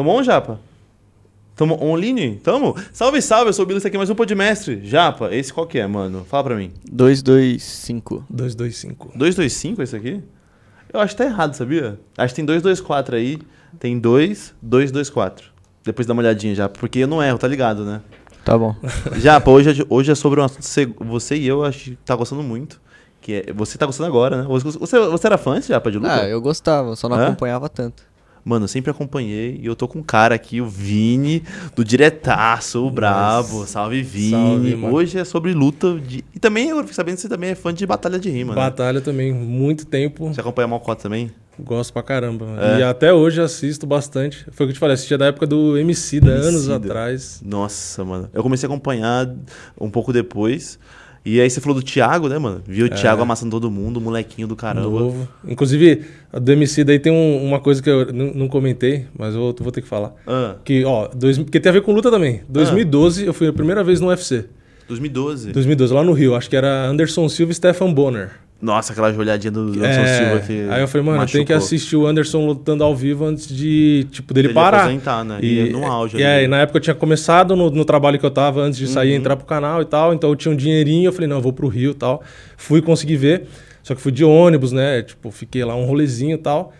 Tamo on, Japa? Tamo online? Tamo? Salve, salve, eu sou o Bilo, esse aqui é mais um Podmestre. Japa, esse qual que é, mano? Fala pra mim. 225. 225. 225 esse aqui? Eu acho que tá errado, sabia? Acho que tem 224 aí. Tem 2, 224. Depois dá uma olhadinha já, porque eu não erro, tá ligado, né? Tá bom. Japa, hoje, é- hoje é sobre um assunto que você- você e eu acho que tá gostando muito. Que é, você tá gostando agora, né? Você, você, era fã antes, Japa, de Luca? Ah, eu gostava, só não Hã? acompanhava tanto. Mano, eu sempre acompanhei e eu tô com um cara aqui, o Vini, do Diretaço, o Brabo. Salve, Vini. Salve. Hoje é sobre luta de... E também, eu fiquei sabendo que você também é fã de batalha de rima, né? Batalha também, muito tempo. Você acompanha Malcota também? Gosto pra caramba. É. E até hoje assisto bastante. Foi o que eu te falei, assistia da época do MC, da anos atrás. Nossa, mano. Eu comecei a acompanhar um pouco depois. E aí você falou do Thiago, né, mano? Viu o Thiago amassando todo mundo, molequinho do caramba. Novo. Inclusive, a do MC daí tem um- uma coisa que eu não, comentei, mas eu vou ter que falar. Ah, Que, ó, dois, que tem a ver com luta também. 2012, eu fui a primeira vez no UFC. 2012. 2012, lá no Rio. Acho que era Anderson Silva e Stefan Bonner. Nossa, aquela joelhadinha do Anderson É, Silva que. aí eu falei, mano, tem que machucou. assistir o Anderson lutando ao vivo antes de, tipo, dele Ele parar. né? E, no auge E, é, e na época eu tinha começado no, no trabalho que eu tava antes de sair Uhum. entrar pro canal e tal. Então eu tinha um dinheirinho, eu falei, não, eu vou pro Rio e tal. Fui conseguir ver. Só que fui de ônibus, né? Tipo, fiquei lá um rolezinho e tal.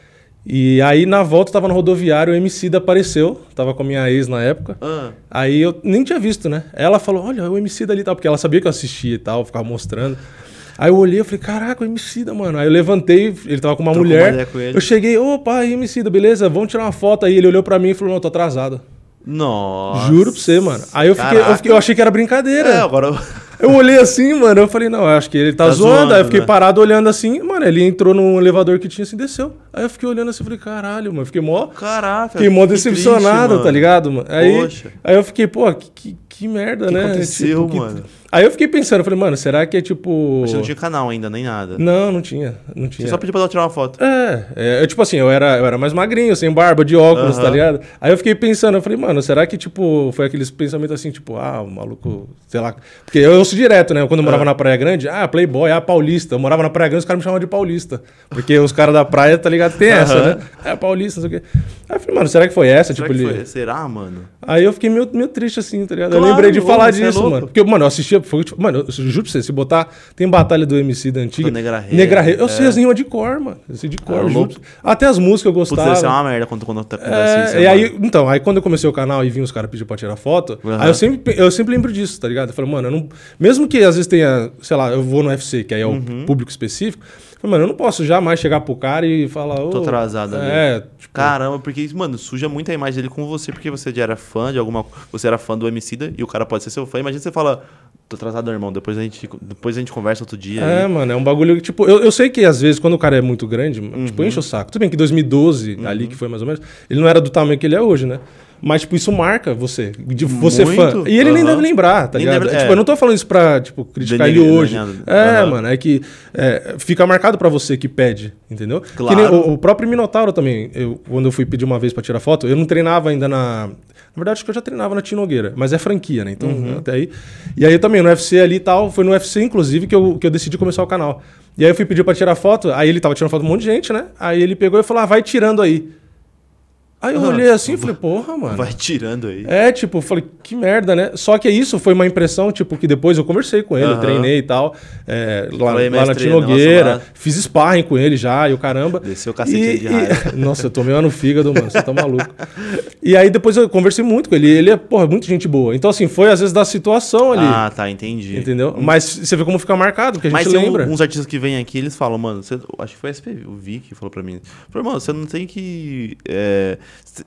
E aí na volta eu tava no rodoviário, o MC da apareceu, tava com a minha ex na época. Ah, Aí eu nem tinha visto, né? Ela falou, olha, o MC dali e tal, porque ela sabia que eu assistia e tal, ficava mostrando. Aí eu olhei e falei, caraca, o MC da, mano. Aí eu levantei, ele tava com uma uma mulher. com. Eu cheguei, opa, e MC da, beleza? Vamos tirar uma foto aí. Ele olhou pra mim e falou, não, tô atrasado. nossa. Juro pra você, mano. Aí eu fiquei, eu, fiquei- eu achei que era brincadeira. É, agora. eu- Eu olhei assim, mano, eu falei, não, eu acho que ele tá, Tá zoando. zoando, Aí eu fiquei né? parado olhando assim, mano, ele entrou num elevador que tinha assim, desceu. Aí eu fiquei olhando assim, falei, caralho, mano, fiquei mó, Caraca. fiquei mó decepcionado, triste, tá ligado, mano? Aí, Poxa. aí eu fiquei, pô, que, que, que merda, que né? aconteceu, que- mano? Aí eu fiquei pensando, eu falei, mano, será que é tipo... Você não tinha canal ainda, nem nada. Não, não tinha, não Você tinha. só pediu pra ela tirar uma foto. É, é, eu, tipo assim, eu era, eu era mais magrinho, sem barba, de óculos, tá ligado? Aí eu fiquei pensando, eu falei, mano, será que, tipo, foi aqueles pensamentos assim, tipo, ah, o maluco, sei lá. Porque eu ouço direto, né? Quando eu morava na Praia Grande, ah, Playboy, ah, paulista. Eu morava na Praia Grande, os caras me chamavam de paulista. Porque os caras da praia, tá ligado? Tem essa, né? É, paulista, não sei o quê. Aí eu falei, mano, será que foi essa? Será tipo, ele. foi? Será, mano? Aí eu fiquei meio, meio triste assim, tá ligado? Claro, eu lembrei de falar é disso, louco. mano. Porque, mano, eu assistia. Foi, tipo, mano, eu juro pra você, se botar. Tem batalha do MC da antiga. Do Negra Rei, Negra Rei. Eu é. sei as rimas de cor, mano. Eu sei de cor, Ah, juro. Até as músicas eu Putz, gostava. deve ser uma merda quando, quando acontece É, isso. e né, aí, mano? então, aí quando eu comecei o canal e vim os caras pedir pra tirar foto, Aham. aí eu sempre, eu sempre lembro disso, tá ligado? Eu falei, mano, eu não, mesmo que às vezes tenha, sei lá, eu vou no UFC, que aí é o Uhum. público específico, falei, mano, eu não posso jamais chegar pro cara e falar. Tô atrasado ali. É, tipo, Caramba, porque, mano, suja muito a imagem dele com você, porque você já era fã de alguma Você era fã do Emicida e o cara pode ser seu fã. Imagina você fala, tô atrasado, irmão, depois a gente, depois a gente conversa outro dia. É, aí. mano, é um bagulho que, tipo, eu, eu sei que às vezes quando o cara é muito grande, Uhum. tipo, enche o saco. Tudo bem que 2012, ali que foi mais ou menos, ele não era do tamanho que ele é hoje, né? Mas, tipo, isso marca você, de você Muito. fã. E ele nem Aham. deve lembrar, tá Nem ligado? deve- É, é. Tipo, eu não tô falando isso pra, tipo, criticar ele hoje. É, Aham. mano, é que é, fica marcado pra você que pede, entendeu? Claro. Nem o, o próprio Minotauro também. Eu, quando eu fui pedir uma vez pra tirar foto, eu não treinava ainda na... Na verdade, acho que eu já treinava na Tinogueira, mas é franquia, né? Então, Uhum. até aí. E aí também, no UFC ali e tal, foi no UFC, inclusive, que eu, que eu decidi começar o canal. E aí eu fui pedir pra tirar foto, aí ele tava tirando foto de um monte de gente, né? Aí ele pegou e falou, ah, vai tirando aí. Aí eu olhei assim e falei, porra, mano. Vai tirando aí. É, tipo, falei, que merda, né? Só que isso foi uma impressão, tipo, que depois eu conversei com ele, eu treinei e tal, é, lá, Falei, lá na Tinogueira, fiz sparring com ele já, e o caramba. Desceu o cacete E- de raiva. e- Nossa, eu tomei uma no fígado, mano, você tá maluco. E aí depois eu conversei muito com ele, ele é, porra, muito gente boa. Então, assim, foi às vezes da situação ali, Ah, tá, entendi. entendeu? Mas você vê como fica marcado, porque a Mas gente um- lembra. uns artistas que vêm aqui, eles falam, mano, você- acho que foi o SP, o Vic que falou pra mim. Falou, mano, você não tem que. é,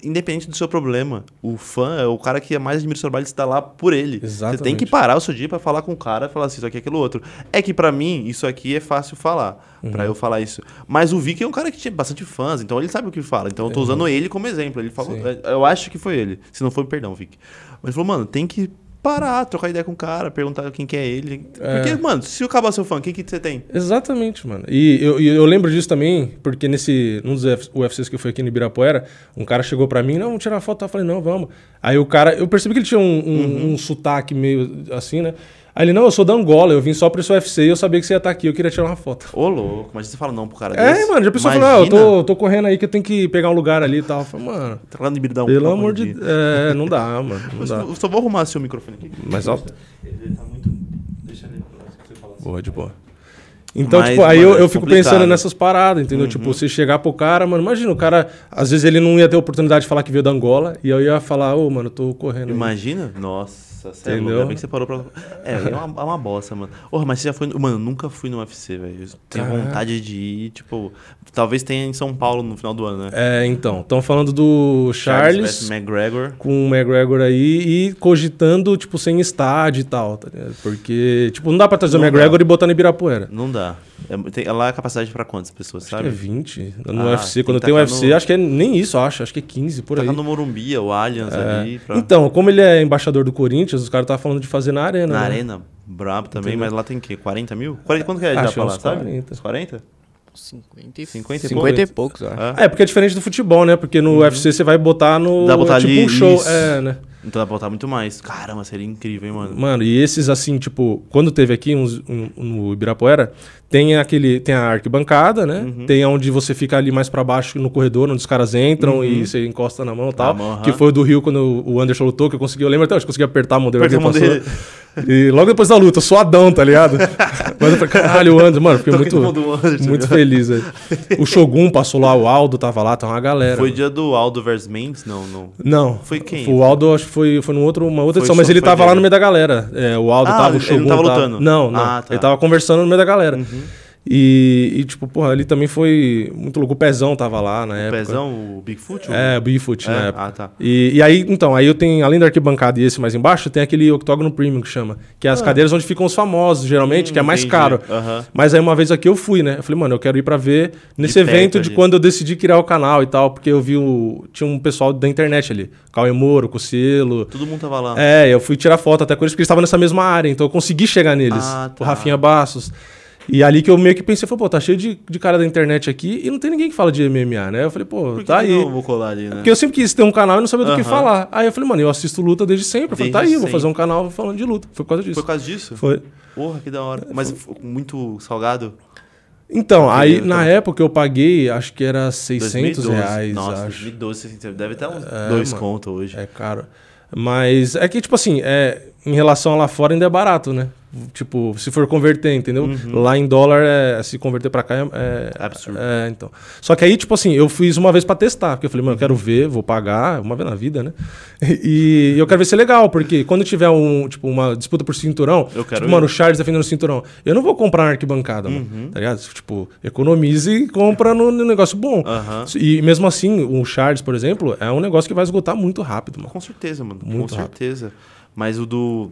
independente do seu problema, o fã é o cara que mais admira o seu trabalho, você tá lá por ele. Você tem Exatamente. que parar o seu dia pra falar com o cara e falar assim, isso aqui, aquilo outro. É que pra mim, isso aqui é fácil falar, Uhum. pra eu falar isso. Mas o Vic é um cara que tinha bastante fãs, então ele sabe o que fala. Então eu tô usando ele como exemplo. Ele falou, Uhum. Sim. eu acho que foi ele. Se não foi, perdão, Vic. Mas ele falou, mano, tem que parar, trocar ideia com o cara, perguntar quem que é ele. É. Porque, mano, se eu acabar seu fã, quem que você tem? Exatamente, mano. E eu, eu lembro disso também, porque nesse, num dos Uf- UFCs que eu fui aqui no Ibirapuera, um cara chegou pra mim, não, vamos tirar foto. Eu falei, não, vamos. Aí o cara, eu percebi que ele tinha um, um, Uhum. um sotaque meio assim, né? Aí ele, não, eu sou da Angola, eu vim só pra esse UFC e eu sabia que você ia estar aqui, eu queria tirar uma foto. Ô, louco, mas você fala não pro cara É, desse? mano, já pensou, falou, ah, eu tô, tô correndo aí que eu tenho que pegar um lugar ali e tal. Eu falei, mano, Tá lá no Ibirão. pelo amor de Deus. É, não dá, mano, não Eu dá. só- eu só vou arrumar seu microfone aqui. Mais alto? Ele tá muito... Deixa ele... você falar assim. Boa, de boa. Então, Mas, tipo, aí mano, eu, é eu fico complicado. pensando nessas paradas, entendeu? Tipo, você chegar pro cara, mano, imagina, o cara, às vezes ele não ia ter oportunidade de falar que veio da Angola, e eu ia falar, ô, mano, eu tô correndo. aí. Imagina? Nossa, sério. Entendeu? Ainda bem que você parou pra. É, é uma, é uma bosta, mano. Porra, mas você já foi. no- Mano, nunca fui no UFC, velho. Tenho Caraca. vontade de ir, tipo. Talvez tenha em São Paulo no final do ano, né? É, então, estão falando do Charles, versus McGregor. com o McGregor aí e cogitando, tipo, sem estádio e tal, tá ligado? Porque, tipo, não dá pra trazer o Não McGregor dá. e botar no Ibirapuera. Não dá. É, tem, lá é a capacidade pra quantas pessoas, Acho sabe? que é 20 no Ah, UFC. tem Quando que tem o tacar UFC, no- acho que é nem isso, acho. Acho que é 15 por aí. Tá no Morumbi, o Allianz ali. Pra... Então, como ele é embaixador do Corinthians, os caras estavam falando de fazer na arena. Na né? arena, brabo também, Entendeu? mas lá tem o quê? 40 mil? 40, quanto que é já Acho pra lá, uns sabe? 40. Uns 40? 50 e, 50 e 50 e poucos. acho. Ah, É, porque é diferente do futebol, né? Porque no UFC você vai botar no. Uhum. Dá botar tipo ali, um show. isso. É, né? Então dá pra botar muito mais. Caramba, seria incrível, hein, mano? Mano, e esses assim, tipo, quando teve aqui uns, um- no Ibirapuera, tem aquele. Tem a arquibancada, né? Uhum. Tem onde você fica ali mais pra baixo no corredor, onde os caras entram e você encosta na mão e tal. Uhum. mão, aham. Que foi o do Rio quando o Anderson lutou, que eu consegui. Eu lembro até hoje, consegui apertar a mão dele. Apertei a mão dele. E logo depois da luta, suadão, tá ligado? Mas eu falei, caralho, o Anderson, mano, fiquei muito, Anderson. muito feliz aí. O Shogun passou lá, o Aldo tava lá, tava uma galera. Foi dia do Aldo versus Mendes? Não, não. Não. Foi quem? O Aldo, acho que foi, foi num outro, uma outra Foi edição, mas ele tava lá dele. no meio da galera. É, o Aldo Ah, tava, o ele Shogun não tava tava- lutando? Não, não. Ah, tá. Ele tava conversando no meio da galera. E, e, tipo, porra, ali também foi muito louco. O Pezão tava lá na O época. Pezão, o Bigfoot? o- É, o Bigfoot na É? época. Ah, tá. E, e aí, então, aí eu tenho, além da arquibancada e esse mais embaixo, tem aquele octógono premium que chama. Que é as cadeiras onde ficam os famosos, geralmente, que é mais Ah. Entendi. caro. Aham. Mas aí uma vez aqui eu fui, né? Eu falei, mano, eu quero ir pra ver nesse perto evento de ali. quando eu decidi criar o canal e tal, porque eu vi o. Tinha um pessoal da internet ali. Cauê Moro, Cocielo. Todo mundo tava lá. É, eu fui tirar foto até com eles porque eles estavam nessa mesma área, então eu consegui chegar neles. Ah, O tá. Rafinha Bassos. E ali que eu meio que pensei, falei, pô, tá cheio de, de cara da internet aqui e não tem ninguém que fala de MMA, né? Eu falei, pô, que tá que aí. eu vou colar ali, né? Porque eu sempre quis ter um canal e não sabia do que Aham. falar. Aí eu falei, mano, eu assisto luta desde sempre. Eu falei, tá aí, Desde eu vou sempre. fazer um canal falando de luta. Foi por causa disso. Foi por causa disso? Foi. Porra, que da hora. Mas ficou muito salgado? Então, aí na época eu paguei, acho que era 600 reais, Nossa, acho. 2012, assim, deve estar uns dois mano. conto hoje. É caro. Mas é que, tipo assim, é, em relação a lá fora ainda é barato, né? Tipo, se for converter, entendeu? Lá em dólar, é, se converter pra cá é, é- Absurdo. É, então. Só que aí, tipo assim, eu fiz uma vez pra testar. Porque eu falei, mano, eu quero ver, vou pagar, uma vez na vida, né? E, eu quero ver se é legal, porque quando tiver um, tipo, uma disputa por cinturão, Eu quero tipo, ir. mano, o Charles defendendo o cinturão. Eu não vou comprar na arquibancada, Uhum. mano, tá ligado? Tipo, economize e compra no, no negócio bom. Aham. E mesmo assim, o Charles, por exemplo, é um negócio que vai esgotar muito rápido, mano. Com certeza, mano. Muito com rápido. certeza. Mas o do.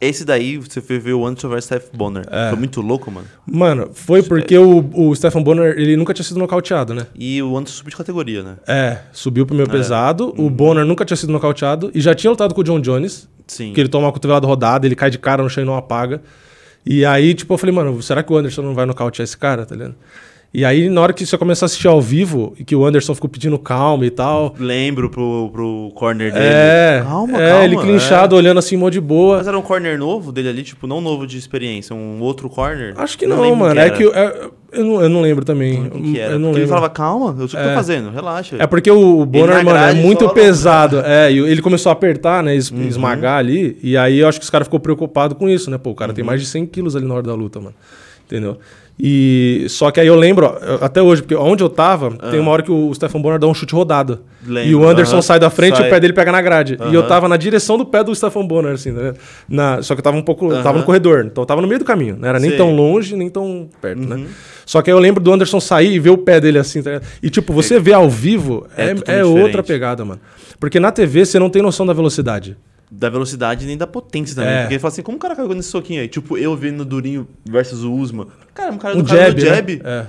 Esse daí, você foi ver o Anderson vs Steph Bonner. É. Foi muito louco, mano. Mano, foi porque o, o Stefan Bonner, ele nunca tinha sido nocauteado, né? E o Anderson subiu de categoria, né? É, subiu pro meu pesado. Uhum. O Bonner nunca tinha sido nocauteado e já tinha lutado com o John Jones, Sim. que ele toma uma cotovelada rodada, ele cai de cara no chão e não apaga. E aí, tipo, eu falei, mano, será que o Anderson não vai nocautear esse cara, tá ligado? E aí, na hora que você começar a assistir ao vivo, e que o Anderson ficou pedindo calma e tal. Lembro pro, pro corner dele. É, calma, é, calma. ele clinchado, é. olhando assim, mó de boa. Mas era um corner novo dele ali, tipo, não novo de experiência, um outro corner? Acho que não, lembro mano. quem é que eu, é- eu, não, eu não lembro também. Quem que era? Eu não Porque ele lembro. falava, calma, eu sei o que É. tô fazendo, relaxa. É porque o Bonner, mano, é muito pesado. É, e ele começou a apertar, né? es- Uhum. Esmagar ali. E aí eu acho que os caras ficou preocupado com isso, né? Pô, o cara Uhum. tem mais de 100 quilos ali na hora da luta, mano. Entendeu? E só que aí eu lembro, ó, até hoje, porque onde eu tava, tem uma hora que o Stefan Bonner dá um chute rodado. Ah. Lembro, e o Anderson sai da frente e Sai. o pé dele pega na grade. E eu tava na direção do pé do Stefan Bonner, assim, né? Na, só que eu tava um pouco. Aham. Tava no corredor. Então eu tava no meio do caminho. Não era nem Sei. tão longe, nem tão perto, Uhum. né? Só que aí eu lembro do Anderson sair e ver o pé dele assim, tá? E tipo, você vê ao vivo, É é, é, outra pegada, mano. Porque na TV você não tem noção da velocidade. Da velocidade nem da potência também. É. Porque ele fala assim, como o cara caiu nesse soquinho aí? Tipo, eu vendo o Durinho versus o Usma. Cara, o cara Um do cara jab, jab. né? É.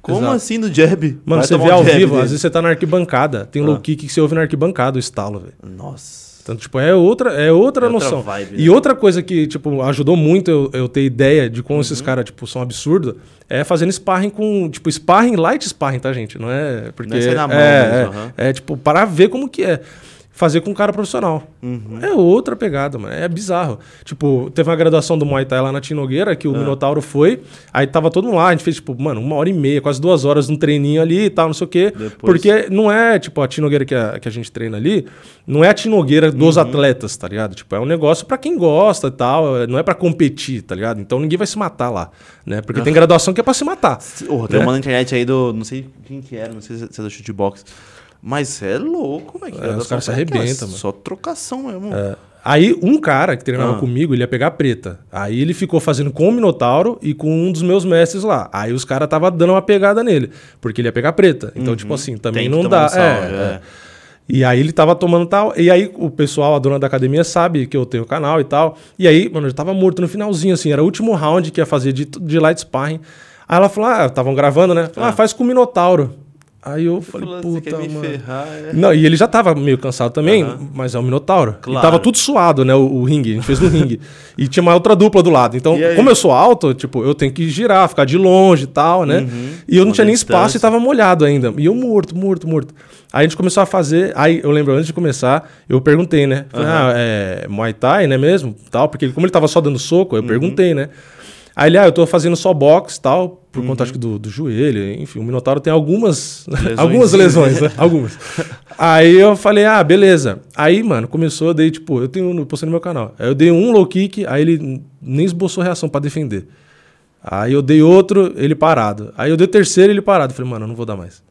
Como Exato. assim no jab? Mano, Vai você vê um ao vivo, dele. às vezes você tá na arquibancada. Tem Ah. low kick que você ouve na arquibancada, o estalo, velho. Nossa. Então, tipo, é outra, é outra É outra noção. vibe, E né? outra coisa que, tipo, ajudou muito eu, eu ter ideia de como Uhum. esses caras, tipo, são absurdos, é fazendo sparring com, tipo, sparring, light sparring, tá, gente? Não é porque... Não é na mão é, mesmo, é, aham. é, tipo, para ver como que é. Fazer com um cara profissional. Uhum. É outra pegada, mano. É bizarro. Tipo, teve uma graduação do Muay Thai lá na Tinogueira, que o Ah. Minotauro foi. Aí tava todo mundo lá, a gente fez, tipo, mano, uma hora e meia, quase duas horas num treininho ali e tal, não sei o quê. Depois- Porque não é, tipo, a Tinogueira que a, que a gente treina ali, não é a Tinogueira dos Uhum. atletas, tá ligado? Tipo, é um negócio pra quem gosta e tal, não é pra competir, tá ligado? Então ninguém vai se matar lá, né? Porque tem graduação que é pra se matar. Oh, tem né? uma na internet aí do. Não sei quem que era, não sei se é da chutebox. Mas é louco, velho. É, os caras se arrebentam, mano. Só trocação mesmo. É. Aí um cara que treinava Ah. comigo, ele ia pegar preta. Aí ele ficou fazendo com o Minotauro e com um dos meus mestres lá. Aí os caras tava dando uma pegada nele, porque ele ia pegar preta. Então, tipo assim, também Uhum. Não dá. é, é. é. E aí ele tava tomando tal. E aí o pessoal, a dona da academia, sabe que eu tenho canal e tal. E aí, mano, eu tava morto no finalzinho, assim. Era o último round que ia fazer de, de light sparring. Aí ela falou: ah, estavam gravando, né? Falou, ah, faz com o Minotauro. Aí eu falei, Falou, puta, você mano. ferrar, é. Não, e ele já tava meio cansado também, mas é um Minotauro. Claro. E tava tudo suado, né? O, o ringue. A gente fez no ringue. E tinha uma outra dupla do lado. Então, como eu sou alto, tipo, eu tenho que girar, ficar de longe e tal, né? Uhum. E eu não Uma tinha nem espaço distância. e tava molhado ainda. E eu morto, morto, morto. Aí a gente começou a fazer. Aí eu lembro, antes de começar, eu perguntei, né? Falei, Aham. ah, é Muay Thai, né mesmo? Tal, porque ele- como ele tava só dando soco, eu Uhum. perguntei, né? Aí ele, ah, eu tô fazendo só boxe e tal, por Uhum. conta acho que do, do joelho, enfim, o Minotauro tem algumas Lesões. algumas lesões, né? Algumas. Aí eu falei, ah, beleza. Aí, mano, começou, eu dei, tipo, eu tenho, eu postei no meu canal. Aí eu dei um low kick, aí ele nem esboçou reação pra defender. Aí eu dei outro, ele parado. Aí eu dei o terceiro, ele parado. Eu falei, mano, eu não vou dar mais.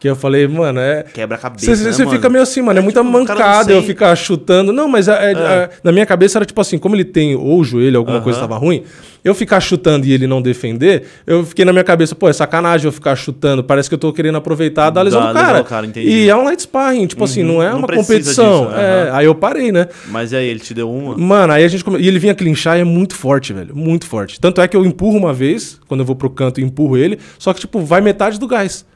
Que eu falei, mano, é. Quebra a cabeça. Você né, fica meio assim, mano. É, É, muita tipo, mancada eu ficar chutando. Não, mas é- é- é- na minha cabeça era tipo assim: como ele tem ou o joelho, alguma Aham. coisa tava ruim, eu ficar chutando e ele não defender, eu fiquei na minha cabeça, pô, é sacanagem eu ficar chutando. Parece que eu tô querendo aproveitar da lesão do cara. cara, e é um light sparring, tipo assim, Uhum. não é Não uma competição. disso, É, aham. aí eu parei, né? Mas aí, ele te deu uma? Mano, aí a gente come... E ele vinha clinchar e é muito forte, velho. Muito forte. Tanto é que eu empurro uma vez, quando eu vou pro canto e empurro ele, só que, tipo, vai metade do gás.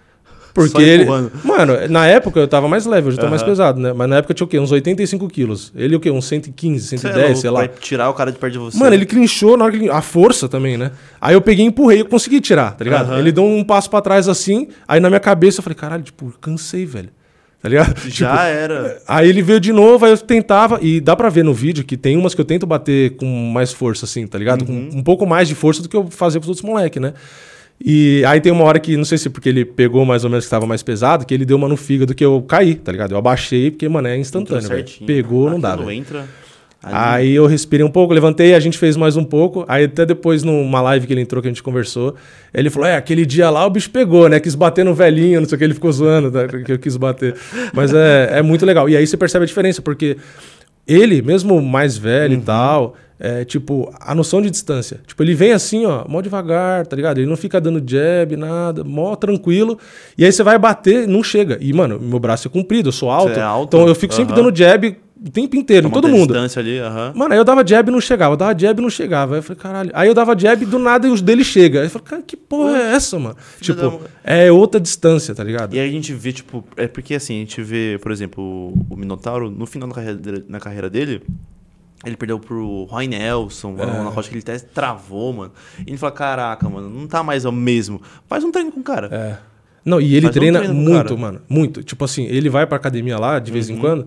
Porque ele. Mano, na época eu tava mais leve, hoje eu tô mais Aham. pesado, né? Mas na época eu tinha o quê? Uns 85 quilos. Ele o quê? Uns 115, Cê é 110, louco, sei lá. Vai tirar o cara de perto de você. Mano, ele clinchou na hora que ele... A força também, né? Aí eu peguei e empurrei, eu consegui tirar, tá ligado? Aham. Ele deu um passo pra trás assim, aí na minha cabeça eu falei, caralho, tipo, cansei, velho. Tá ligado? Já Tipo, era. Aí ele veio de novo, aí eu tentava, e dá pra ver no vídeo que tem umas que eu tento bater com mais força, assim, tá ligado? Uhum. Com um pouco mais de força do que eu fazia pros outros moleques, né? E aí tem uma hora que, não sei se porque ele pegou mais ou menos que tava mais pesado, que ele deu uma no fígado que eu caí, tá ligado? Eu abaixei, porque, mano, é instantâneo, velho. Pegou, não dá, velho. entra. ali. Aí eu respirei um pouco, levantei, a gente fez mais um pouco. Aí até depois, numa live que ele entrou, que a gente conversou, ele falou: É, aquele dia lá o bicho pegou, né? Quis bater no velhinho, não sei o que, ele ficou zoando, tá? que eu quis bater. Mas é, é muito legal. E aí você percebe a diferença, porque ele, mesmo mais velho Uhum. e tal, é tipo, a noção de distância. Tipo, ele vem assim, ó, mó devagar, tá ligado? Ele não fica dando jab, nada, mó tranquilo. E aí você vai bater, não chega. E, mano, meu braço é comprido, eu sou alto. é alto? Então eu fico sempre Aham. dando jab o tempo inteiro, em Toma todo até mundo. distância ali, aham. Mano, aí eu dava jab e não chegava, eu dava jab e não chegava. Aí eu falei, caralho. Aí eu dava jab e do nada e os dele chega. Aí eu falei, cara, que porra é essa, mano? Filho da Tipo, mãe. é outra distância, tá ligado? E aí a gente vê, tipo, é porque assim, a gente vê, por exemplo, o- Minotauro, no final da carreira na carreira dele, ele perdeu pro Roy Nelson, É. uma coisa que ele travou, mano. E ele fala, caraca, mano, não tá mais o mesmo. Faz um treino com o cara. É. Não, e ele Faz um treina treino o muito, mano. Muito. Tipo assim, ele vai pra academia lá de vez em Uhum. quando.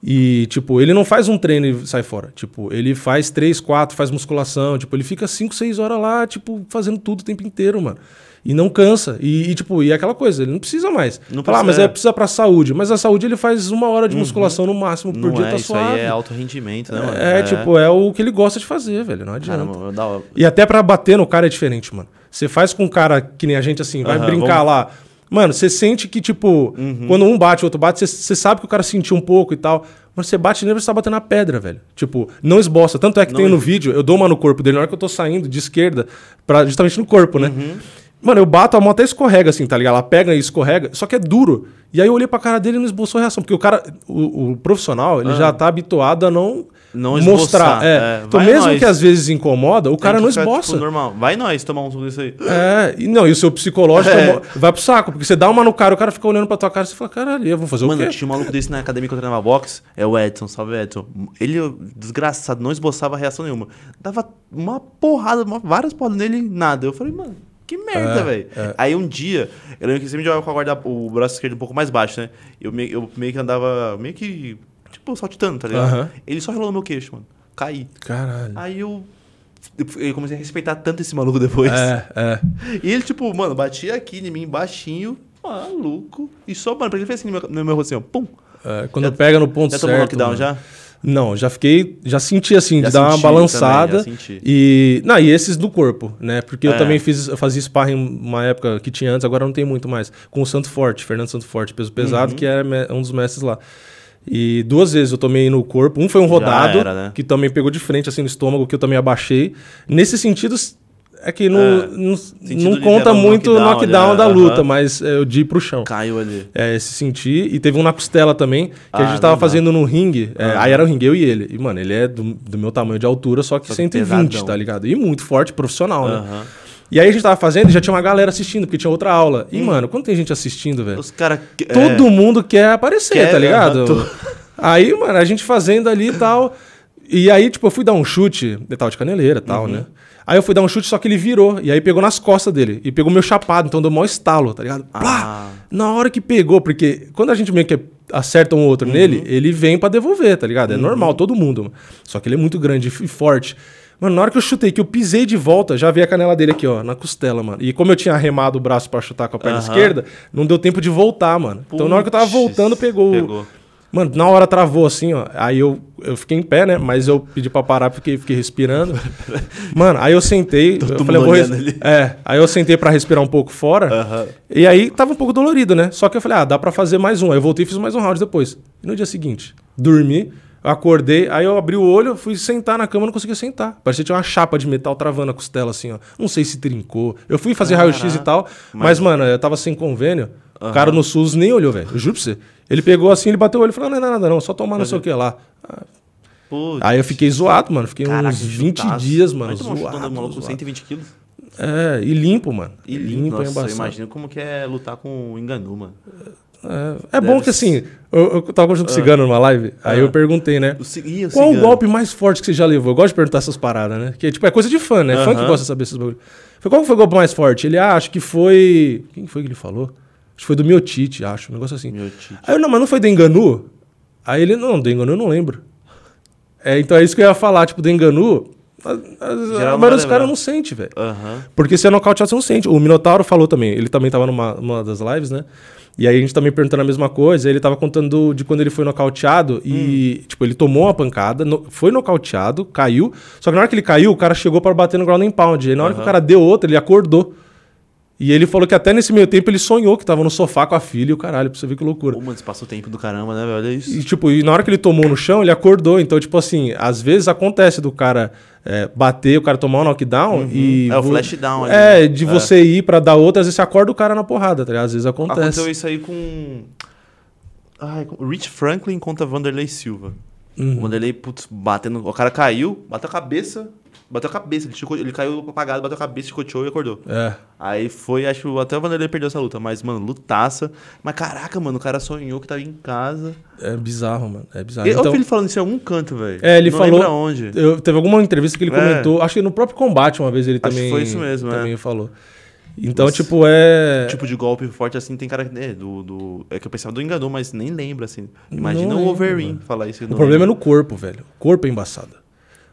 E, tipo, ele não faz um treino e sai fora. Tipo, ele faz três, quatro, faz musculação. Tipo, ele fica cinco, seis horas lá, tipo, fazendo tudo o tempo inteiro, mano. E não cansa. E, e, tipo, e é aquela coisa, ele não precisa mais. Não Falar, ah, precisa, mas é. é precisa pra saúde. Mas a saúde ele faz uma hora de musculação no máximo por não dia, é, tá isso suave. aí é alto rendimento, né, mano? É, tipo, é o que ele gosta de fazer, velho. Não adianta. Caramba, hora. E até pra bater no cara é diferente, mano. Você faz com um cara que nem a gente assim, vai Aham, brincar vamos- lá. Mano, você sente que, tipo, quando um bate, o outro bate, você- sabe que o cara sentiu um pouco e tal. Mas você bate nele, você tá batendo na pedra, velho. Tipo, não esboça. Tanto é que Não tem no vídeo, eu dou uma no corpo dele na hora que eu tô saindo de esquerda, pra, justamente no corpo, né? Uhum. Mano, eu bato, a mão até escorrega, assim, tá ligado? Ela pega e escorrega, só que é duro. E aí eu olhei pra cara dele e não esboçou reação. Porque o cara, o, o profissional, ele Ah. já tá habituado a não, Não mostrar. É. é. Então, mesmo nós. que às vezes incomoda, o Tem cara não esboça. Tipo, normal. Vai nós tomar um desse aí. É, e não, e o seu psicológico É. mo- vai pro saco, porque você dá uma no cara, o cara fica olhando pra tua cara e você fala, caralho, eu vou fazer Mano, o quê? tinha um maluco desse na academia que eu treinava boxe, é o Edson, salve Edson. Ele, desgraçado, não esboçava reação nenhuma. Dava uma porrada, várias porradas nele, nada. Eu falei, mano, Que merda, É, velho. Aí um dia, eu lembro que sempre jogava com a guarda, o braço esquerdo um pouco mais baixo, né? Eu meio, eu meio que andava, meio que, tipo, saltitando, tá ligado? Ele só relou no meu queixo, mano. Caí. Caralho. Aí eu, eu comecei a respeitar tanto esse maluco depois. É, é. E ele, tipo, mano, batia aqui em mim, baixinho, maluco. E só, mano, pra ele fez assim no meu, no meu rosto, assim, ó, pum. É, Quando pega no ponto Já certo. tomou knockdown mano. já? Não, já fiquei. Já senti assim, Já de dar uma balançada. também. E. Não, e esses do corpo, né? Porque eu É. também fiz, eu fazia sparring uma época que tinha antes, agora não tem muito mais. Com o Santo Forte, Fernando Santo Forte, peso pesado, Uhum. que era um dos mestres lá. E duas vezes eu tomei no corpo. Um foi um rodado, era, né? que também pegou de frente, assim, no estômago, que eu também abaixei. Nesse sentido, é que não, É, não, não de conta muito o knockdown, knockdown né? da luta, mas é, eu de ir pro chão. Caiu ali. É, esse senti. E teve um na costela também, que a Ah, gente tava lembro. fazendo no ringue. É. Aí era o ringue, eu e ele. E, mano, ele é do, do meu tamanho de altura, só que Só que 120, pesadão. tá ligado? E muito forte, profissional, né? E aí a gente tava fazendo e já tinha uma galera assistindo, porque tinha outra aula. E, mano, quando tem gente assistindo, velho, Os caras. todo mundo quer aparecer, Quer, tá ligado? aham, Aí, mano, a gente fazendo ali e tal. E aí, tipo, eu fui dar um chute, ele tava de caneleira e tal, Uhum. né? Aí eu fui dar um chute, só que ele virou. E aí pegou nas costas dele. E pegou meu chapado, então deu maior estalo, tá ligado? Plá! Ah. Na hora que pegou, porque quando a gente meio que acerta um Uhum. outro nele, ele vem pra devolver, tá ligado? É normal, todo mundo. Só que ele é muito grande e forte. Mano, na hora que eu chutei, que eu pisei de volta, já vi a canela dele aqui, ó, na costela, mano. E como eu tinha arremado o braço pra chutar com a perna Aham. esquerda, não deu tempo de voltar, mano. então na hora que eu tava Puts, voltando, pegou. Pegou. Mano, na hora travou assim, ó. Aí eu, eu fiquei em pé, né? Mas eu pedi pra parar porque fiquei respirando. Mano, aí eu sentei. eu Todo falei, eu mundo vou res-. É, aí eu sentei pra respirar um pouco fora. E aí tava um pouco dolorido, né? Só que eu falei, ah, dá pra fazer mais um. Aí eu voltei e fiz mais um round depois. E no dia seguinte, dormi, acordei, aí eu abri o olho, fui sentar na cama, não conseguia sentar. Parecia que tinha uma chapa de metal travando a costela, assim, ó. Não sei se trincou. Eu fui fazer raio-x e tal, mas, mano, eu tava sem convênio. O cara no SUS nem olhou, velho. Eu juro pra você. Ele pegou assim, ele bateu o olho e falou: não, não é nada, não, só tomar não sei o que lá. Putz. Aí eu fiquei zoado, mano. Fiquei Caraca, uns 20 chutaço. dias, mano. Chutão Zoado, do maluco com zoado. 120 quilos. É, e limpo, mano. E limpo, é nossa, eu embaçado. imagino como que é lutar com o Enganu, mano. É, é bom que assim, eu, eu tava conversando com o Cigano numa live, aí Ah. eu perguntei, né? O Qual o golpe mais forte que você já levou? Eu gosto de perguntar essas paradas, né? Que tipo, é coisa de fã, né? Fã que gosta de saber esses bagulhos. Foi, qual foi o golpe mais forte? Ele, ah, acho que foi. Quem foi que ele falou? Acho que foi do Miotite, acho, um negócio assim. Meu tite. Aí eu, não, mas não foi do Enganu? Aí ele, não, do Enganu eu não lembro. É, então é isso que eu ia falar, tipo, do Enganu. A, a, a não maioria vai dos lembrar. caras não sente, velho. Aham. Porque se é nocauteado, você não sente. O Minotauro falou também. Ele também tava numa, numa das lives, né? E aí a gente também perguntando a mesma coisa. Ele tava contando de quando ele foi nocauteado e, tipo, ele tomou uma pancada, no- foi nocauteado, caiu. Só que na hora que ele caiu, o cara chegou para bater no ground and pound. E na hora que o cara deu outra, ele acordou. E ele falou que até nesse meio tempo ele sonhou que tava no sofá com a filha e o caralho, pra você ver que loucura. Pô, mano, você passou tempo do caramba, né, velho? Olha isso. E, tipo, e na hora que ele tomou no chão, ele acordou. Então, tipo assim, às vezes acontece do cara é, bater, o cara tomar um knockdown e. É o vo- flash down ali, É, né? de É. você ir pra dar outra, às vezes você acorda o cara na porrada, tá ligado? Às vezes acontece. Aconteceu isso aí com. Ai, com- Rich Franklin contra Vanderlei Silva. Uhum. O Vanderlei, putz, batendo. O cara caiu, bateu a cabeça. Bateu a cabeça. Ele, chico- ele caiu apagado, bateu a cabeça, chicoteou e acordou. É. Aí foi, acho que até o Vanderlei perdeu essa luta. Mas, mano, lutaça. Mas caraca, mano, o cara sonhou que tava em casa. É bizarro, mano. É bizarro. Eu Então, ouvi ele falando isso em algum canto, velho. É, ele Não falou- lembro aonde. eu, teve alguma entrevista que ele É. comentou, acho que no próprio combate uma vez ele Acho também. foi isso mesmo, é. também falou. Então, Nossa. tipo, é. Tipo de golpe forte assim, tem cara. É, do, do, é que eu pensava do enganou, mas nem lembra, assim. Imagina Não o Wolverine falar isso. o problema é no corpo, velho. O corpo é embaçado.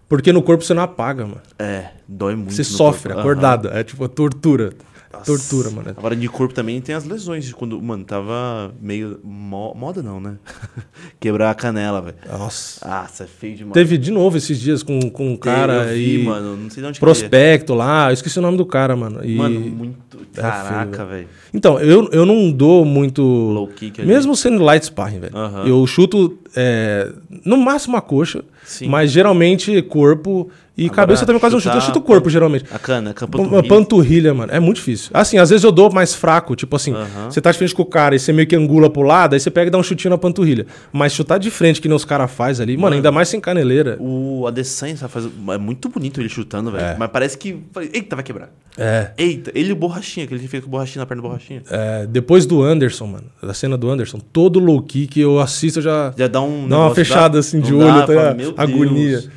Porque no corpo você não apaga, mano. É, dói muito. Você sofre, corpo. acordado. É tipo tortura. Nossa. Tortura, mano. Agora de corpo também tem as lesões. de Quando, mano, tava meio. mo- moda não, né? Quebrar a canela, velho. Nossa. Nossa, é feio demais. Teve de novo esses dias com, com um cara eu vi, aí. mano. Não sei de onde que Prospecto lá, eu esqueci o nome do cara, mano. E... é. Mano, muito. É Caraca, feio, velho. Então, eu, eu não dou muito. Low kick ali. Mesmo sendo light sparring, velho. Aham. Eu chuto é, no máximo a coxa, Sim. mas geralmente corpo e Agora, cabeça também quase não chuto. Eu chuto corpo, geralmente. A cana, a panturrilha. panturrilha, mano, é muito difícil. Assim, às vezes eu dou mais fraco, tipo assim, você tá de frente com o cara e você meio que angula pro lado, aí você pega e dá um chutinho na panturrilha. Mas chutar de frente, que nem os caras faz ali, mano, ainda mais sem caneleira. O Adesanya sabe fazer. É muito bonito ele chutando, velho. É. Mas parece que. Eita, vai quebrar. É. Eita, ele e o borrachinha, que ele fez com borrachinha na perna do borrachinha. É, depois do Anderson, mano, da cena do Anderson, todo low kick eu assisto eu já. Já dá um. Dá uma fechada assim de olho, dá, tá fala, meu Deus.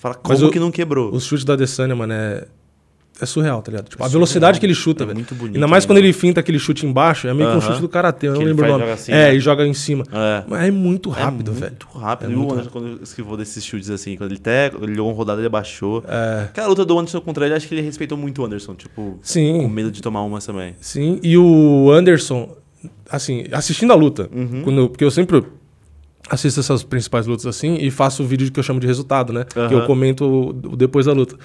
Fala, como Mas o- que não quebrou? Os chutes da Adesanya, mano, é. é surreal, tá ligado? Tipo, a velocidade que ele chuta, É velho. muito bonito, Ainda mais né, quando mano? ele finta aquele chute embaixo, é meio que um chute do karatê, eu não Que lembro o nome. assim, é, né? e joga em cima. É. Mas é muito rápido, é velho. Muito rápido. É e muito o Anderson, quando esquivou desses chutes assim, quando ele até ele jogou uma rodada, ele abaixou. É. Cara, a luta do Anderson contra ele, acho que ele respeitou muito o Anderson, tipo, Sim. com medo de tomar umas também. Sim, e o Anderson, assim, assistindo a luta, Uhum. quando, porque eu sempre assisto essas principais lutas assim e faço o vídeo que eu chamo de resultado, né? Que eu comento depois da luta.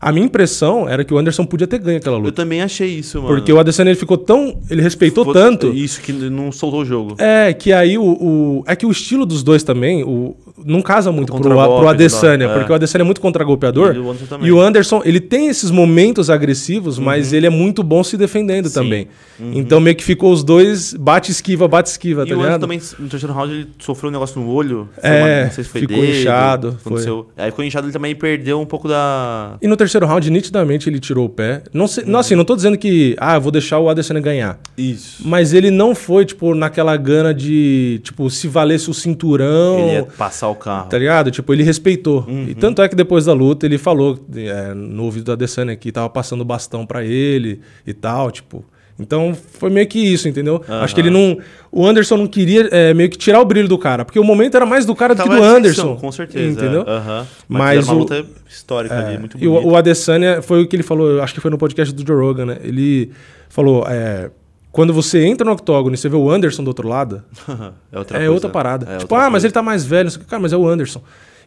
A minha impressão era que o Anderson podia ter ganho aquela Eu luta. também achei isso, mano. Porque o Adesanya ele ficou tão. Ele respeitou tanto. Isso, que não soltou o jogo. É, que aí o, o- É que o estilo dos dois também o, não casa muito pro, pro Adesanya, é. porque o Adesanya é muito contragolpeador. E o Anderson também. E o Anderson, ele tem esses momentos agressivos, mas ele é muito bom se defendendo Uhum. Sim. também. Então meio que ficou os dois bate esquiva, bate esquiva, E tá o Anderson ligado? também, no terceiro round, ele sofreu um negócio no olho. Foi É, uma- não sei se foi ficou dedo, inchado, Aconteceu. Aí ficou inchado, ele também perdeu um pouco da... E no terceiro round, nitidamente, ele tirou o pé. Não, sei, não, assim, não tô dizendo que, ah, vou deixar o Adesanya ganhar. Isso. Mas ele não foi, tipo, naquela gana de, tipo, se valesse o cinturão. Ele ia passar o carro. Tá ligado? Tipo, ele respeitou. Uhum. E tanto é que depois da luta ele falou é, no ouvido da Adesanya que tava passando o bastão pra ele e tal, tipo. Então foi meio que isso, entendeu? Aham. Acho que ele não. O Anderson não queria é, meio que tirar o brilho do cara, porque o momento era mais do cara do que do Anderson. Com certeza. Entendeu? é. Aham. Mas Mas, era uma o- luta histórica ali, muito E o, bonita. o Adesanya foi o que ele falou, acho que foi no podcast do Joe Rogan, né? Ele falou: é, quando você entra no octógono e você vê o Anderson do outro lado, é outra, é coisa. outra parada. É tipo, outra ah, mas coisa. ele tá mais velho, não sei o que. cara, mas é o Anderson.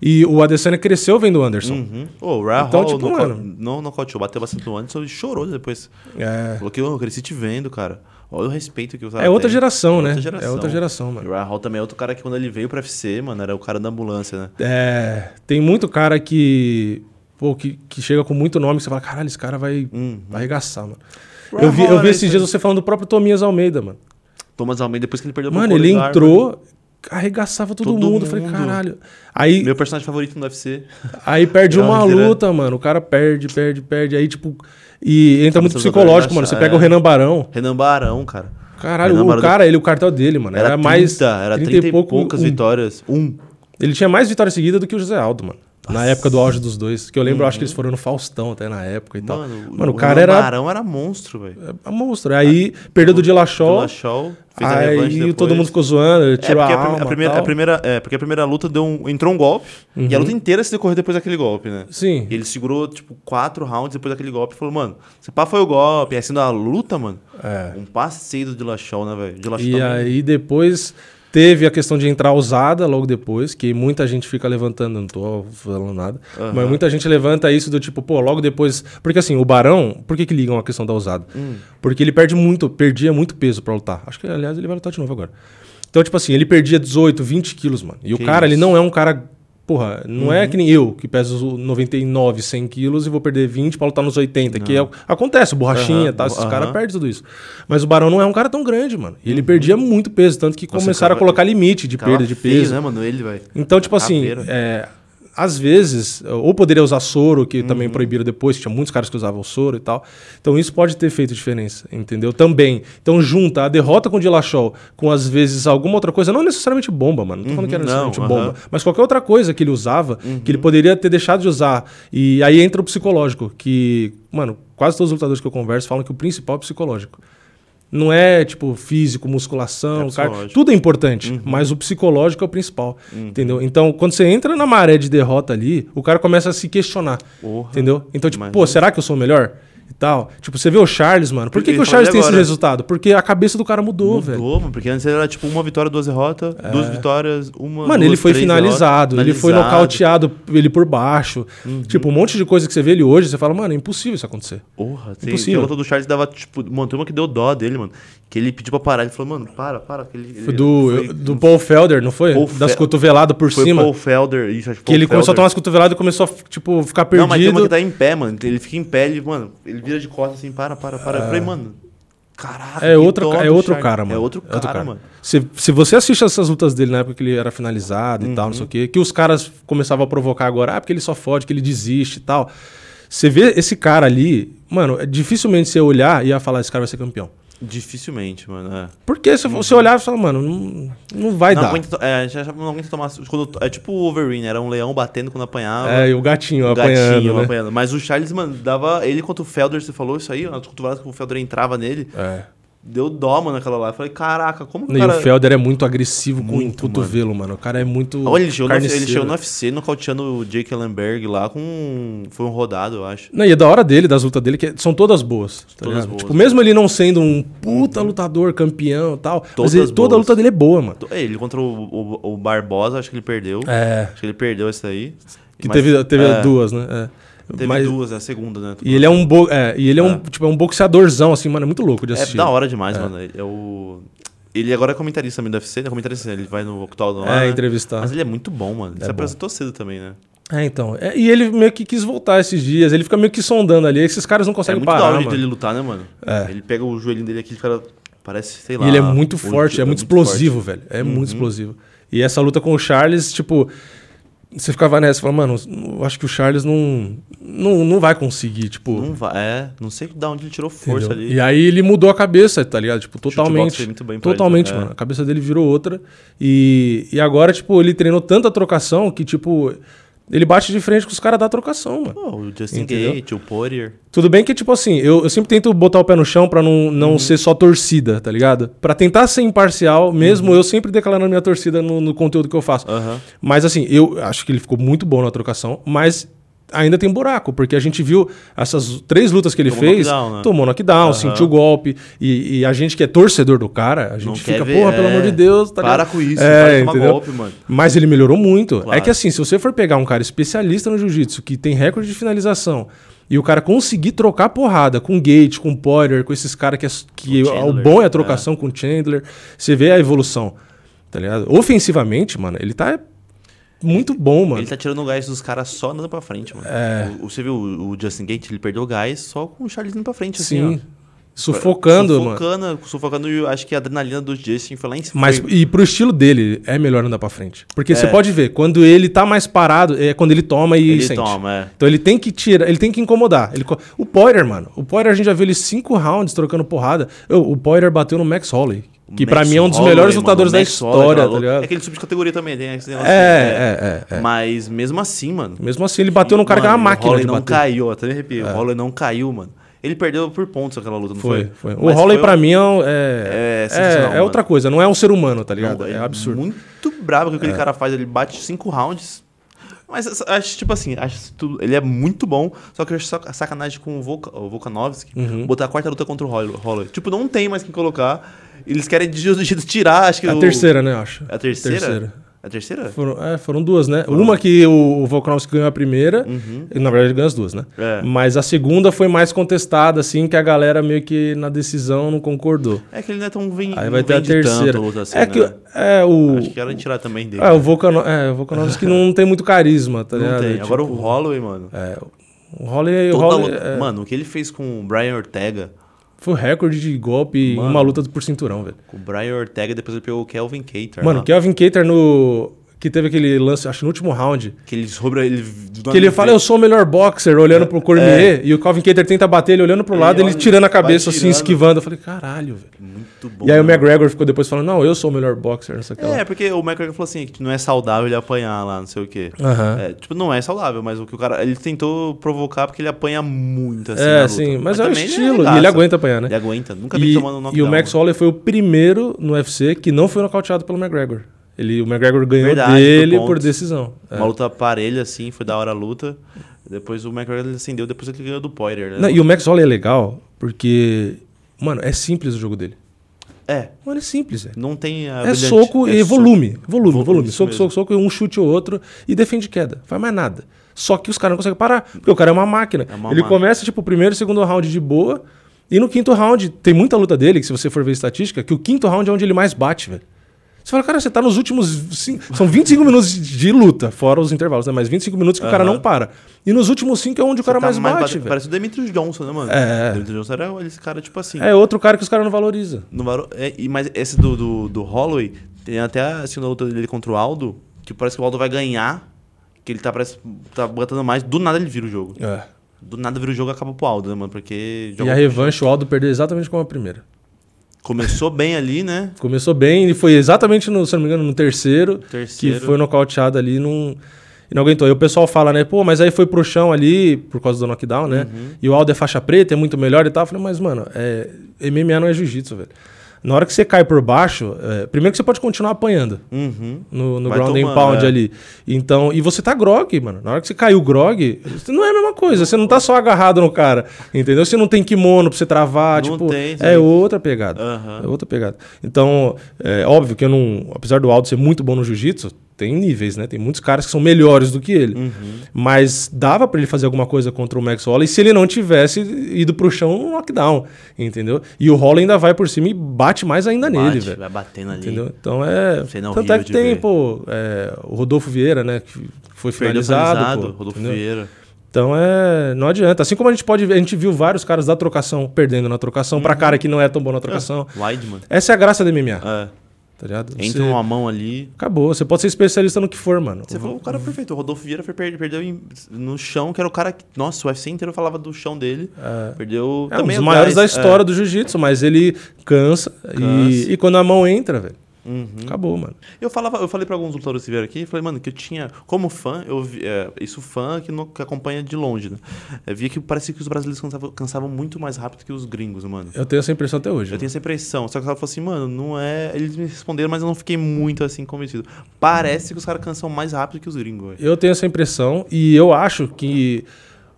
E o Adesanya cresceu vendo o Anderson. Uhum. O Ryan Então, Hall tipo, mano- não nocauteou, bateu bastante no Anderson e chorou depois. É. Falou que "Ô, eu cresci te vendo, cara. Olha o respeito que o cara É outra tem. geração, É né? outra geração. É outra geração, E mano. o Ryan Hall também é outro cara que quando ele veio pro UFC, mano, era o cara da ambulância, né? É, tem muito cara que, pô, que, que chega com muito nome que você fala, caralho, esse cara vai, Uhum. vai arregaçar, mano. Eu vi, eu vi era esses dias você falando do próprio Tomias Almeida, mano. Thomas Almeida, depois que ele perdeu pro Mano, ele entrou, arregaçava todo, Todo mundo. Eu falei, mundo. caralho. Aí, Meu personagem favorito no UFC. aí perde Legal, uma luta, mano. O cara perde, perde, perde. Aí, tipo. E entra muito do psicológico, mano. Você é. pega o Renan Barão. Renan Barão, cara. Caralho, Renan o Barão cara, ele, o cartel dele, mano. Era, Era, mais. 30, era 30 30 e, pouco, poucas um- vitórias. Um. Ele tinha mais vitórias seguidas do que o José Aldo, mano. Na época do auge dos dois. Que eu lembro, acho que eles foram no Faustão até na época e tal. Mano, Mano, o o cara era Barão era monstro, velho. é monstro. Aí perdeu do Dillashaw. Dillashaw fez a Aí todo mundo ficou zoando, É, tirou porque a, a, alma a primeira, a primeira, é, porque a primeira luta deu um, entrou um golpe e a luta inteira se decorreu depois daquele golpe, né? Sim. E ele segurou, tipo, quatro rounds depois daquele golpe e falou, mano, se pá foi o golpe, aí assim da luta, mano, É. um passeio do Dillashaw, né, velho? E também- aí depois teve a questão de entrar usada logo depois, que muita gente fica levantando, não tô falando nada, Aham. mas muita gente levanta isso do tipo, pô, logo depois. Porque assim, o Barão, por que, que ligam a questão da usada? Hum. Porque ele perde muito, perdia muito peso pra lutar. Acho que, aliás, ele vai lutar de novo agora. Então, tipo assim, ele perdia 18, 20 quilos, mano. E o Que cara, ele isso. não é um cara. Porra, não é que nem eu, que peso 99, 100 quilos e vou perder 20 pra lutar nos 80. Que é, acontece, borrachinha Aham, tal, esses aham. caras perdem tudo isso. Mas o Barão não é um cara tão grande, mano. E ele perdia muito peso, tanto que Uhum. Nossa, começaram a ficava- colocar limite de perda de feio, peso. né, mano, ele, velho. Então, tipo assim, é, às vezes, ou poderia usar soro, que Uhum. também proibiram depois, que tinha muitos caras que usavam soro e tal. Então isso pode ter feito diferença, entendeu? Também. Então junta a derrota com o Dillashaw com, às vezes, alguma outra coisa, não necessariamente bomba, mano. Não tô falando que era Uhum, necessariamente não, bomba. Uhum. Mas qualquer outra coisa que ele usava, que ele poderia ter deixado de usar. E aí entra o psicológico, que, mano, quase todos os lutadores que eu converso falam que o principal é o psicológico. Não é tipo físico, musculação, É cara. Uhum. tudo é importante, mas o psicológico é o principal, entendeu? Então, quando você entra na maré de derrota ali, o cara começa a se questionar, Porra. entendeu? Então, tipo, pô, será que eu sou o melhor? E tal. Tipo, você vê o Charles, mano. Por que, que o Charles tem esse agora. resultado? Porque a cabeça do cara mudou, velho. Mudou, mano, porque antes era tipo uma vitória, duas derrotas, duas vitórias, uma. É. Mano, duas, ele foi finalizado, derrotas, ele foi nocauteado ele por baixo. Tipo, um monte de coisa que você vê ele hoje, você fala, mano, é impossível isso acontecer. Porra, tem, Impossível. tem a luta do Charles dava, tipo, montou uma que deu dó dele, mano. Que ele pediu pra parar. Ele falou, mano, para, para. Que ele, Foi ele- do, foi- do Paul Felder, não foi? Paul das Fe- cotoveladas por Foi cima. Paul Felder, isso, acho que Paul ele começou a Felder. tomar as cotoveladas e começou a, tipo, ficar Não, perdido. mas tem uma que tá em pé, mano. Ele fica em pé, ele, mano, ele vira de costas assim, para, para, para. Eu falei, mano, caraca. É outro, dó é outro Charles. cara, mano. É outro cara, mano. Se, se você assiste essas lutas dele na época que ele era finalizado e tal, Uhum. não sei o quê, que os caras começavam a provocar agora, ah, porque ele só fode, que ele desiste e tal. Você vê esse cara ali, mano, é dificilmente você olhar e ia falar, esse cara vai ser campeão. Dificilmente, mano. É. Porque se você olhar e falar, mano, não, não vai não dar. aguenta, é, já, já não aguenta tomar. Quando, é tipo o Wolverine, era um leão batendo quando apanhava. É, e o gatinho o apanhando, gatinho né? apanhando. Mas o Charles, mano, dava. Ele contra o Felder, você falou isso aí, nas cotoveladas que o Felder entrava nele. É. Deu dó, mano, aquela lá. Eu falei, caraca, como que o E cara. o Felder é muito agressivo com Muito, o cotovelo, mano. O cara é muito. Olha, ele chegou, no, ele chegou no UFC nocauteando o Jake Ellenberg lá com. Foi um rodado, eu acho. Não, e é da hora dele, das lutas dele, que são todas boas. Tá Todas boas, tipo, né? mesmo ele não sendo um puta lutador, campeão e tal, Todas ele- toda a luta dele é boa, mano. É, Ele contra o, o, o Barbosa, acho que ele perdeu. É. Acho que ele perdeu esse daí. Que Mas- teve, teve é, duas, né? É. Teve Mas- duas, é a segunda, né? E ele é um, bo... é, e ele é, um, É. tipo, é um boxeadorzão, assim, mano. É muito louco de É assistir. da hora demais, mano. É o... Ele agora é comentarista também do UFC, né? Comentarista, ele vai no Octagon lá. É, né? entrevistar. Mas ele é muito bom, mano. Ele É se bom. apresentou cedo também, né? É, então. É, e ele meio que quis voltar esses dias. Ele fica meio que sondando ali. Esses caras não é conseguem muito parar, da hora mano. dele lutar, né, mano? É. Ele pega o joelhinho dele aqui e fica. Parece, sei lá. E ele é muito o- forte, é muito explosivo, velho. É muito explosivo. E essa luta com o Charles, tipo, você ficava nessa, fala, mano, eu acho que o Charles não, não, não vai conseguir, tipo. Não vai. É, não sei de onde ele tirou força entendeu? ali. E aí ele mudou a cabeça, tá ligado? Tipo, totalmente. pra ele, totalmente, é. mano. A cabeça dele virou outra. E, e agora, tipo, ele treinou tanta trocação que, tipo, ele bate de frente com os caras da trocação, mano. Pô, o Justin Entendeu? Gate, o Poirier. Tudo bem que, tipo assim, eu, eu sempre tento botar o pé no chão pra não, não Uhum. ser só torcida, tá ligado? Pra tentar ser imparcial, mesmo Uhum. eu sempre declarando minha torcida no, no conteúdo que eu faço. Aham. Mas assim, eu acho que ele ficou muito bom na trocação, mas ainda tem buraco, porque a gente viu essas três lutas que ele Tomou fez, knockdown, né? tomou knockdown, Aham. sentiu golpe, e, e a gente que é torcedor do cara, a gente Não fica, ver, porra, pelo é. amor de Deus, tá Para ligado? com isso, É, tomar entendeu? golpe, mano. Mas ele melhorou muito. Claro. É que assim, se você for pegar um cara especialista no jiu-jitsu, que tem recorde de finalização, e o cara conseguir trocar porrada com o Gate, com o Poirier, com esses caras que, é, que Com o o bom é a trocação com o Chandler, você vê a evolução, tá ligado? Ofensivamente, mano, ele tá muito bom, mano. Ele tá tirando o gás dos caras só andando pra frente, mano. É. O, você viu o, Justin Gate, ele perdeu o gás só com o Charles indo pra frente, assim, Sim. ó. Sufocando, mano. sufocando, Sufocando, e eu acho que a adrenalina do Justin foi lá em cima. Mas Foi- e pro estilo dele, é melhor andar pra frente. Porque você É. pode ver, quando ele tá mais parado, é quando ele toma e ele sente. toma, é. Então ele tem que tirar, ele tem que incomodar. Ele o Poirier, mano. O Poirier a gente já viu ele cinco rounds trocando porrada. Eu- o Poirier bateu no Max Holloway. Que pra Max mim é um dos melhores lutadores o da Holloway, história, tá ligado? É aquele subcategoria também, tem esse negócio. É, é, é, é. Mas mesmo assim, mano. Mesmo assim, ele bateu num cara que é mano, uma máquina O Holloway não caiu, até me arrepio. O Holloway não caiu, mano. Ele perdeu por pontos aquela luta, não Foi, foi? foi. O Holloway pra mim é, é, É é, é outra coisa. Não é um ser humano, tá ligado? É absurdo. Muito brabo que aquele cara faz. Ele bate cinco rounds. Mas acho, tipo assim, acho tudo, ele é muito bom, só que eu acho sac- sacanagem com o, Volka, o Volkanovski Uhum. botar a quarta luta contra o Holl- Holloway. Tipo, não tem mais quem colocar. Eles querem de, tirar, acho que É a o- terceira, né, acho. É a terceira? Terceira. A terceira? Foram, é, foram duas, né? Uma que o, o Volkanovski ganhou a primeira, e, na verdade ele ganhou as duas, né? Uhum. É. Mas a segunda foi mais contestada, assim, que a galera meio que na decisão não concordou. É que ele não é tão vem, Aí não vai ter a terceira. assim, é que né? é o Acho que era tirar também dele. é, o Volkano, é, o Volkanovski não tem muito carisma, tá não ligado? tem. Tipo, Agora o Holloway, mano. é, o Holloway, o Holloway, é, Mano, o que ele fez com o Brian Ortega. Foi o recorde de golpe em Mano. uma luta por cinturão, velho. O Brian Ortega, depois ele pegou o Kelvin Cater. Mano, lá. Kelvin Cater no que teve aquele lance, acho no último round, Que ele sobre ele. Que ele fala, eu sou o melhor boxer, olhando pro Cormier, e o Calvin Cater tenta bater ele olhando pro Ele lado, ele olha, tirando a cabeça assim, esquivando. Eu falei, caralho, velho. Muito bom. E aí o? McGregor ficou depois falando, não, eu sou o melhor boxer, lá. É, porque o McGregor falou assim, que não é saudável ele apanhar lá, não sei o quê. É, tipo, não é saudável, mas o que o cara. Ele tentou provocar porque ele apanha muito, assim. É, sim, mas, é o também estilo, e arregaça. ele aguenta apanhar, né? Ele aguenta. Nunca vi E, tomando um e knockdown. o Max Holloway foi o primeiro no UFC que não foi nocauteado pelo McGregor. Ele, o McGregor ganhou Verdade, dele por decisão. É. Uma luta parelha, assim, foi da hora a luta. Depois o McGregor ele acendeu, depois ele ganhou do Poirier, né? Não, e o Max Holloway é legal porque, mano, é simples o jogo dele. É, Mano, é simples, velho. não tem a É soco é e soco. volume. Volume, Volume, volume. isso Soco, mesmo. soco, soco, um chute ou outro e defende queda. Faz mais nada. Só que os caras não conseguem parar. Porque o cara é uma máquina. É uma ele máquina. começa, tipo, o primeiro e segundo round de boa. E no quinto round, tem muita luta dele, que se você for ver estatística, que o quinto round é onde ele mais bate, velho. Você fala, cara, você tá nos últimos. cin- São 25 minutos de luta, fora os intervalos, né? Mas 25 minutos que o cara não para. E nos últimos cinco é onde o cara tá mais bate, batendo- velho. Parece o Demetrius Johnson, né, mano? É. O Demetrius Johnson era esse cara, tipo assim. É outro cara que os caras não valorizam. No varo- é, e, mas esse do, do, do Holloway, tem até a segunda luta dele contra o Aldo, que parece que o Aldo vai ganhar, que ele tá, parece, tá botando mais, do nada ele vira o jogo. Do nada vira o jogo e acaba pro Aldo, né, mano? Porque... E a revanche, o Aldo perdeu exatamente como a primeira. Começou bem ali, né? Começou bem e foi exatamente, no, se não me engano, no terceiro, Terceiro. que foi nocauteado ali num. E não aguentou. Aí o pessoal fala, né? Pô, mas aí foi pro chão ali, por causa do knockdown, né? Uhum. E o Aldo é faixa preta, é muito melhor e tal. Eu falei, mas, mano, é... MMA não é jiu-jitsu, velho. Na hora que você cai por baixo, é, primeiro que você pode continuar apanhando Uhum. no, no Vai ground and tomando, pound é. ali. Então, e você tá grog, mano. Na hora que você caiu grog, não é a mesma coisa. Você não tá só agarrado no cara, entendeu? Você não tem kimono pra você travar, Não tipo, tem, é outra pegada. Aham. É outra pegada. Então, é óbvio que eu não, apesar do Aldo ser muito bom no jiu-jitsu, tem níveis, né? Tem muitos caras que são melhores do que ele. Uhum. Mas dava pra ele fazer alguma coisa contra o Max Holloway se ele não tivesse ido pro chão no knockdown, entendeu? E o Holloway ainda vai por cima e bate mais ainda nele, Bate, velho. Vai batendo ali. Entendeu? Então é. Tanto é que tem, ver. pô, é, o Rodolfo Vieira, né? Que foi finalizado. finalizado, pô, Rodolfo entendeu? Vieira. Então é. Não adianta. Assim como a gente pode ver, a gente viu vários caras da trocação perdendo na trocação Uhum. pra cara que não é tão bom na trocação. Weidman. Essa é a graça do MMA, É. tá ligado? Entra Você- uma mão ali. Acabou. Você pode ser especialista no que for, mano. Você falou o cara perfeito. O Rodolfo Vieira foi, per- perdeu em- no chão, que era o cara que. Nossa, o UFC inteiro falava do chão dele. Perdeu. É um também dos o maiores gás, da história do jiu-jitsu, mas ele cansa, Cansa. E, e quando a mão entra, velho, Uhum. acabou, mano. Eu, falava, eu falei pra alguns lutadores que vieram aqui, falei, mano, que eu tinha, como fã, eu vi, é, isso fã que, não- que acompanha de longe, né? Eu via que parecia que os brasileiros cansavam, cansavam muito mais rápido que os gringos, mano. Eu tenho essa impressão até hoje. Eu tenho essa impressão. Só que ela falou assim, mano, não é. Eles me responderam, mas eu não fiquei muito assim convencido. Parece que os caras cansam mais rápido que os gringos, velho. Eu tenho essa impressão e eu acho que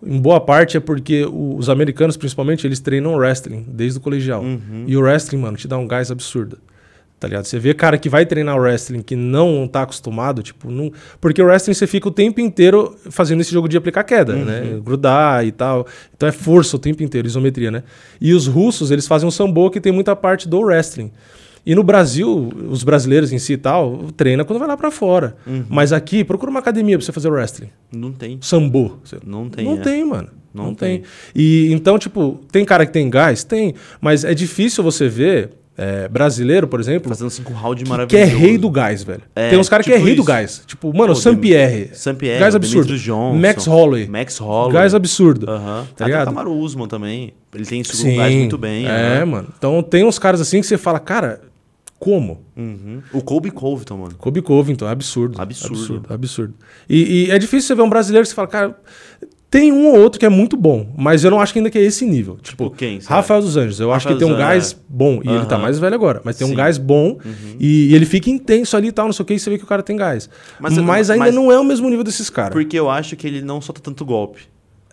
em boa parte é porque os americanos, principalmente, eles treinam wrestling desde o colegial. Uhum. E o wrestling, mano, te dá um gás absurdo. Tá ligado? Você vê cara que vai treinar wrestling que não tá acostumado, tipo, não. Porque o wrestling você fica o tempo inteiro fazendo esse jogo de aplicar queda, Uhum. né? Grudar e tal. Então é força o tempo inteiro, isometria, né? E os russos, eles fazem um sambo que tem muita parte do wrestling. E no Brasil, os brasileiros em si e tal, treina quando vai lá pra fora. Uhum. Mas aqui, procura uma academia pra você fazer wrestling. Não tem. Sambo. Não tem. não é. tem, mano. Não Não, tem. tem. E então, tipo, tem cara que tem gás? Tem. Mas é difícil você ver é, brasileiro, por exemplo, Fazendo cinco rounds que maravilhoso. é rei do gás, velho. É, tem uns caras que tipo é rei do isso. gás. Tipo, mano, Pô, Sam Pierre. Sam Pierre, Gás absurdo. Johnson, Max Holloway. Max Holloway. Gás absurdo. Aham. Tá Até o ligado? Kamaru Usman também. Ele tem Sim. gás muito bem. É, aham. mano. Então tem uns caras assim que você fala, cara, como? Uhum. O Colby Covington, mano. Kobe Covington, absurdo. Absurdo. Absurdo, absurdo. E, e é difícil você ver um brasileiro que você fala, cara, tem um ou outro que é muito bom, mas eu não acho que ainda que é esse nível. Tipo, quem, sabe? Rafael dos Anjos, eu acho que Rafael tem um gás é. bom. E ele tá mais velho agora, mas tem Sim. Uhum. um gás bom e, e ele fica intenso ali e tal, não sei o que, e você vê que o cara tem gás. Mas- Mas, ainda mas- não é o mesmo nível desses caras. Porque eu acho que ele não solta tanto golpe.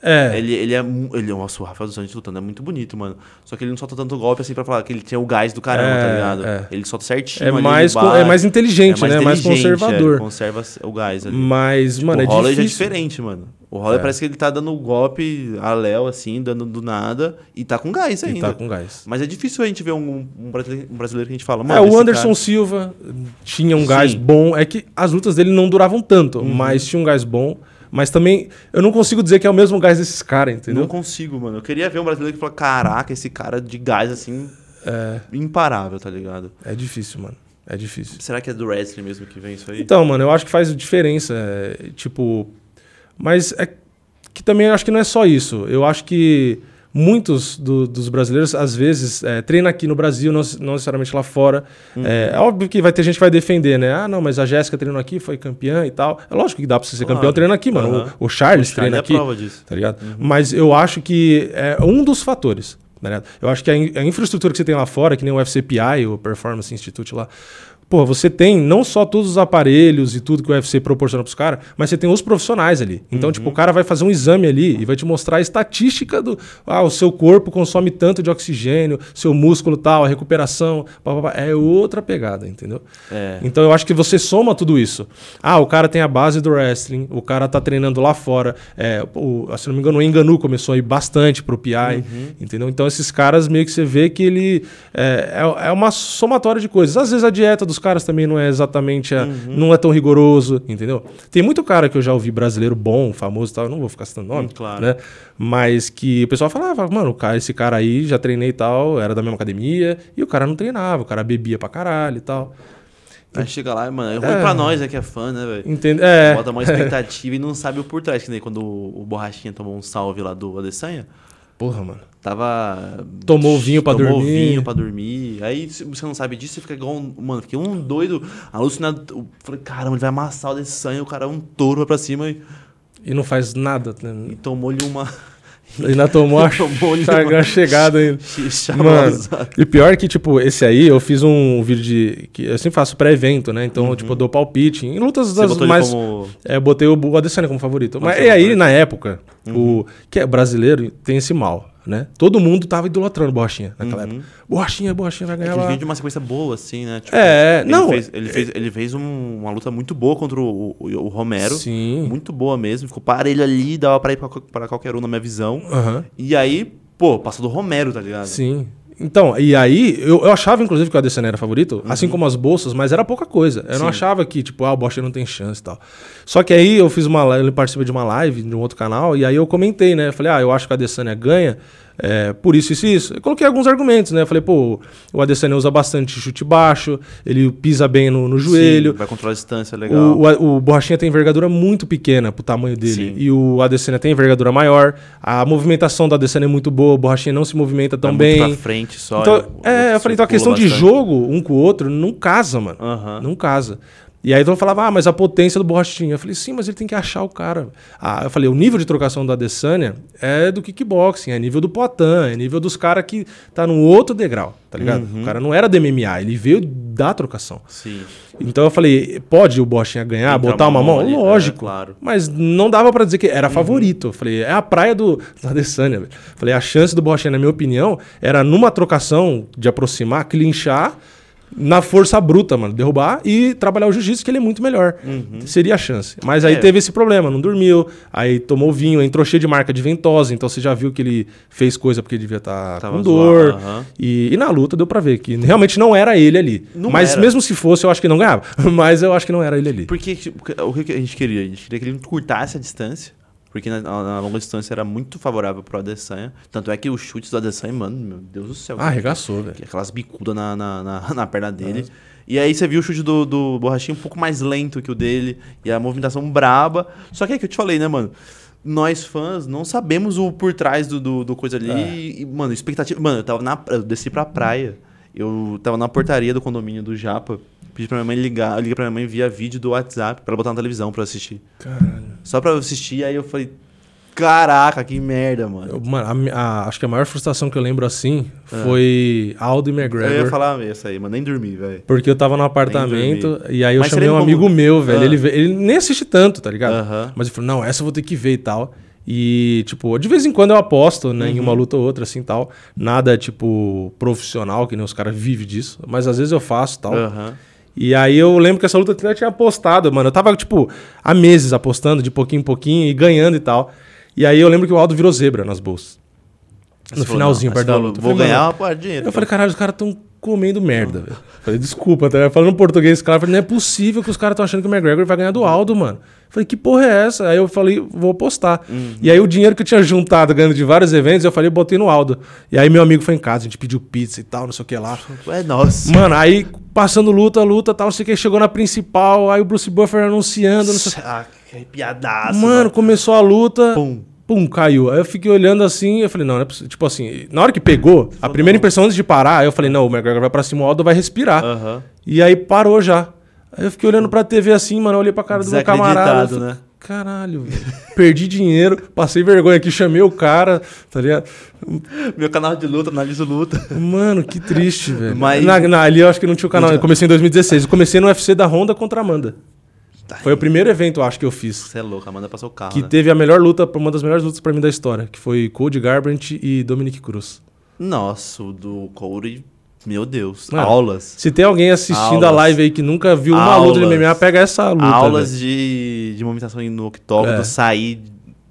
É. Ele, ele é. Ele, nossa, o Rafael dos Anjos lutando é muito bonito, mano. Só que ele não solta tanto golpe assim pra falar que ele tinha o gás do caramba, É, tá ligado? é. Ele solta certinho. É mais, ele é mais inteligente, né? Mais inteligente, conservador. é, conserva o gás ali. Mas, mano, o é é difícil. difícil. diferente, mano. O Holloway É. parece que ele tá dando golpe a Léo, assim, dando do nada, e tá com gás E ainda. tá com gás. Mas é difícil a gente ver um, um brasileiro, um brasileiro que a gente fala, É, o Anderson cara- Silva tinha um gás Sim. Uhum. bom. É que as lutas dele não duravam tanto, mas tinha um gás bom. Mas também, eu não consigo dizer que é o mesmo gás desses caras, entendeu? Não consigo, mano. Eu queria ver um brasileiro que fala, caraca, esse cara de gás, assim, É, imparável, tá ligado? é difícil, mano. É difícil. Será que é do wrestling mesmo que vem isso aí? Então, mano, eu acho que faz diferença. é, tipo. Mas é que também acho que não é só isso. Eu acho que muitos do- dos brasileiros, às vezes, é, treinam aqui no Brasil, não, não necessariamente lá fora. É, é óbvio que vai ter gente que vai defender, né? Ah, não, mas a Jéssica treinou aqui, foi campeã e tal. É lógico que dá pra você ser Claro. campeão treinando aqui, mano. Aham. O, o Charles O treina é aqui. prova disso. Tá ligado? Mas eu acho que é um dos fatores. Tá? Eu acho que a, in- a infraestrutura que você tem lá fora, que nem o FCPI, o Performance Institute lá, pô, você tem não só todos os aparelhos e tudo que o UFC proporciona pros caras, mas você tem os profissionais ali. Então, tipo, o cara vai fazer um exame ali e vai te mostrar a estatística do. Ah, o seu corpo consome tanto de oxigênio, seu músculo tal, a recuperação. pá, pá, pá. é outra pegada, entendeu? É. Então eu acho que você soma tudo isso. Ah, o cara tem a base do wrestling, o cara tá treinando lá fora. É, o, se não me engano, o Enganu começou a ir bastante pro PI, Uhum. entendeu? Então esses caras meio que você vê que ele é, é, é uma somatória de coisas. Às vezes a dieta dos caras também não é exatamente, a- Uhum. não é tão rigoroso, entendeu? Tem muito cara que eu já ouvi brasileiro bom, famoso e tal, eu não vou ficar citando nome, Hum, claro. né? Mas que o pessoal falava, mano, o cara, esse cara aí já treinei e tal, era da mesma academia, e o cara não treinava, o cara bebia pra caralho e tal. Aí chega lá, mano, é ruim pra nós, né, que é fã, né, velho? Entende? É. Bota uma expectativa e não sabe o por trás. Que nem quando o, o Borrachinha tomou um salve lá do Adesanya. Porra, mano. Tava. Tomou vinho pra tomou dormir. vinho pra dormir. Aí você não sabe disso, você fica igual um. Mano, fiquei um doido, alucinado. Eu Falei, caramba, ele vai amassar o desse sangue. O cara é um touro vai pra cima e, E não faz nada. né? e tomou-lhe uma. Ainda tomou a, a chegada ainda. Mano, e pior que, tipo, esse aí eu fiz um vídeo de. que Eu sempre faço pré-evento, né? Então, tipo, eu dou palpite. Em lutas Uhum. Você das mais. como. É, eu botei o, Adesanya como favorito. Mas e aí, na época, Uhum. o que é brasileiro tem esse mal, né? Todo mundo tava idolatrando Borrachinha naquela Uhum. época. Borrachinha, Borrachinha vai É ganhar que ele veio de uma sequência boa, assim, né? Tipo, É, ele não, Fez, ele, fez, ele fez um- uma luta muito boa contra o, o, o Romero. Sim. Muito boa mesmo. Ficou parelho ali, dava pra ir pra, pra qualquer um, na minha visão. Aham. E aí, pô, passou do Romero, tá ligado? Sim. Então, e aí, eu, eu achava, inclusive, que o Adesanya era favorito, assim como as bolsas, mas era pouca coisa. Eu não Uhum. Sim. achava que, tipo, ah, o Bosch não tem chance e tal. Só que aí eu fiz uma ele participou de uma live de um outro canal, e aí eu comentei, né? Eu falei, ah, eu acho que o Adesanya ganha é, por isso, isso e isso. Eu coloquei alguns argumentos, né? Eu falei, pô, o Adesanya usa bastante chute baixo, ele pisa bem no, no joelho. Sim, vai controlar a distância, legal. O, o, o Borrachinha tem envergadura muito pequena pro tamanho dele. Sim. E o Adesanya tem envergadura maior. A movimentação do Adesanya é muito boa. O Borrachinha não se movimenta tão Vai muito bem. pra frente só. Então, ele- é, eu falei, então a questão de bastante. jogo um com o outro não casa, mano. Aham. Não casa. E aí então eu falava, ah, mas a potência do Borrachinha. Eu falei, sim, mas ele tem que achar o cara. Ah, eu falei, o nível de trocação da Adesanya é do kickboxing, é nível do Poitin, é nível dos caras que tá num outro degrau, tá ligado? Uhum. O cara não era do MMA, ele veio da trocação. Sim. Então eu falei, pode o Borrachinha ganhar, Entrar botar uma mão? ali, Lógico. é, claro. Mas não dava pra dizer que era favorito. Eu falei, é a praia do, do Adesanya. Eu Falei, a chance do Borrachinha, na minha opinião, era numa trocação de aproximar, clinchar na força bruta, mano. Derrubar e trabalhar o jiu-jitsu, que ele é muito melhor. Seria a chance. Mas aí É. teve esse problema, não dormiu, aí tomou vinho, entrou cheio de marca de ventosa, então você já viu que ele fez coisa porque devia estar Tava com dor. aham. E, e na luta deu pra ver que realmente não era ele ali. Não Mas era. mesmo se fosse, eu acho que não ganhava. Mas eu acho que não era ele ali. Porque o que que a gente queria? A gente queria que ele encurtasse a distância. Porque na, na- longa distância era muito favorável pro Adesanya. Tanto é que os chutes do Adesanya, mano, meu Deus do céu. Ah, arregaçou, velho. Que Aquelas bicudas na, na, na, na perna dele. E aí você viu o chute do, do Borrachinho um pouco mais lento que o dele. E a movimentação braba. Só que é que eu te falei, né, mano? Nós fãs não sabemos o por trás do, do, do coisa ali. É. E, mano, expectativa. Mano, eu tava na. Eu desci pra praia. Eu tava na portaria do condomínio do Japa. Pedi pra minha mãe ligar. Eu liguei pra minha mãe via vídeo do WhatsApp pra ela botar na televisão pra eu assistir. Caralho. Só pra eu assistir, aí eu falei. Caraca, que merda, mano. Eu- mano, a a- acho que a maior frustração que eu lembro assim foi Aldo e Eu ia McGregor. falar isso aí, mano. Nem dormi, velho. Porque eu tava no apartamento e aí eu Mas chamei um como- amigo meu, velho. Ah. Ele, ele nem assiste tanto, tá ligado? Aham. Mas ele falou, não, essa eu vou ter que ver e tal. E, tipo, de vez em quando eu aposto, né, em Uhum. uma luta ou outra, assim, tal. Nada, tipo, profissional, que nem os caras vivem disso. Mas às vezes eu faço, tal. Aham. E aí eu lembro que essa luta eu tinha apostado, mano. Eu tava, tipo, há meses apostando, de pouquinho em pouquinho, e ganhando e tal. E aí eu lembro que o Aldo virou zebra nas bolsas. No você finalzinho, perto da luta. Eu Vou falei, ganhar uma parte de dinheiro. Eu falei, caralho, os caras tão comendo merda, velho. Falei, desculpa, tá? Falando português, cara, falei, não é possível que os caras estão achando que o McGregor vai ganhar do Aldo, mano. Falei, que porra é essa? Aí eu falei, vou apostar. Uhum. E aí o dinheiro que eu tinha juntado ganhando de vários eventos, eu falei, botei no Aldo. E aí meu amigo foi em casa, a gente pediu pizza e tal, não sei o que lá. É, nossa. Mano, aí passando luta, luta, tal, não sei o que, chegou na principal, aí o Bruce Buffer anunciando, não sei Ah, que arrepiadaço. Mano, começou a luta. Pum. Pum, caiu. Aí eu fiquei olhando assim, eu falei, não, não é possível. Tipo assim, na hora que pegou, a primeira impressão antes de parar, aí eu falei, não, o McGregor vai pra cima, o Aldo vai respirar. Aham. E aí parou já. Aí eu fiquei olhando pra TV assim, mano, eu olhei pra cara do meu camarada. Desacreditado, falei, né? Caralho, velho. Perdi dinheiro, passei vergonha aqui, chamei o cara, tá ligado? Meu canal de luta, analiso luta. Mano, que triste, velho. Mas- Na, na- ali eu acho que não tinha o canal. Eu comecei em 2016. Eu comecei no UFC da Honda contra a Amanda. Foi o primeiro evento, acho, que eu fiz. Você é louco, a Amanda passou o carro. Que né? teve a melhor luta, uma das melhores lutas pra mim da história, que foi Cody Garbrandt e Dominic Cruz. Nossa, o do Corey, meu Deus. Mano, aulas. Se tem alguém assistindo a Aulas. live aí que nunca viu uma Aulas. luta de MMA, pega essa luta. aulas velho. de, de movimentação no octógono, É. sair,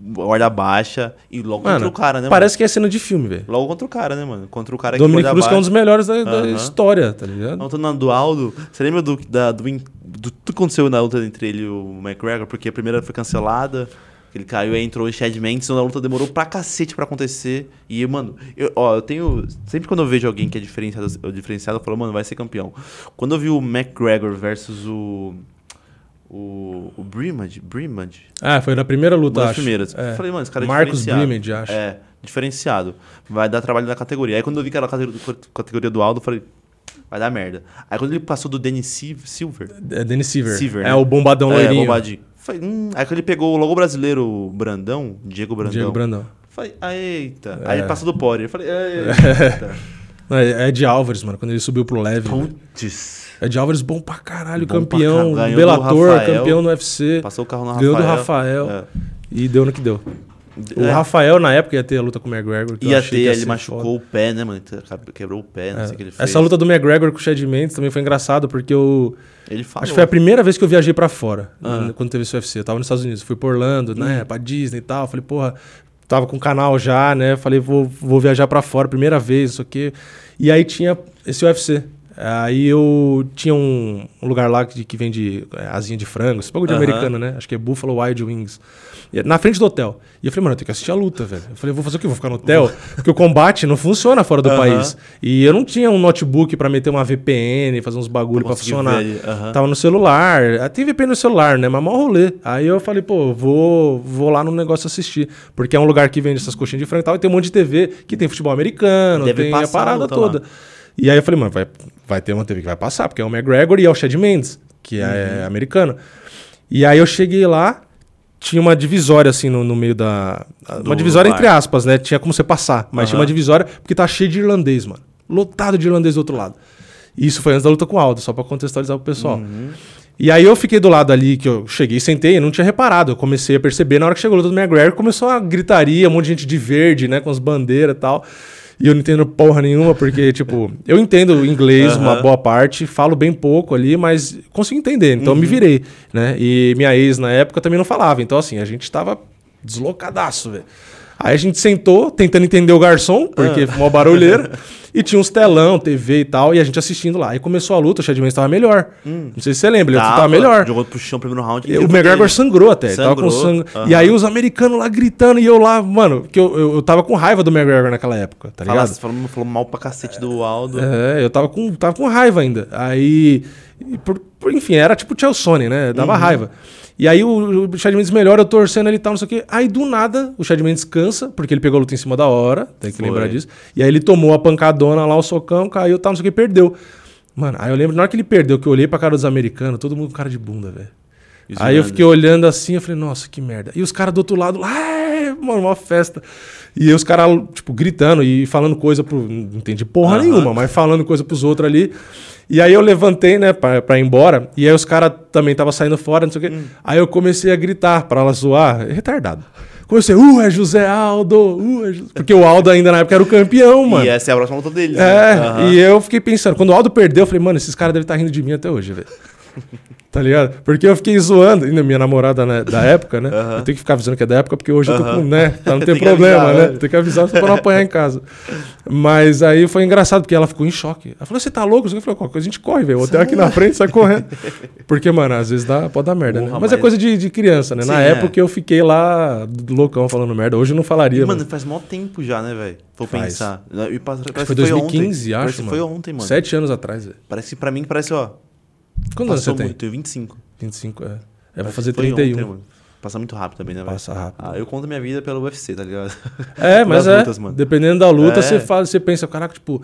guarda baixa e logo Mano, contra o cara, né, Parece que é cena de filme, velho. mano? Logo contra o cara, né, mano? Contra o cara Dominic guarda Cruz, que é um dos melhores da, da Aham. história, tá ligado? Tô na do Aldo. Você lembra do, da, do, do tudo que aconteceu na luta entre ele e o McGregor? Porque a primeira foi cancelada, ele caiu, aí entrou o Chad Mendes, então a luta demorou pra cacete pra acontecer. E, mano, eu, ó, eu tenho. Sempre quando eu vejo alguém que é diferenciado, diferenciado eu falo, mano, vai ser campeão. Quando eu vi o McGregor versus o. O, o Brimad, Brimad. Ah, foi na primeira luta, Uma das acho. primeiras. É. Falei, mano, esse cara é Marcos diferenciado. Brimad, acho. É, diferenciado. Vai dar trabalho na categoria. Aí quando eu vi que era a categoria, categoria do Aldo, eu falei, vai dar merda. Aí quando ele passou do Sil- Silver, É Dennis Silver. Silver, é né? o bombadão é, loirinho. bombadinho. Falei, hum. Aí quando ele pegou o logo brasileiro Brandão, Diego Brandão. Diego Brandão. Falei, ah, eita. É. Aí ele passou do. Eu falei, eita. Não, É Ed Álvares, mano, quando ele subiu pro leve. Putz. Ed Álvares bom pra caralho, Bom pra campeão. Ganhou do Bellator, Rafael. campeão no UFC. Passou o carro Ganhou Rafael. do Rafael. É. E deu no que deu. O É. Rafael, na época, ia ter a luta com o McGregor. Ia ter, ia ele machucou foda. o pé, né, mano? Quebrou o pé, não É. sei o que ele fez. Essa luta do McGregor com o Chad Mendes também foi engraçado, porque eu. Ele falou. Acho que foi a primeira vez que eu viajei pra fora, Ah. quando teve esse UFC. Eu tava nos Estados Unidos, fui pra Orlando, né, pra Disney e tal. Falei, porra, tava com o canal já, né? Falei, vou, vou viajar pra fora, primeira vez, isso aqui. E aí tinha esse UFC. Aí eu tinha um, um lugar lá que, que vende é, asinha de frango, esse bagulho de americano, né? Acho que é Buffalo Wild Wings. E Na frente do hotel. E eu falei, mano, eu tenho que assistir a luta, velho. Eu falei, vou fazer o quê? Vou ficar no hotel? Porque o combate não funciona fora do Aham. país. E eu não tinha um notebook pra meter uma VPN, fazer uns bagulho pra conseguir funcionar. aham. Tava no celular. Ah, Tem VPN no celular, né? Mas mó rolê. Aí eu falei, pô, vou, vou lá no negócio assistir. Porque é um lugar que vende essas coxinhas de frango e tal. E tem um monte de TV que tem futebol americano, Deve tem a parada toda. lá. E aí eu falei, mano, vai, vai ter uma TV que vai passar, porque é o McGregor e é o Chad Mendes, que é Uhum. americano. E aí eu cheguei lá, tinha uma divisória assim no, no meio da. Do uma divisória bar. entre aspas, né? Tinha como você passar, mas tinha Aham. uma divisória porque tá cheio de irlandês, mano. Lotado de irlandês do outro lado. E isso foi antes da luta com o Aldo, só pra contextualizar pro pessoal. Uhum. E aí eu fiquei do lado ali, que eu cheguei, sentei, eu não tinha reparado. Eu comecei a perceber, na hora que chegou a luta do McGregor, começou a gritaria, um monte de gente de verde, né, com as bandeiras e tal. E eu não entendo porra nenhuma, porque, tipo, eu entendo inglês uma Aham. boa parte, falo bem pouco ali, mas consigo entender, então eu Uhum. me virei, né? E minha ex, na época, também não falava. Então, assim, a gente tava deslocadaço, velho. Aí a gente sentou, tentando entender o garçom, porque Ah. foi uma barulheira, e tinha uns telão, TV e tal, e a gente assistindo lá. Aí começou a luta, o Chad Mendes tava melhor. Não sei se você lembra, ele Tava, tava melhor. Jogou pro chão primeiro round. E O McGregor sangrou até, ele tava com Sangrou, sangue. aham. E aí os americanos lá gritando e eu lá, mano, que eu, eu, eu tava com raiva do McGregor naquela época, tá ligado? Fala, falou, falou mal pra cacete do Aldo. É, eu tava com, tava com raiva ainda. Aí, por- por- enfim, era tipo o Chelsea, né? Dava raiva. E aí o, o Chad Mendes melhora, eu torcendo ele e tal, não sei o quê. Aí do nada o Chad Mendes cansa, porque ele pegou a luta em cima da hora, tem que Foi. lembrar disso. E aí ele tomou a pancadona lá, o socão, caiu e tal, não sei o que, perdeu. Mano, aí eu lembro, na hora que ele perdeu, que eu olhei pra cara dos americanos, todo mundo com cara de bunda, velho. Aí eu fiquei olhando assim, eu falei, nossa, que merda. E os caras do outro lado, lá, "É, mano, uma festa. E os caras, tipo, gritando e falando coisa pro. Não entendi porra Aham. nenhuma, mas falando coisa pros outros ali. E aí eu levantei, né, pra, pra ir embora. E aí os caras também estavam saindo fora, não sei o quê. Hum. Aí eu comecei a gritar pra ela zoar, retardado. Comecei, uh, é José Aldo, uh, é José... Porque o Aldo ainda na época era o campeão, mano. E essa é a próxima luta deles. É, né? Aham. e eu fiquei pensando, quando o Aldo perdeu, eu falei, mano, esses caras devem estar rindo de mim até hoje, velho. tá ligado? Porque eu fiquei zoando, ainda minha namorada né, da época, né? Eu tenho que ficar avisando que é da época, porque hoje eu tô com, né? Tá, não tem, problema, avisar, né? né? Tem que avisar pra não apanhar em casa. Mas aí foi engraçado, porque ela ficou em choque. Ela falou, você tá louco? Eu falei, qualquer coisa a gente corre, velho. O hotel aqui na frente, sai correndo. Porque, mano, às vezes dá, pode dar merda, né? Porra, Mas é mas- coisa de, de criança, né? Na Sim, é. época eu fiquei lá loucão falando merda. Hoje eu não falaria, E, mano, mano. faz mó tempo já, né, velho? Vou Faz. pensar. E parece foi que 2015, ontem. acho, Parece mano. foi ontem, mano. Sete anos atrás, velho. Parece que pra mim, parece, ó. Quantos anos você tem? muito. Tenho 25. 25, é. É, Parece fazer que foi 31. ontem, mano. Passa muito rápido também, né? Passa rápido. Ah, eu conto minha vida pelo UFC, tá ligado? É, mas é. lutas. Dependendo da luta, É. você fala, você pensa, caraca, tipo.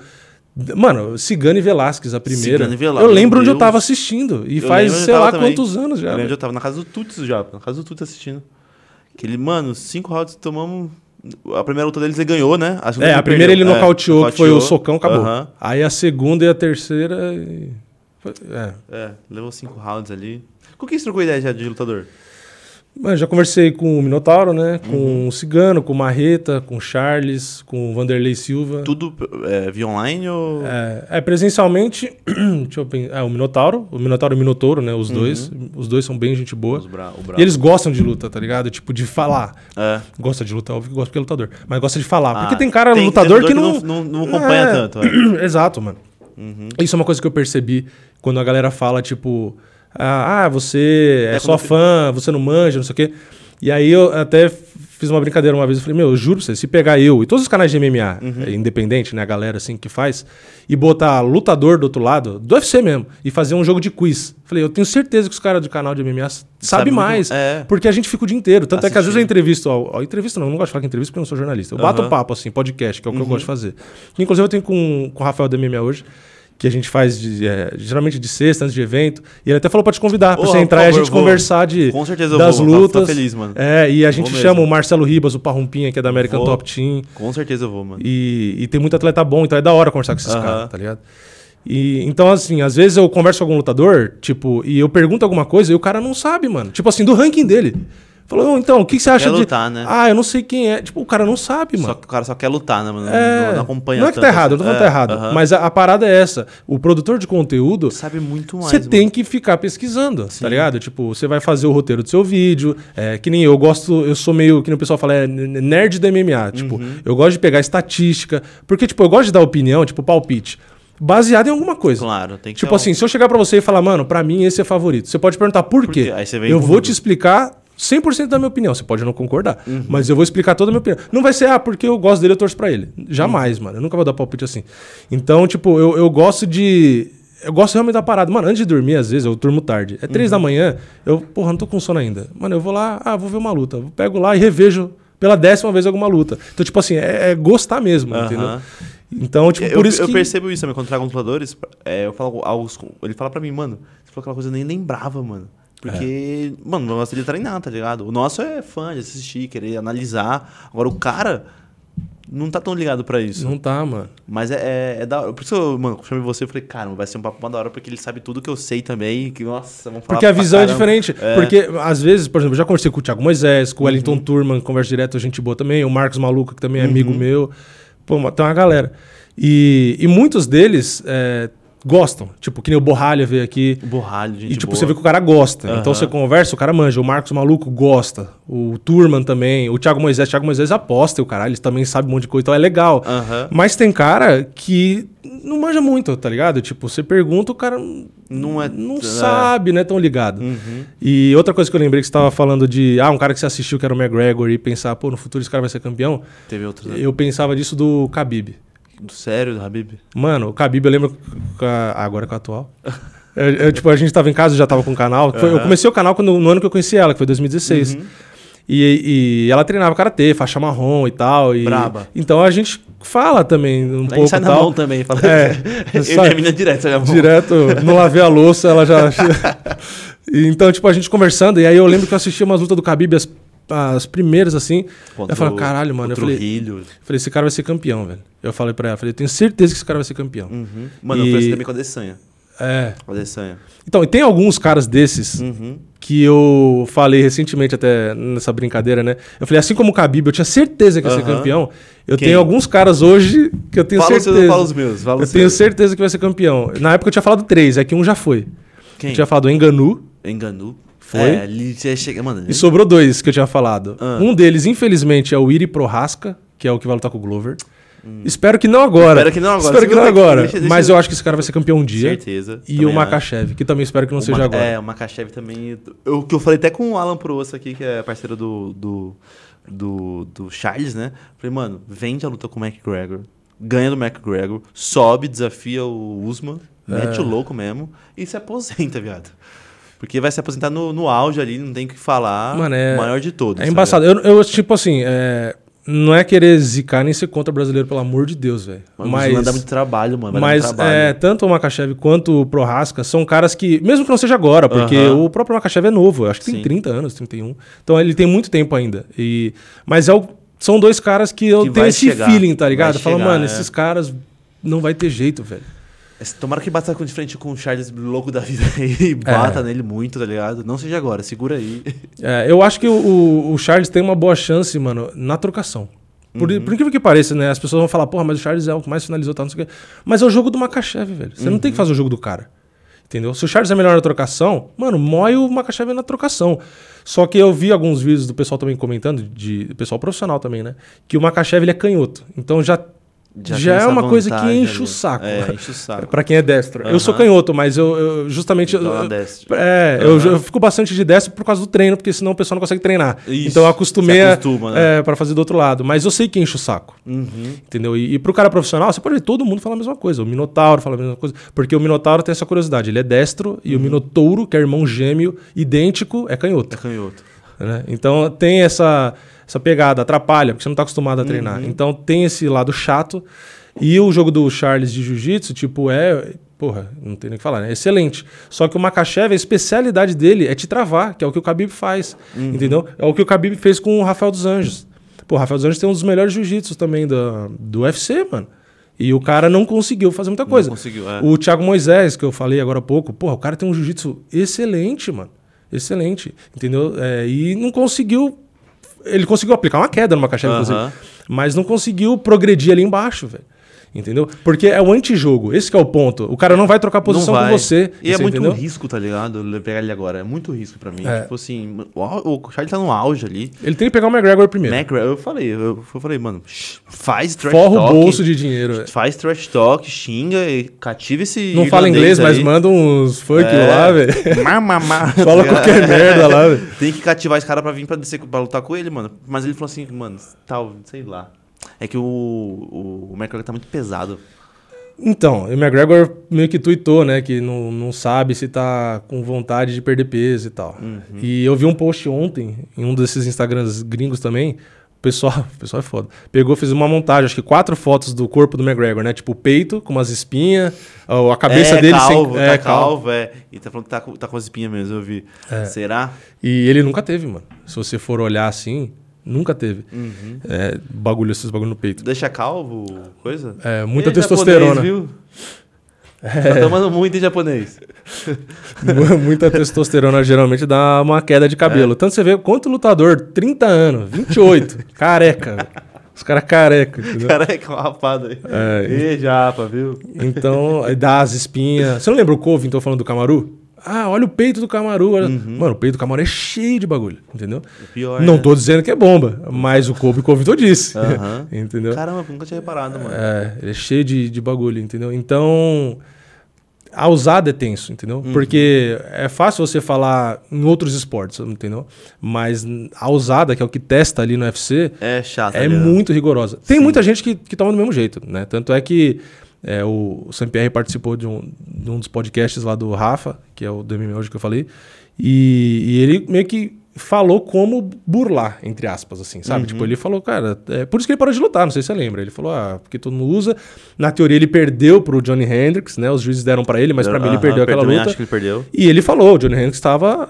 Mano, Cigano e Velasquez, a primeira. Cigano e Velasquez, eu lembro onde eu tava assistindo. E Eu faz, onde eu sei lá também. quantos anos já. Eu lembro velho. eu tava na casa do Tuts já, na casa do Tuts assistindo. Aquele, mano, cinco rounds tomamos. A primeira luta deles ele ganhou, né? segunda É, a primeira ele perdeu. É, nocauteou, que foi o nocauteou. socão, acabou. Aham. Aí a segunda e a terceira. e- É. É, levou cinco rounds ali. Com quem você trocou ideia já de lutador? Mano, já conversei com o Minotauro, né? Com Uhum. o Cigano, com o Marreta, com o Charles, com o Vanderlei Silva. Tudo é, via online ou. É, é, presencialmente, deixa eu pensar, é, o Minotauro, o Minotauro e o Minotouro, né, os dois, os dois são bem gente boa. Bra E eles gostam de luta, tá ligado? Tipo, de falar. É. Gosta de luta, óbvio que gosta porque é lutador. Mas gosta de falar. porque Ah, tem cara tem lutador que lutador não... não, não, não acompanha É. tanto. é. Exato, mano. Uhum. Isso é uma coisa que eu percebi quando a galera fala, tipo... Ah, ah, você é, É, só fã, você não manja, não sei o quê. E aí eu até fiz uma brincadeira uma vez, eu falei, meu, eu juro pra você, se pegar eu e todos os canais de MMA, Uhum. é, independente, né, a galera assim que faz, e botar lutador do outro lado, do UFC mesmo, e fazer um jogo de quiz. Falei, eu tenho certeza que os caras do canal de MMA Sabe sabem muito- mais, é. porque a gente fica o dia inteiro. Tanto é que às vezes eu entrevisto, ó, ó, entrevista não, eu não gosto de falar que entrevista porque eu não sou jornalista. Eu bato Aham. papo, assim, podcast, que é o que eu gosto de fazer. Inclusive eu tenho com, com o Rafael do MMA hoje, que a gente faz de, é, geralmente de sexta, antes de evento, e ele até falou pra te convidar, pra Ô, você entrar e a favor, gente conversar de, Com certeza eu das vou, vou ficar lutas. feliz, mano. É, e a gente chama mesmo. o Marcelo Ribas, o Parrumpinha, que é da American. Top Team. Com certeza eu vou, mano. E, e tem muito atleta bom, então é da hora conversar com esses Aham. caras, tá ligado? E, então, assim, às vezes eu converso com algum lutador, tipo, e eu pergunto alguma coisa e o cara não sabe, mano. Tipo assim, do ranking dele. Falou, "Ô, então, o que, você acha quer de. lutar, né? Ah, eu não sei quem é. Tipo, o cara não sabe, Só mano. que o cara só quer lutar, né, mano? É, Não, não acompanha não é que tá errado, eu não tô falando que assim. tá errado. É, aham. Mas a, a parada é essa. O produtor de conteúdo, Sabe muito mais. você tem que ficar pesquisando, tá ligado? Tipo, você vai fazer o roteiro do seu vídeo. É, que nem eu gosto, eu sou meio, que nem o pessoal fala, é nerd da MMA. Tipo, Uhum. eu gosto de pegar estatística. Porque, tipo, eu gosto de dar opinião, tipo, palpite. Baseado em alguma coisa. Claro, tem que Tipo ter um- assim, se eu chegar pra você e falar, mano, pra mim esse é favorito. Você pode perguntar por, quê? quê? Aí você vem eu vou te explicar 100% da minha opinião. Você pode não concordar, Uhum. mas eu vou explicar toda a minha opinião. Não vai ser, ah, porque eu gosto dele, eu torço pra ele. Uhum. Jamais, mano. Eu nunca vou dar palpite assim. Então, tipo, eu, eu gosto de. Eu gosto realmente da parada. Mano, antes de dormir, às vezes, eu durmo tarde. É três Uhum. da manhã, eu, porra, não tô com sono ainda. Mano, eu vou lá, ah, vou ver uma luta. Eu pego lá e revejo pela décima vez alguma luta. Então, tipo assim, é, é gostar mesmo, entendeu? Então, tipo, eu, por isso eu que. percebo isso também quando trago lutadores. É, eu falo ele fala pra mim, mano, você falou aquela coisa eu nem lembrava, mano. Porque, É. mano, dele é treinar, tá ligado? O nosso é fã de assistir, querer analisar. Agora, o cara não tá tão ligado pra isso. Não tá, mano. Mas é, é, é da hora. Por isso eu, mano, chamei você e falei, cara, vai ser um papo da hora, porque ele sabe tudo que eu sei também. Que, nossa, vamos falar Porque a visão é caramba. diferente. É. Porque, às vezes, por exemplo, eu já conversei com o Thiago Moisés, com o Wellington Uhum. Turman, conversa direto, gente boa também, o Marcos Maluco, que também é amigo meu. Pô, tem uma galera. E, e muitos deles é, gostam. Tipo, que nem o Borralha veio aqui. O borralho, gente E, tipo, boa. você vê que o cara gosta. Aham. Então você conversa, o cara manja. O Marcos Maluco gosta. O Turman também. O Thiago Moisés. O Thiago Moisés aposta. O caralho, ele também sabe um monte de coisa. Então é legal. Aham. Mas tem cara que não manja muito, tá ligado? Tipo, você pergunta, o cara Não é- não é. sabe, né? Tão ligado. Uhum. E outra coisa que eu lembrei que você tava falando de, ah, um cara que você assistiu que era o McGregor e pensar, pô, no futuro esse cara vai ser campeão. Teve outros. né? Eu pensava disso do Khabib. Sério, do Habib? Mano, o Khabib eu lembro agora com a atual. Eu, eu, tipo, a gente tava em casa, já tava com o canal. Foi- Eu Aham. comecei o canal quando, no ano que eu conheci ela, que foi 2016. Uhum. E, e ela treinava karatê, faixa marrom e tal. E, Braba. Então a gente fala também um A gente pouco sai na tal. mão também. Fala, É, eu e mina direto, sai na mão. Direto, não lavei a louça, ela já. Então, tipo, a gente conversando, e aí eu lembro que eu assistia umas lutas do Khabib, as, as primeiras, assim. Contra eu falei, o- caralho, mano. Eu o falei, Trujillo. falei, esse cara vai ser campeão, velho. Eu falei pra ela, falei, eu tenho certeza que esse cara vai ser campeão. Uhum. Mano, E- eu assim também com a Adesanya. É. Com a Adesanya. Então, e tem alguns caras desses Uhum. que eu falei recentemente, até nessa brincadeira, né? Eu falei, assim como o Khabib, eu tinha certeza que ia ser Aham. campeão. Eu Quem? tenho alguns caras hoje que eu tenho Fala seus, certeza. fala os meus. Fala eu tenho certeza que vai ser campeão. Na época eu tinha falado três, é que um já foi. Quem? Eu tinha falado Enganu. Enganu. Foi? É, ele já chega... Mano, E sobrou dois que eu tinha falado. Ah. Um deles, infelizmente, é o Iri Prohaska, que é o que vai lutar com o Glover. Espero que não agora. Espero que não agora. Espero que não agora. deixa- deixa Mas eu- eu acho que esse cara vai ser campeão um dia. certeza. E o. Makachev, que também espero que não O seja Ma- agora. É, o Makachev também. O que eu falei até com o Alan Proça aqui, que é parceiro do, do, do, do Charles, né? Falei, mano, vende a luta com o McGregor, ganha do McGregor, sobe, desafia o Usman, mete É. o louco mesmo e se aposenta, viado. Porque vai se aposentar no, no auge ali, não tem o que falar. Mano, é- o maior de todos. É embaçado. Eu, eu, tipo assim, é, não é querer zicar nem ser contra brasileiro, pelo amor de Deus, velho. Mas, dá muito trabalho, mano. vai mas trabalho. é, tanto o Makachev quanto o Prohaska são caras que, mesmo que não seja agora, porque Aham. o próprio Makachev é novo, eu acho que tem Sim. 30 anos, 31. Então ele tem muito tempo ainda. E, mas é o- são dois caras que eu Que tenho esse chegar, feeling, tá ligado? vai Eu falo, chegar, mano, é. esses caras não vai ter jeito, velho. Tomara que bata de frente com o Charles louco da vida aí e bata nele muito, tá ligado? Não seja agora, segura aí. É, eu acho que o, o- Charles tem uma boa chance, mano, na trocação. Por, Uhum. por incrível que pareça, né? As pessoas vão falar, porra, mas o Charles é o que mais finalizou, tal, não sei o quê. Mas é o jogo do Makachev, velho. Você Uhum. não tem que fazer o jogo do cara. Entendeu? Se o Charles é melhor na trocação, mano, mói o Makachev na trocação. Só que eu vi alguns vídeos do pessoal também comentando, de pessoal profissional também, né? Que o Makachev ele é canhoto. Então já já, tem é uma coisa que enche o ali. saco. É, enche o saco. Pra quem é destro. Eu sou canhoto, mas eu, eu- justamente. eu- Então, eu- destro. É, eu, eu fico bastante de destro por causa do treino, porque senão o pessoal não consegue treinar. Isso, então eu acostumei acostuma, né? é, pra fazer do outro lado. Mas eu sei que enche o saco. Uhum. Entendeu? E, e pro cara profissional, você pode ver, todo mundo fala a mesma coisa. O Minotauro fala a mesma coisa. Porque o Minotauro tem essa curiosidade. Ele é destro e o Minotouro, que é irmão gêmeo, idêntico, é É canhoto. canhoto. né? Então tem essa, essa pegada, atrapalha, porque você não tá acostumado a treinar. Então tem esse lado chato. E o jogo do Charles de Jiu-Jitsu, tipo, é. Porra, não tem nem o que falar, né? É excelente. Só que o Makachev, a especialidade dele é te travar, que é o que o Khabib faz. Entendeu? É o que o Khabib fez com o Rafael dos Anjos. Pô, o Rafael dos Anjos tem um dos melhores jiu-jitsus também do, do UFC, mano. E o cara não conseguiu fazer muita coisa. Não conseguiu, é. O Thiago Moisés, que eu falei agora há pouco, porra, o cara tem um jiu-jitsu excelente, mano. Excelente. Entendeu? É, e não conseguiu. Ele conseguiu aplicar uma queda no Makachev, Aham. inclusive. Mas não conseguiu progredir ali embaixo, velho. Entendeu? Porque é o antijogo. Esse que é o ponto. O cara não vai trocar posição vai. com você. E é você muito entendeu? risco, tá ligado? Pegar ele agora. É muito risco pra mim. É. Tipo assim, o, o Charlie tá no auge ali. Ele tem que pegar o McGregor primeiro. McGregor, eu falei, eu, eu falei, mano, faz trash Forra o talk. bolso de dinheiro. velho. Faz trash talk, xinga e cativa esse. Não fala inglês, mas manda uns funk É. lá, velho. Fala qualquer merda lá, velho. Tem que cativar esse cara pra vir pra, descer, pra lutar com ele, mano. Mas ele falou assim, mano, tal, sei lá. É que o, o, o McGregor tá muito pesado. Então, o McGregor meio que tuitou, né? Que não, não sabe se tá com vontade de perder peso e tal. Uhum. E eu vi um post ontem, em um desses Instagrams gringos também. O pessoal, o pessoal é foda. Pegou, fez uma montagem, acho que quatro fotos do corpo do McGregor, né? Tipo o peito, com umas espinhas, a cabeça é, dele calvo, sem. tá é, calvo. calvo, é. E tá falando que tá, tá com as espinhas mesmo, eu vi. Será? E ele nunca teve, mano. Se você for olhar assim, nunca teve. Uhum. É, bagulho, esses bagulho no peito. Deixa calvo, coisa? É, muita Ih, testosterona. japonês, viu? Tá tomando muito em japonês. Muita testosterona geralmente dá uma queda de cabelo. Tanto você vê quanto lutador, 30 anos, 28, careca. Os caras careca, entendeu? Careca, uma rapada aí. É. Ih, japa, viu? Então, dá as espinhas. Você não lembra o Covington falando do Camaru? Ah, olha o peito do Camaru. olha- Mano, o peito do Camaru é cheio de bagulho, entendeu? Pior, não né? tô dizendo que é bomba, mas o Kobe Covington disse. Aham. entendeu? Caramba, nunca tinha reparado, mano. É, ele é cheio de, de bagulho, entendeu? Então, a usada é tenso, entendeu? Uhum. Porque é fácil você falar em outros esportes, entendeu? Mas a usada, que é o que testa ali no UFC, É chato. é ali, né? muito rigorosa. Tem muita gente que, que toma do mesmo jeito, né? Tanto é que é, o, o Saint-Pierre participou de um, de um dos podcasts lá do Rafa, que é o do MMA hoje que eu falei, e, e ele meio que falou como burlar, entre aspas, assim, sabe? Tipo, ele falou, cara, é por isso que ele parou de lutar, não sei se você lembra. Ele falou, ah, porque todo mundo usa. Na teoria ele perdeu pro Johnny Hendricks, né? Os juízes deram pra ele, mas pra mim ele perdeu aquela luta. Acho que ele perdeu. E ele falou, o Johnny Hendricks estava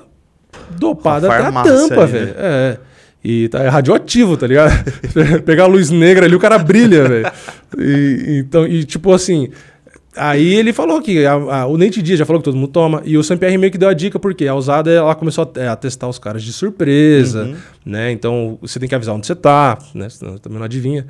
dopado até a tampa, né? velho. É. E tá é radioativo, tá ligado? Pegar a luz negra ali, o cara brilha, velho. E, então, e tipo assim. Aí ele falou que a- a- o Nate Diaz já falou que todo mundo toma. E o Saint-Pierre meio que deu a dica, porque a usada ela começou a, é, a testar os caras de surpresa, Uhum. né? Então você tem que avisar onde você tá, né? Senão você também não adivinha.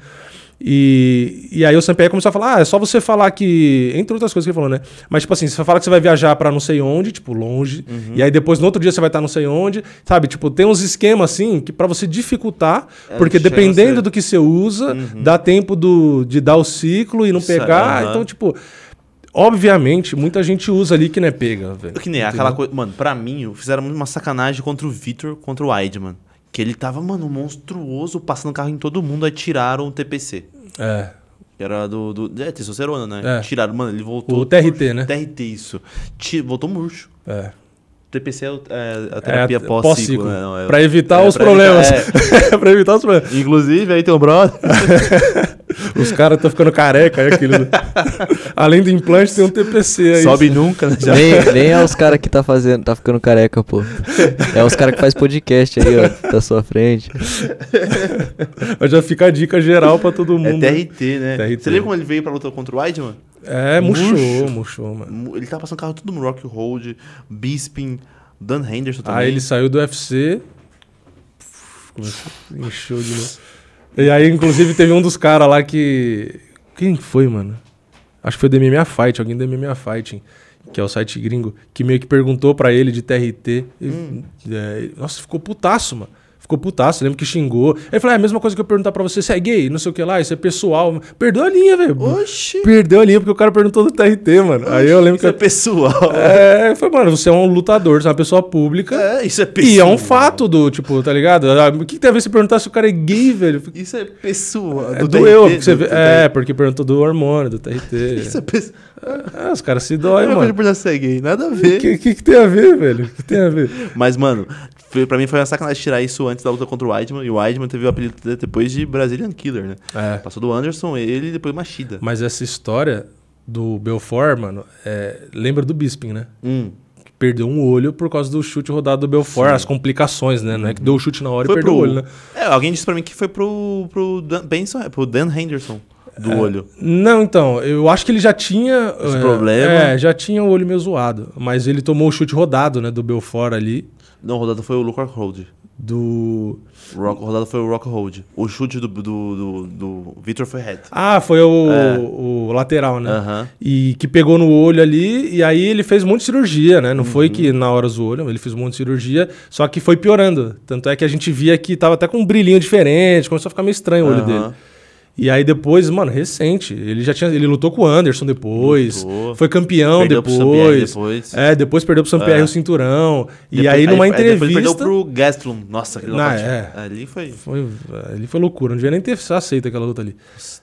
E, e aí o Saint-Pierre começou a falar, ah, é só você falar que... Entre outras coisas que ele falou, né? Mas tipo assim, você fala que você vai viajar pra não sei onde, tipo, longe. Uhum. E aí depois no outro dia você vai estar não sei onde. Sabe? Tipo, tem uns esquemas assim que pra você dificultar. É, porque dependendo do que você usa, dá tempo do, de dar o ciclo e não Isso, é, pegar. aham. Então, tipo... Obviamente, muita gente usa ali que não é pega, velho. Que nem é aquela coisa. Mano, pra mim, fizeram uma sacanagem contra o Victor, contra o Weidman. Que ele tava, mano, monstruoso, passando carro em todo mundo, aí tiraram o TPC. É. Que era do. do é, testosterona, né? É. Tiraram, mano, ele voltou. O TRT, né? TRT, isso. Ti- voltou murcho. É. TPC é, é a terapia É, pós-ciclo, né? Não, é- Pra evitar é, os pra problemas. evitar- pra evitar os problemas. é. Inclusive, aí tem o brother. Os caras estão ficando careca, é aquilo. Além do implante, tem um TPC aí. Sobe nunca, né? Já. Nem, nem é os caras que tá fazendo, tá ficando careca, pô. É os caras que faz podcast aí, ó, da sua frente. Mas já fica a dica geral pra todo É mundo. TRT, né? TRT. Você lembra como ele veio pra luta contra o Weidman? É, murchou, Murcho. murchou, mano. Ele tava passando carro tudo no Rock Hold, Bisping, Dan Henderson também. Aí ele saiu do UFC. Encheu de novo. E aí, inclusive, teve um dos caras lá que. Quem foi, mano? Acho que foi do MMA Fight, alguém do MMA Fighting, que é o site gringo, que meio que perguntou pra ele de TRT. E, Hum. é, nossa, ficou putaço, mano. Ficou putaço, lembro que xingou. Ele falou, é a mesma coisa que eu perguntar pra você se é gay, não sei o que lá, isso é pessoal. Perdeu a linha, velho. Oxi. Perdeu a linha porque o cara perguntou do TRT, mano. Aí eu lembro Isso é que. pessoal. É, foi, mano, você é um lutador, você é uma pessoa pública. É, isso é pessoal. E é um fato do, tipo, tá ligado? Ah, O que, que tem a ver se perguntar se o cara é gay, velho? Isso é pessoal. É, Do doeu. Você do- vê- do é, porque perguntou do hormônio, do TRT. Isso é pessoal. É, os caras se doem, mano. por já ser gay, nada a O ver. que, que, que tem a ver, velho? O que tem a ver? Mas, mano, foi, pra mim foi uma sacanagem tirar isso antes da luta contra o Weidman. E o Weidman teve o apelido depois de Brazilian Killer, né? É. Passou do Anderson, ele e depois Machida. Mas essa história do Belfort, mano, é, lembra do Bisping, né? Hum. Que perdeu um olho por causa do chute rodado do Belfort, as complicações, né? Não é que deu o chute na hora e Foi perdeu pro. o olho, né? É, alguém disse pra mim que foi pro, pro Dan Benson, é, pro Dan Henderson do olho. Não, então, eu acho que ele já tinha. Esse é, problema. É, já tinha o olho meio zoado. Mas ele tomou o chute rodado, né? Do Belfort ali. Não, o rodado foi o Luke Rockhold. Do. O rock- foi o Rockhold. O chute do, do, do, do Victor foi reto. Ah, foi o, É. o lateral, né? Aham. E que pegou no olho ali, e aí ele fez um monte de cirurgia, né? Não Uhum. foi que na hora zoou olho, ele fez um monte de cirurgia, só que foi piorando. Tanto é que a gente via que tava até com um brilhinho diferente, começou a ficar meio estranho o olho Aham. dele. E aí depois, mano, recente, ele já tinha. Ele lutou com o Anderson depois, Lutou. foi campeão depois. depois. É, depois perdeu pro Saint-Pierre É. o cinturão. e Depois- aí, numa aí Depois entrevista. perdeu pro Gastelum. Nossa, aquele Não, nocaute. é. Ali foi... Foi, ali foi loucura, não devia nem ter aceito aquela luta ali.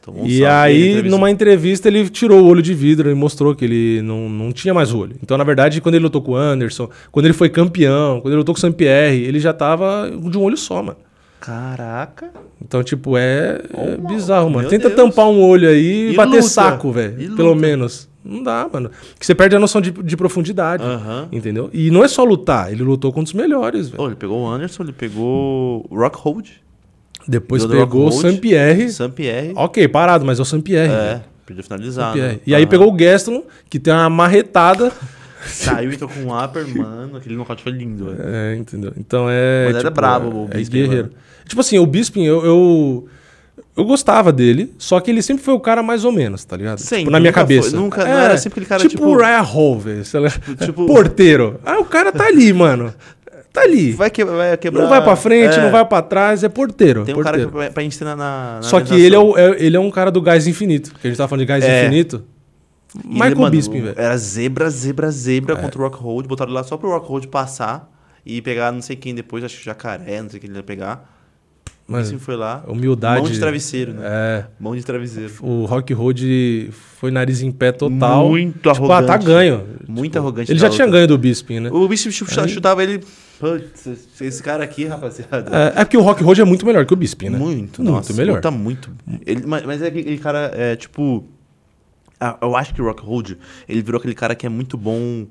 Um E na aí, entrevista. numa entrevista, ele tirou o olho de vidro e mostrou que ele não, não tinha mais olho. Então, na verdade, quando ele lutou com o Anderson, quando ele foi campeão, quando ele lutou com o Saint-Pierre, ele já tava de um olho só, mano. Caraca. Então, tipo, é, é bizarro, mano. meu Tenta Deus. tampar um olho aí e, E bater luta. saco, velho. Pelo menos. Não dá, mano. Que você perde a noção de, de profundidade. Aham. Entendeu? E não é só lutar, ele lutou contra os melhores, velho. Oh, ele pegou o Anderson, ele pegou o Rockhold, Depois do pegou o Rockhold, Saint-Pierre. Saint-Pierre. Ok, parado, mas é o Saint-Pierre. É, perdeu finalizado. Saint-Pierre. E aí pegou o Gaston, que tem uma marretada. Saiu e tocou um upper, mano. Aquele nocaute foi lindo, velho. É, entendeu? Então é. Mas era brabo o é, é Bisping, guerreiro. mano. Tipo assim, o Bisping, eu, eu. eu gostava dele, só que ele sempre foi o cara mais ou menos, tá ligado? Sempre, tipo, na minha cabeça. foi, nunca- não era sempre aquele cara, tipo. tipo- o Ryan Hall, velho. sei lá. tipo- Porteiro. Ah, o cara tá ali, mano. Tá ali. Vai, que, vai quebrar. não vai pra frente, é. não vai pra trás, é porteiro. Tem um cara porteiro. que, pra, treinar na. na Só que ele é, o- é- ele é um cara do gás infinito. Que a gente tava falando de gás É. infinito. E Michael ele, mano, Bisping, velho. É. Era zebra, zebra, zebra contra o Rockhold. Botaram lá só pro Rockhold passar e pegar não sei quem depois, acho que o jacaré, não sei quem ele ia pegar. Mas Bisping foi lá. humildade. Mão de travesseiro, né? É. Mão de travesseiro. O Rock Road foi nariz em pé total. Muito tipo, ah, tá arrogante. ganho. Muito Tipo, arrogante Ele já tinha luta. ganho do Bisping, né? O Bisping chuta- chutava ele. Putz, esse cara aqui, rapaziada. É, é porque o Rock Road é muito melhor que o Bisping, né? Muito, Muito nossa, melhor. Luta muito. Ele, mas, mas é aquele cara, é tipo. Ah, Eu acho que o Rockhold, ele virou aquele cara que é muito bom.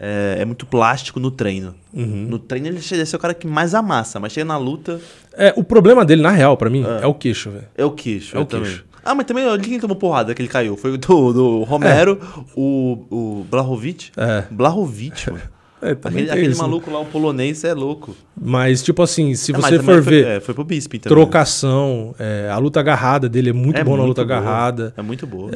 É, é muito plástico no treino. Uhum. No treino ele chega a ser o cara que mais amassa, mas chega na luta, É, o problema dele, na real, pra mim, é, o queixo, velho. é o queixo. É o eu também. queixo. Ah, mas também olha quem tomou porrada que ele caiu. Foi o do, do Romero, o, o Blahovic. É. Blahovic, mano. É, Aquele, aquele isso, né? maluco lá, o polonês, é louco. Mas, tipo assim, se É, você for foi, ver É, foi pro Bisping também. trocação, é, a luta agarrada dele é muito É bom na luta boa. agarrada. É muito boa.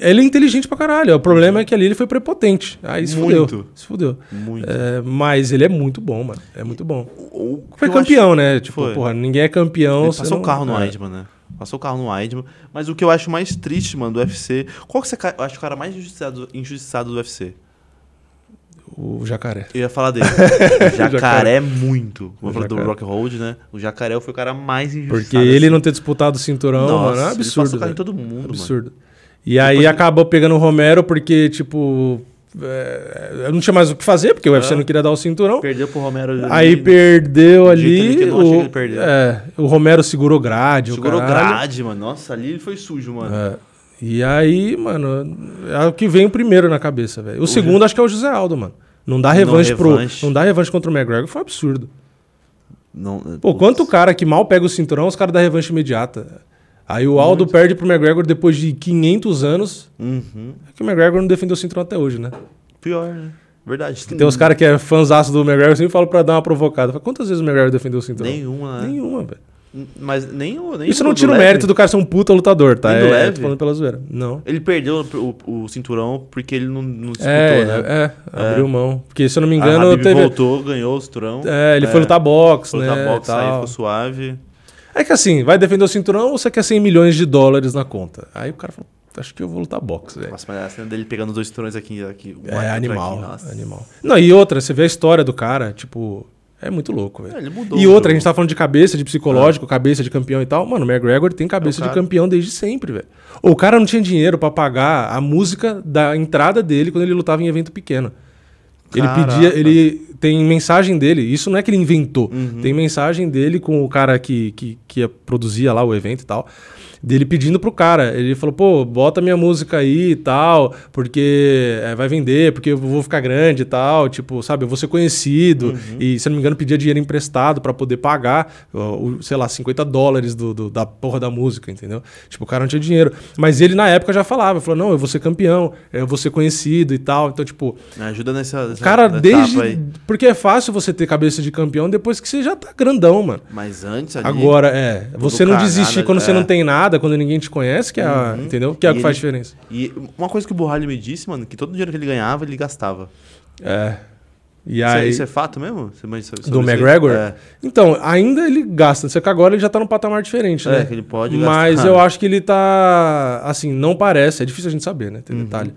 É, ele é inteligente pra caralho. O problema é que ali ele foi prepotente. Aí se Muito. fudeu. Se fudeu. Muito. É, mas ele é muito bom, mano. É muito bom. O- Foi eu acho- campeão, né? Tipo, Foi. porra, ninguém é campeão. Ele passou não- o carro no é. Né? Passou o carro no Weidman. Mas o que eu acho mais triste, mano, do UFC... Qual que você acho o cara mais injustiçado, injustiçado do UFC? O jacaré. Eu ia falar dele. o jacaré, Jacaré. muito. Como eu falei do. Rock Hold, né? O Jacaré foi o cara mais injustiçado. Porque ele não ter disputado o cinturão, Nossa, mano, é um ele absurdo. passou o carro em todo mundo, absurdo. E aí Depois- acabou pegando o Romero porque, tipo. é, eu não tinha mais o que fazer, porque o UFC Ah. não queria dar o cinturão. Perdeu pro Romero. Aí perdeu ali. não O, perdeu. é, o Romero segurou grade. o Segurou grade, mano. Nossa, ali ele foi sujo, mano. É. E aí, mano, é o que vem o primeiro na cabeça, velho. O, segundo acho que é o José Aldo, mano. Não dá revanche pro. revanche. Não dá revanche contra o McGregor, foi um absurdo. Não, Pô, quanto cara que mal pega o cinturão, os caras dão revanche imediata. Aí o Aldo perde pro McGregor depois de 500 anos. Uhum. É que o McGregor não defendeu o cinturão até hoje, né? Pior, né? Verdade. Tem uns caras que é fãzaço do McGregor, sempre falam pra dar uma provocada. Fala, Quantas vezes o McGregor defendeu o cinturão? Nenhuma, né? Nenhuma, velho. Mas nem o. Nem Isso não tira o leve. mérito do cara ser um puta lutador, tá? Nem do É, leve? falando pela zoeira. Não. Ele perdeu o, o- o cinturão porque ele não, não disputou, É, né? é, abriu mão. Porque, se eu não me engano, Habib teve. voltou, ganhou o cinturão. É, ele foi lutar boxe, Foi né? lutar boxe, aí ficou suave. É que assim, vai defender o cinturão ou você quer 100 milhões de dólares na conta? Aí o cara falou, acho que eu vou lutar boxe, velho. Nossa, mas a cena dele pegando dois cinturões aqui, aqui um É animal, aqui, animal. Não, e outra, você vê a história do cara, tipo, é muito louco, velho. É, ele mudou E outra, a jogo. gente tá falando de cabeça, de psicológico, cabeça de campeão e tal. Mano, o McGregor tem cabeça É de campeão desde sempre, velho. O cara não tinha dinheiro pra pagar a música da entrada dele quando ele lutava em evento pequeno. Ele Caraca. pedia, ele tem mensagem dele, isso não é que ele inventou. Uhum. Tem mensagem dele com o cara que, que, que produzia lá o evento e tal. Dele pedindo pro cara. Ele falou, pô, bota minha música aí e tal, porque é, vai vender, porque eu vou ficar grande e tal. Tipo, sabe, eu vou ser conhecido. Uhum. E, se não me engano, pedia dinheiro emprestado pra poder pagar, o, sei lá, 50 dólares do, do- da porra da música, entendeu? Tipo, o cara não tinha dinheiro. Mas ele, na época, já falava, falou, não, eu vou ser campeão, eu vou ser conhecido e tal. Então, tipo, Me Ajuda nessa, nessa Cara, desde. aí. Porque é fácil você ter cabeça de campeão depois que você já tá grandão, mano. Mas antes ali... Agora, é. Você não desistir quando você é. não tem nada, quando ninguém te conhece, que é a, Uhum. entendeu? Que é o que faz ele- diferença. E uma coisa que o Borralho me disse, mano, que todo o dinheiro que ele ganhava, ele gastava. É. E Isso, é, aí. isso é fato mesmo? Você manja sobre do? McGregor? É. Então, ainda ele gasta. Só que agora ele já tá num patamar diferente, É, né? que ele pode Mas gastar. eu acho que ele tá. Assim, não parece. É difícil a gente saber, né? Uhum. Tem detalhe.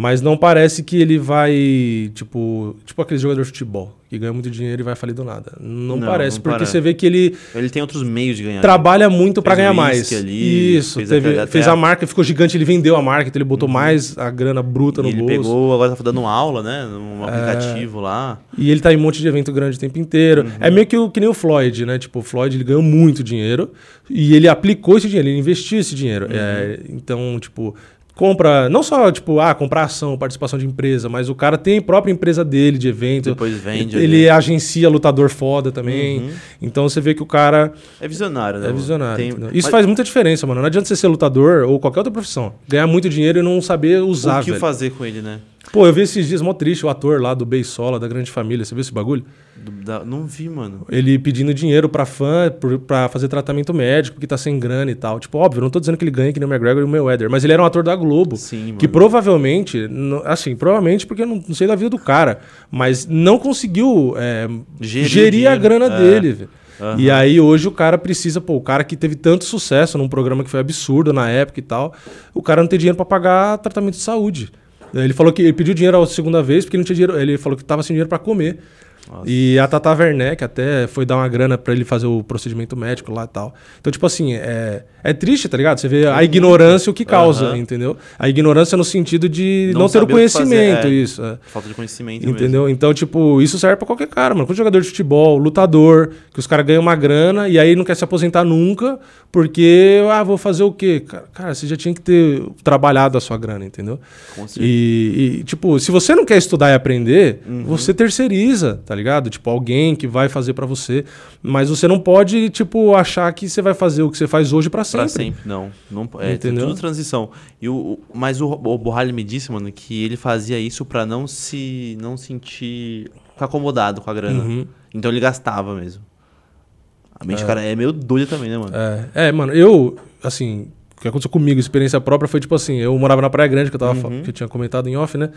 Mas não parece que ele vai. Tipo. Tipo aquele jogador de futebol, que ganha muito dinheiro e vai falir do nada. Não, Não, parece, não porque parece. você vê que ele Ele tem outros meios de ganhar. trabalha muito pra Fez ganhar mais. ali, Isso, fez teve- aquele- fez a a- marca, ficou gigante, ele vendeu a marca, então ele botou mais a grana bruta E no ele bolso. pegou, agora tá dando aula, né? Num É. aplicativo lá. E ele tá em um monte de evento grande o tempo inteiro. Uhum. É meio que, o, que nem o Floyd, né? Tipo, o Floyd ele ganhou muito dinheiro e ele aplicou esse dinheiro, ele investiu esse dinheiro. Uhum. É, então, tipo, compra, não só, tipo, ah, comprar ação, participação de empresa, mas o cara tem a própria empresa dele de evento. Depois vende. Ele ali. agencia lutador foda também. Uhum. Então você vê que o cara É visionário, né? é visionário. Tem-? Isso Mas faz muita diferença, mano. Não adianta você ser lutador ou qualquer outra profissão. Ganhar muito dinheiro e não saber usar, O que velho. fazer com ele, né? Pô, eu vi esses dias mó triste o ator lá do Beisola, da Grande Família. Você viu esse bagulho? Do- da- não vi, mano. Ele pedindo dinheiro pra fã por- pra fazer tratamento médico, porque tá sem grana e tal. Tipo, óbvio, não tô dizendo que ele ganha que nem o McGregor e o Mayweather, mas ele era um ator da Globo. Sim, mano. Que provavelmente, assim, provavelmente porque eu não, não sei da vida do cara, mas não conseguiu é, Gerir gerir, a grana É. dele, velho. Aham. E aí hoje o cara precisa, pô, o cara que teve tanto sucesso num programa que foi absurdo na época e tal, o cara não tem dinheiro pra pagar tratamento de saúde. Ele falou que ele pediu dinheiro a segunda vez porque ele não tinha dinheiro, ele falou que tava sem dinheiro pra comer. Nossa. E a Tata Werneck até foi dar uma grana pra ele fazer o procedimento médico lá e tal. Então, tipo assim, é, é triste, tá ligado? Você vê a ignorância o que causa, Aham. entendeu? A ignorância no sentido de não, Não ter o conhecimento, é. isso. é. Falta de conhecimento mesmo. Entendeu? Então, tipo, isso serve pra qualquer cara, mano. Quando jogador de futebol, lutador, que os caras ganham uma grana e aí não quer se aposentar nunca, porque, ah, vou fazer o quê? Cara, cara, você já tinha que ter trabalhado a sua grana, entendeu? Com certeza. E, e, tipo, se você não quer estudar e aprender, Uhum. você terceiriza, tá ligado? Tipo, alguém que vai fazer pra você. Mas você não pode, tipo, achar que você vai fazer o que você faz hoje pra sempre. Pra sempre, não. não é Entendeu? tudo transição. E o, mas o, o Borralho me disse, mano, que ele fazia isso pra não se não sentir ficar acomodado com a grana. Uhum. Então ele gastava mesmo. A mente do cara é meio doida também, né, mano? É, é, mano, eu, assim, o que aconteceu comigo, experiência própria, foi tipo assim, eu morava na Praia Grande, que eu, tava, Uhum. que eu tinha comentado em off, né?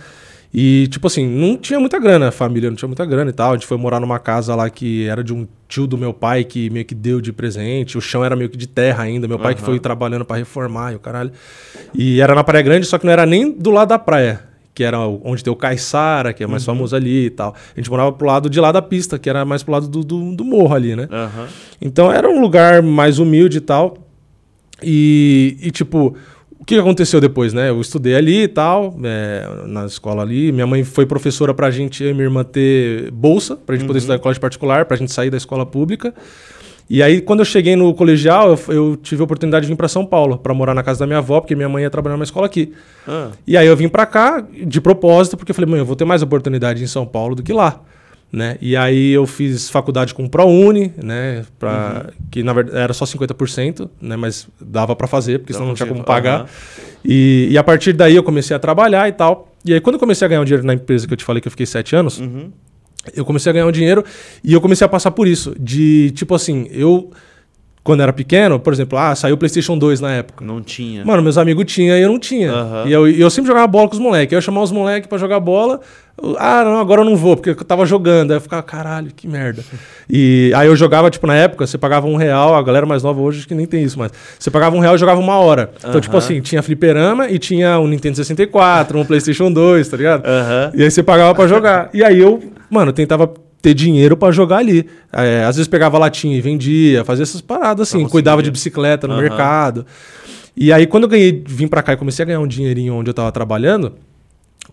E, tipo assim, não tinha muita grana, a família não tinha muita grana e tal. A gente foi morar numa casa lá que era de um tio do meu pai que meio que deu de presente. O chão era meio que de terra ainda. Meu pai que Aham. foi trabalhando pra reformar e o caralho. E era na Praia Grande, só que não era nem do lado da praia. Que era onde tem o Caiçara, que é Uhum. mais famoso ali e tal. A gente morava pro lado de lá da pista, que era mais pro lado do, do, do morro ali, né? Aham. Então era um lugar mais humilde e tal. E, e, tipo, o que aconteceu depois, né? Eu estudei ali e tal, é, na escola ali. Minha mãe foi professora pra gente, eu e minha irmã, ter bolsa, pra gente poder estudar em colégio particular, pra gente sair da escola pública. E aí, quando eu cheguei no colegial, eu, eu tive a oportunidade de vir pra São Paulo, pra morar na casa da minha avó, porque minha mãe ia trabalhar numa escola aqui. Ah, E aí eu vim pra cá de propósito, porque eu falei, mãe, eu vou ter mais oportunidade em São Paulo do que lá. Né? E aí eu fiz faculdade com o ProUni, né? Pra, Que na verdade era só 50%, né? Mas dava pra fazer, porque Dá senão não tinha como pagar. aham. E, e a partir daí eu comecei a trabalhar e tal. E aí quando eu comecei a ganhar um dinheiro na empresa que eu te falei que eu fiquei sete anos, uhum. eu comecei a ganhar um dinheiro e eu comecei a passar por isso. De tipo assim, eu quando era pequeno, por exemplo, ah, saiu o PlayStation 2 na época. Não tinha. Mano, meus amigos tinham e eu não tinha. Aham. E eu, eu sempre jogava bola com os moleques. Eu ia chamar os moleques pra jogar bola. eu, ah, não, agora eu não vou, porque eu tava jogando. Aí eu ficava, caralho, que merda. E aí eu jogava, tipo, na época, você pagava um real, a galera mais nova hoje acho que nem tem isso, mas você pagava um real e jogava uma hora. Então, tipo assim, tinha fliperama e tinha um Nintendo 64, um PlayStation 2, tá ligado? Aham. E aí você pagava pra jogar. E aí eu, mano, tentava ter dinheiro pra jogar ali. É, às vezes pegava latinha e vendia, fazia essas paradas assim, cuidava de bicicleta no Aham. mercado. E aí quando eu ganhei, vim pra cá e comecei a ganhar um dinheirinho onde eu tava trabalhando,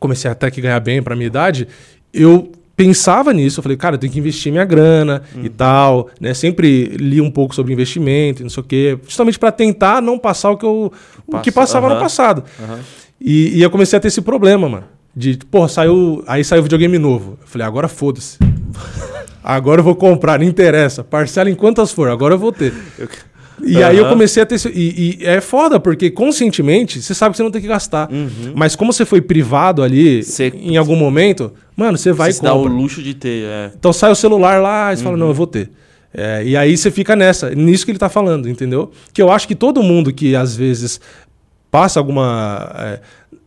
comecei até que ganhar bem pra minha idade, eu pensava nisso, eu falei, cara, eu tenho que investir minha grana Uhum. e tal, né? Sempre li um pouco sobre investimento, e não sei o quê, justamente pra tentar não passar o que eu o que Passa- passava no passado. E, e eu comecei a ter esse problema, mano. De, porra, saiu. Aí saiu videogame novo. Eu falei, agora foda-se. Agora eu vou comprar, não interessa. Parcela em quantas for, agora eu vou ter. E aí eu comecei a ter. E, e é foda, porque conscientemente você sabe que você não tem que gastar. Mas como você foi privado ali Você- em algum momento, mano, você vai e Você se dá o compra. luxo de ter, é. Então sai o celular lá e você fala, Uhum. não, eu vou ter. É, e aí você fica nessa, nisso que ele tá falando, entendeu? Que eu acho que todo mundo que às vezes passa alguma é,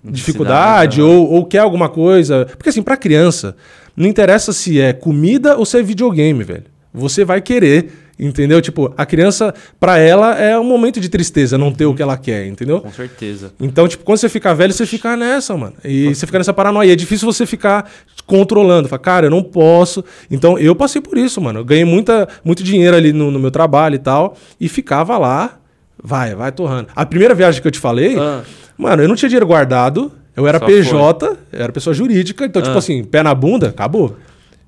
dificuldade ou, ou quer alguma coisa. Porque assim, pra criança, não interessa se é comida ou se é videogame, velho. Você vai querer, entendeu? Tipo, a criança, pra ela, é um momento de tristeza não ter o que ela quer, entendeu? Com certeza. Então, tipo, quando você fica velho, você fica nessa, mano. E você fica nessa paranoia. É difícil você ficar controlando. Fala, cara, eu não posso. Então, eu passei por isso, mano. Eu ganhei muita, muito dinheiro ali no, no meu trabalho e tal. E ficava lá, vai, vai torrando. A primeira viagem que eu te falei, Ah. mano, eu não tinha dinheiro guardado. Eu era Só PJ, eu era pessoa jurídica. Então, tipo Ah. assim, pé na bunda, acabou.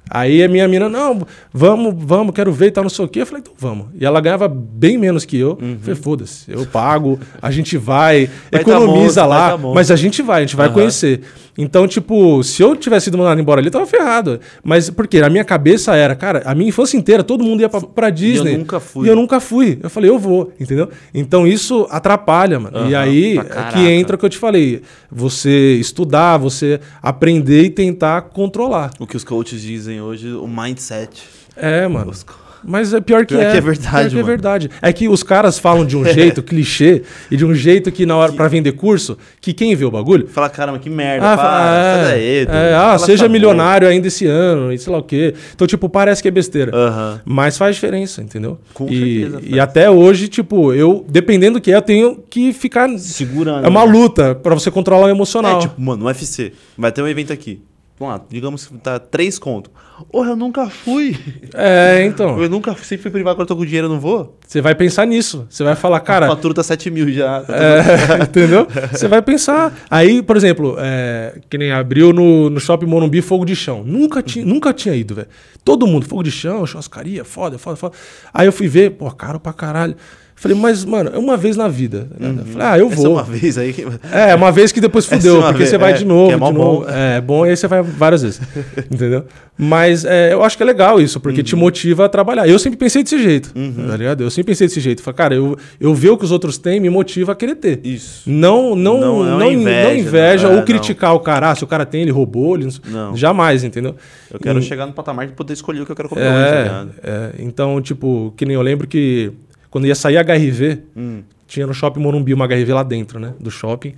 Aí a minha mina, não, vamos, vamos, quero ver e tal, não sei o quê. Eu falei, então vamos. E ela ganhava bem menos que eu. Eu Falei, foda-se, eu pago, a gente vai, Uhum. Vai economiza tá bom, lá, vai tá mas a gente vai, a gente vai Aham. conhecer. Então, tipo, se eu tivesse sido mandado embora ali, eu tava ferrado. Mas porque a minha cabeça era, cara, a minha infância inteira, todo mundo ia pra, pra Disney. nunca fui. E eu nunca fui. Eu falei, eu vou, entendeu? Então isso atrapalha, mano. e Aham, aí é que entra o que eu te falei. Você estudar, você aprender e tentar controlar. O que os coaches dizem hoje, o mindset. É, mano. Os Mas é pior que Pior é. que é verdade, Pior que é verdade. É que os caras falam de um jeito clichê e de um jeito que na hora pra vender curso, que quem vê o bagulho. Fala, caramba, que merda. Ah, para, é, daí, é, ah, seja essa milionário ainda esse ano, e sei lá o quê. Então, tipo, parece que é besteira. boca. Aham. Mas faz diferença, entendeu? Com e, certeza e faz. até hoje, tipo, eu, dependendo do que é, eu tenho que ficar. Segurando. É uma né? luta pra você controlar o emocional. É, tipo, mano, no UFC, vai ter um evento aqui. Vamos lá, digamos que tá três conto. Porra, eu nunca fui. É, então. Eu nunca fui, sempre fui privado, quando eu tô com dinheiro eu não vou. Você vai pensar nisso. Você vai falar, a cara. fatura tá 7 mil já. Tá É, entendeu? Você vai pensar. Aí, por exemplo, é, que nem abriu no, no Shopping Morumbi fogo de chão. Nunca tinha, nunca tinha ido, velho. Todo mundo, fogo de chão, churrascaria, foda, foda, foda. Aí eu fui ver, pô, caro pra caralho. Falei, mas, mano, é uma vez na vida. tá ligado? Falei, ah, eu Essa é vou. uma vez aí. que- É, uma vez que depois Essa fudeu, é uma porque vez, você vai é, de novo, é de novo. bom. É bom, e aí você vai várias vezes. entendeu? Mas é, eu acho que é legal isso, porque Uhum. te motiva a trabalhar. Eu sempre pensei desse jeito, tá ligado? Eu sempre pensei desse jeito. Falei, cara, eu, eu ver o que os outros têm me motiva a querer ter. Isso. Não, não, Não, não, não é in- inveja, não inveja não. É, ou criticar o cara. Ah, se o cara tem, ele roubou, ele não... Não. Jamais, entendeu? Eu quero E- chegar no patamar de poder escolher o que eu quero comer hoje, tá é, ligado? é, então, tipo, que nem eu lembro que quando ia sair HRV, Hum. tinha no shopping Morumbi uma HRV lá dentro, né? Do shopping.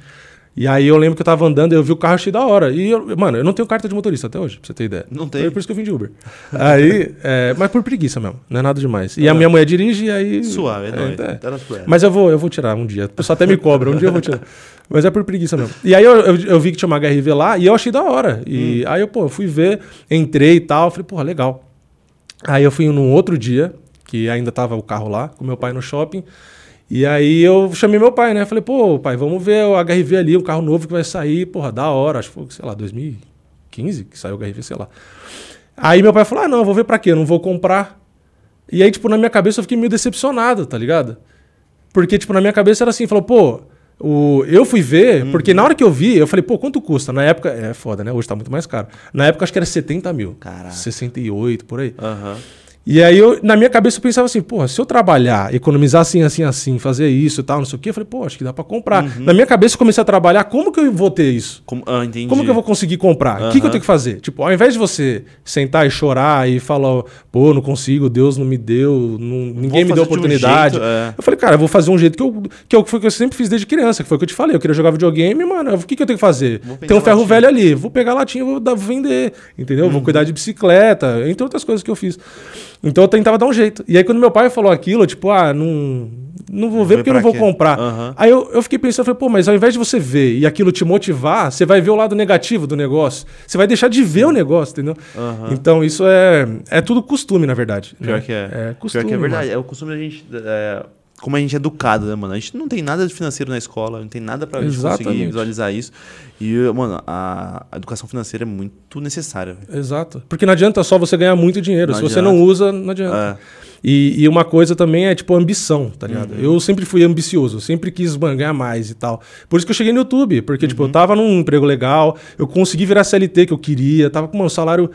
E aí eu lembro que eu tava andando e eu vi o carro cheio da hora. E, eu, mano, eu não tenho carta de motorista até hoje, pra você ter ideia. Não tem? Foi por isso que eu vim de Uber. aí, é, mas por preguiça mesmo, não é nada demais. E a minha mulher dirige e aí... Suave, é, nóis. é. Tá. Mas eu vou, eu vou tirar um dia. O pessoal até me cobra, um dia eu vou tirar. Mas é por preguiça mesmo. E aí eu, eu, eu vi que tinha uma HRV lá e eu achei da hora. E Hum. aí eu, pô, eu fui ver, entrei e tal. Falei, porra, legal. Aí eu fui num outro dia, que ainda tava o carro lá, com meu pai no shopping. E aí eu chamei meu pai, né? Falei, pô, pai, vamos ver o HRV ali, um carro novo que vai sair, porra, da hora. Acho que foi, sei lá, 2015 que saiu o HRV, sei lá. Aí meu pai falou, ah, não, eu vou ver pra quê? Eu não vou comprar. E aí, tipo, na minha cabeça eu fiquei meio decepcionado, tá ligado? Porque, tipo, na minha cabeça era assim, falou, pô, o... eu fui ver, porque na hora que eu vi, eu falei, pô, quanto custa? Na época, é foda, né? Hoje tá muito mais caro. Na época acho que era 70 mil. Caraca. 68, por aí. Aham. E aí, eu, na minha cabeça, eu pensava assim, porra, se eu trabalhar, economizar assim, assim, assim, fazer isso e tal, não sei o quê, eu falei, pô, acho que dá pra comprar. Uhum. Na minha cabeça, eu comecei a trabalhar, como que eu vou ter isso? Como, ah, entendi. Como que eu vou conseguir comprar? O que, que eu tenho que fazer? Tipo, ao invés de você sentar e chorar e falar, pô, não consigo, Deus não me deu, não- ninguém me deu de um oportunidade. jeito, é. Eu falei, cara, eu vou fazer um jeito que eu, que eu, foi o que eu sempre fiz desde criança, que foi o que eu te falei. Eu queria jogar videogame, mano. O que, que eu tenho que fazer? Tem um ferro latinha. velho ali, vou pegar a latinha vou dar- vou vender, entendeu? Uhum. Vou cuidar de bicicleta, entre outras coisas que eu fiz. Então eu tentava dar um jeito. E aí quando meu pai falou aquilo, tipo, ah, não, não vou ver porque eu não vou quê? comprar. Aham. Aí eu, eu fiquei pensando, eu falei, pô, mas ao invés de você ver e aquilo te motivar, você vai ver o lado negativo do negócio. Você vai deixar de ver o negócio, entendeu? Aham. Então isso é, é tudo costume, na verdade. Pior né? que é. É costume. Pior que é verdade. mano. É o costume da gente. é, como a gente é educado, né, mano? A gente não tem nada de financeiro na escola, não tem nada pra gente conseguir Exatamente. visualizar isso. E, mano, a, educação financeira é muito necessária. Exato. Porque não adianta só você ganhar muito dinheiro. Não Se você adianta. não usa, não adianta. É. E, e uma coisa também é, tipo, ambição, tá ligado? Uhum. Eu sempre fui ambicioso, sempre quis mano, ganhar mais e tal. Por isso que eu cheguei no YouTube, porque, Uhum. tipo, eu tava num emprego legal, eu consegui virar CLT que eu queria, tava com um salário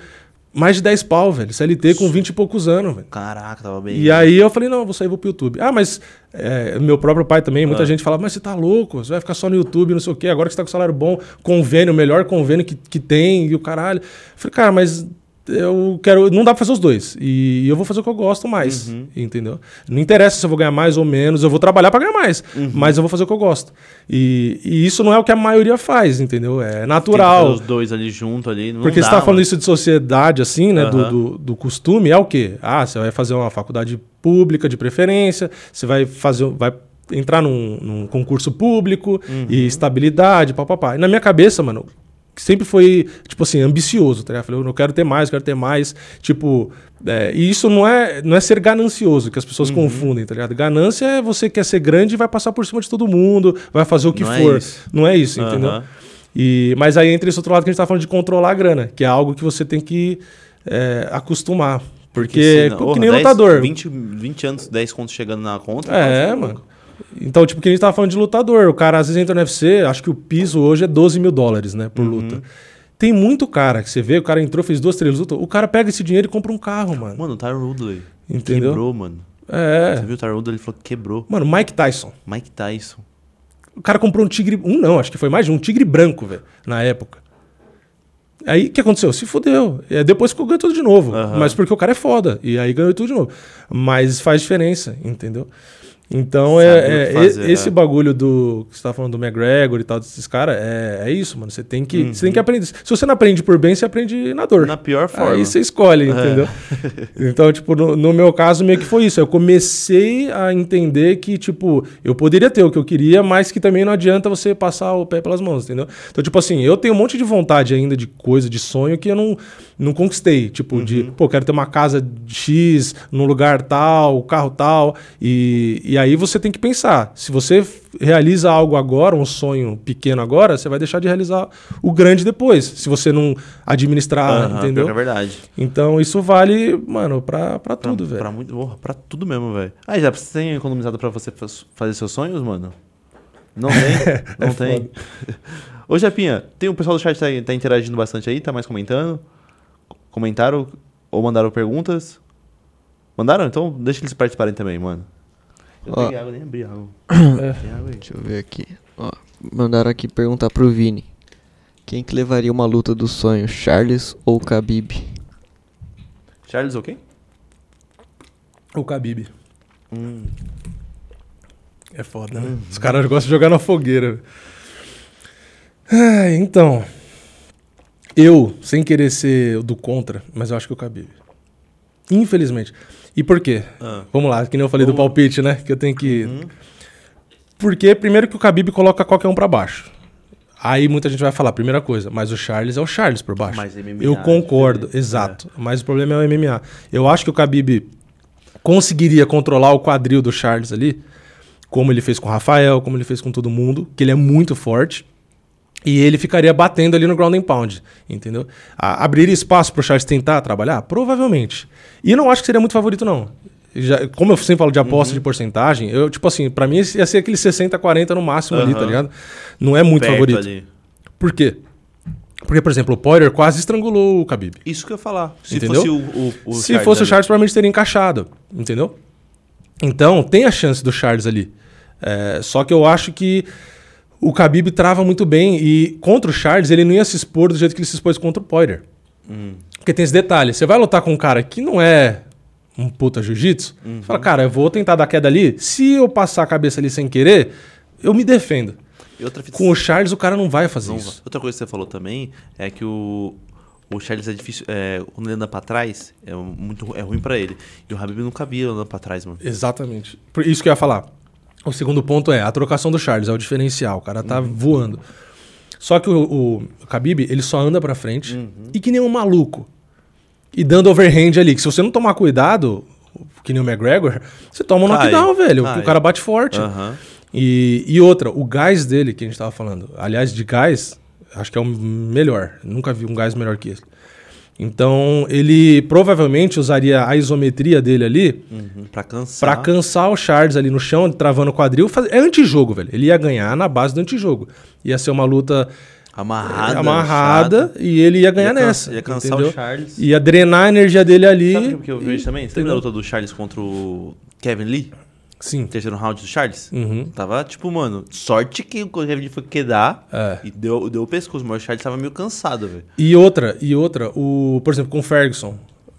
mais de 10 pau, velho. CLT com 20 e poucos anos, velho. Caraca, tava bem. E aí eu falei, não, eu vou sair vou pro YouTube. Ah, mas é, meu próprio pai também, muita Ah. gente falava, mas você tá louco, você vai ficar só no YouTube, não sei o quê, agora que você tá com salário bom, convênio, o melhor convênio que, que tem, e o caralho. Eu falei, cara, mas eu quero. Não dá pra fazer os dois. E eu vou fazer o que eu gosto mais. Uhum. Entendeu? Não interessa se eu vou ganhar mais ou menos, eu vou trabalhar pra ganhar mais. Uhum. Mas eu vou fazer o que eu gosto. E, e isso não é o que a maioria faz, entendeu? É natural. os dois ali junto ali. Porque dá, você tá falando mano. isso de sociedade, assim, né? do- Aham. Do, do costume, é o quê? Ah, você vai fazer uma faculdade pública de preferência, você vai fazer. Vai entrar num, num concurso público Uhum. e estabilidade, papapá. E na minha cabeça, mano, sempre foi, tipo assim, ambicioso, tá ligado? Eu falei, eu não quero ter mais, eu quero ter mais. Tipo, é, e isso não é, não é ser ganancioso, que as Uhum. pessoas confundem, tá ligado? Ganância é você quer ser grande e vai passar por cima de todo mundo, vai fazer o que Não é for. isso. Não é isso, entendeu? Aham. E, mas aí entra esse outro lado que a gente tá falando de controlar a grana, que é algo que você tem que é, acostumar. Porque, senão- é que Porra, nem 10, lutador. 20, 20 anos, 10 contos chegando na conta. É, tá mano. Então, tipo, que a gente tava falando de lutador. O cara às vezes entra no UFC, acho que o piso hoje é 12 mil dólares, né, Uhum. por luta. Tem muito cara que você vê, o cara entrou, fez duas, três lutas, o cara pega esse dinheiro e compra um carro, mano. Mano, o Tyron Woodley. Entendeu? Quebrou, mano. Você É. viu o Tyron Woodley? Ele falou que quebrou. Mano, Mike Tyson. Mike Tyson. O cara comprou um tigre. Um não, acho que foi mais de um tigre branco, velho, na época. Aí o que aconteceu? Se fudeu. É, depois ficou ganhando tudo de novo. Aham. Mas porque o cara é foda. E aí ganhou tudo de novo. Mas faz diferença, entendeu? Então é, é- fazer, esse é. bagulho do. que você tá falando do McGregor e tal, desses caras, é, é isso, mano. Você tem, que, você tem que aprender. Se você não aprende por bem, você aprende na dor. Uhum. Na pior forma. Aí você escolhe, É. entendeu? Então, tipo, no, no meu caso, meio que foi isso. Eu comecei a entender que, tipo, eu poderia ter o que eu queria, mas que também não adianta você passar o pé pelas mãos, entendeu? Então, tipo assim, eu tenho um monte de vontade ainda de coisa, de sonho que eu não, não conquistei. Tipo, de, Uhum. pô, quero ter uma casa X num lugar tal, carro tal. E, e aí você tem que pensar. Se você realiza algo agora, um sonho pequeno agora, você vai deixar de realizar o grande depois. Se você não administrar, Aham, entendeu? que é verdade. Então isso vale, mano, pra, pra tudo, velho. Pra, muito, porra, pra tudo mesmo, velho. Aí, já você tem economizado pra você faz- fazer seus sonhos, mano? Não tem? Não É tem. Ô, Japinha, tem o pessoal do chat tá, tá interagindo bastante aí, tá mais comentando? Comentaram ou mandaram perguntas? Mandaram? Então deixa eles participarem também, mano. Eu Ó. peguei água, nem abri água. É. Tem água aí. Deixa eu ver aqui. Ó, mandaram aqui perguntar pro Vini. Quem que levaria uma luta dos sonhos, Charles ou Khabib? Charles, ok? O Khabib. Hum. É foda, né? Os caras gostam de jogar na fogueira. Ah, então. Eu, sem querer ser do contra, mas eu acho que o Khabib. Infelizmente. E por quê? Ah. Vamos lá, que nem eu falei do Vamos. palpite, né? Que eu tenho que. Uhum. Porque, primeiro, que o Khabib coloca qualquer um pra baixo. Aí muita gente vai falar, primeira coisa, mas o Charles é o Charles por baixo. Mas MMA eu é concordo, diferente, exato. Mas o problema é o MMA. Eu acho que o Khabib conseguiria controlar o quadril do Charles ali, como ele fez com o Rafael, como ele fez com todo mundo, que ele é muito forte. E ele ficaria batendo ali no ground and pound, entendeu? A- abriria espaço pro Charles tentar trabalhar? Provavelmente. E não acho que seria muito favorito, não. Já- como eu sempre falo de aposta de porcentagem, eu, tipo assim, pra mim ia ser aquele 60-40 no máximo ali, tá ligado? Não é muito Perto favorito. ali. Por quê? Porque, por exemplo, o Poirier quase estrangulou o Khabib. Isso que eu ia falar. Se Entendeu? fosse o, o, o Se fosse o ali. Charles, provavelmente teria encaixado. Entendeu? Então, tem a chance do Charles ali. É, só que eu acho que o Khabib trava muito bem. E contra o Charles, ele não ia se expor do jeito que ele se expôs contra o Poirier. Hum. Porque tem esse detalhe. Você vai lutar com um cara que não é um puta jiu-jitsu. Uhum. Fala, cara, eu vou tentar dar queda ali. Se eu passar a cabeça ali sem querer, eu me defendo. Fita- Com o Charles, o cara não vai fazer Não isso. vai. Outra coisa que você falou também é que o, o Charles é difícil. É, quando ele anda pra trás, é, muito, é ruim pra ele. E o Habib não cabia andando pra trás, mano. Exatamente. Por isso que eu ia falar. O segundo ponto é a trocação do Charles, é o diferencial. O cara tá voando. Só que o, o, o Khabib, ele só anda pra frente e que nem um maluco. E dando overhand ali, que se você não tomar cuidado, que nem o McGregor, você toma um Cai. knockdown, velho. Cai. O cara bate forte. Aham. E, e outra, o gás dele, que a gente tava falando, aliás, de gás, acho que é o melhor. Nunca vi um gás melhor que esse. Então, ele provavelmente usaria a isometria dele ali Uhum. Pra cansar. Pra cansar o Charles ali no chão, travando o quadril. faz- É antijogo, velho. Ele ia ganhar na base do antijogo. Ia ser uma luta Amarrada. amarrada e ele ia ganhar Ia nessa. Ia cansar entendeu? o Charles. Ia drenar a energia dele ali. Sabe o que eu vejo e- também? Você lembra da luta do Charles contra o Kevin Lee? Sim. Terceiro round do Charles? Uhum. Tava, tipo, mano, sorte que o Kevin foi quedar É. e deu, deu o pescoço, mas o Charles tava meio cansado, velho. E outra, e outra, o, por exemplo, com o Ferguson.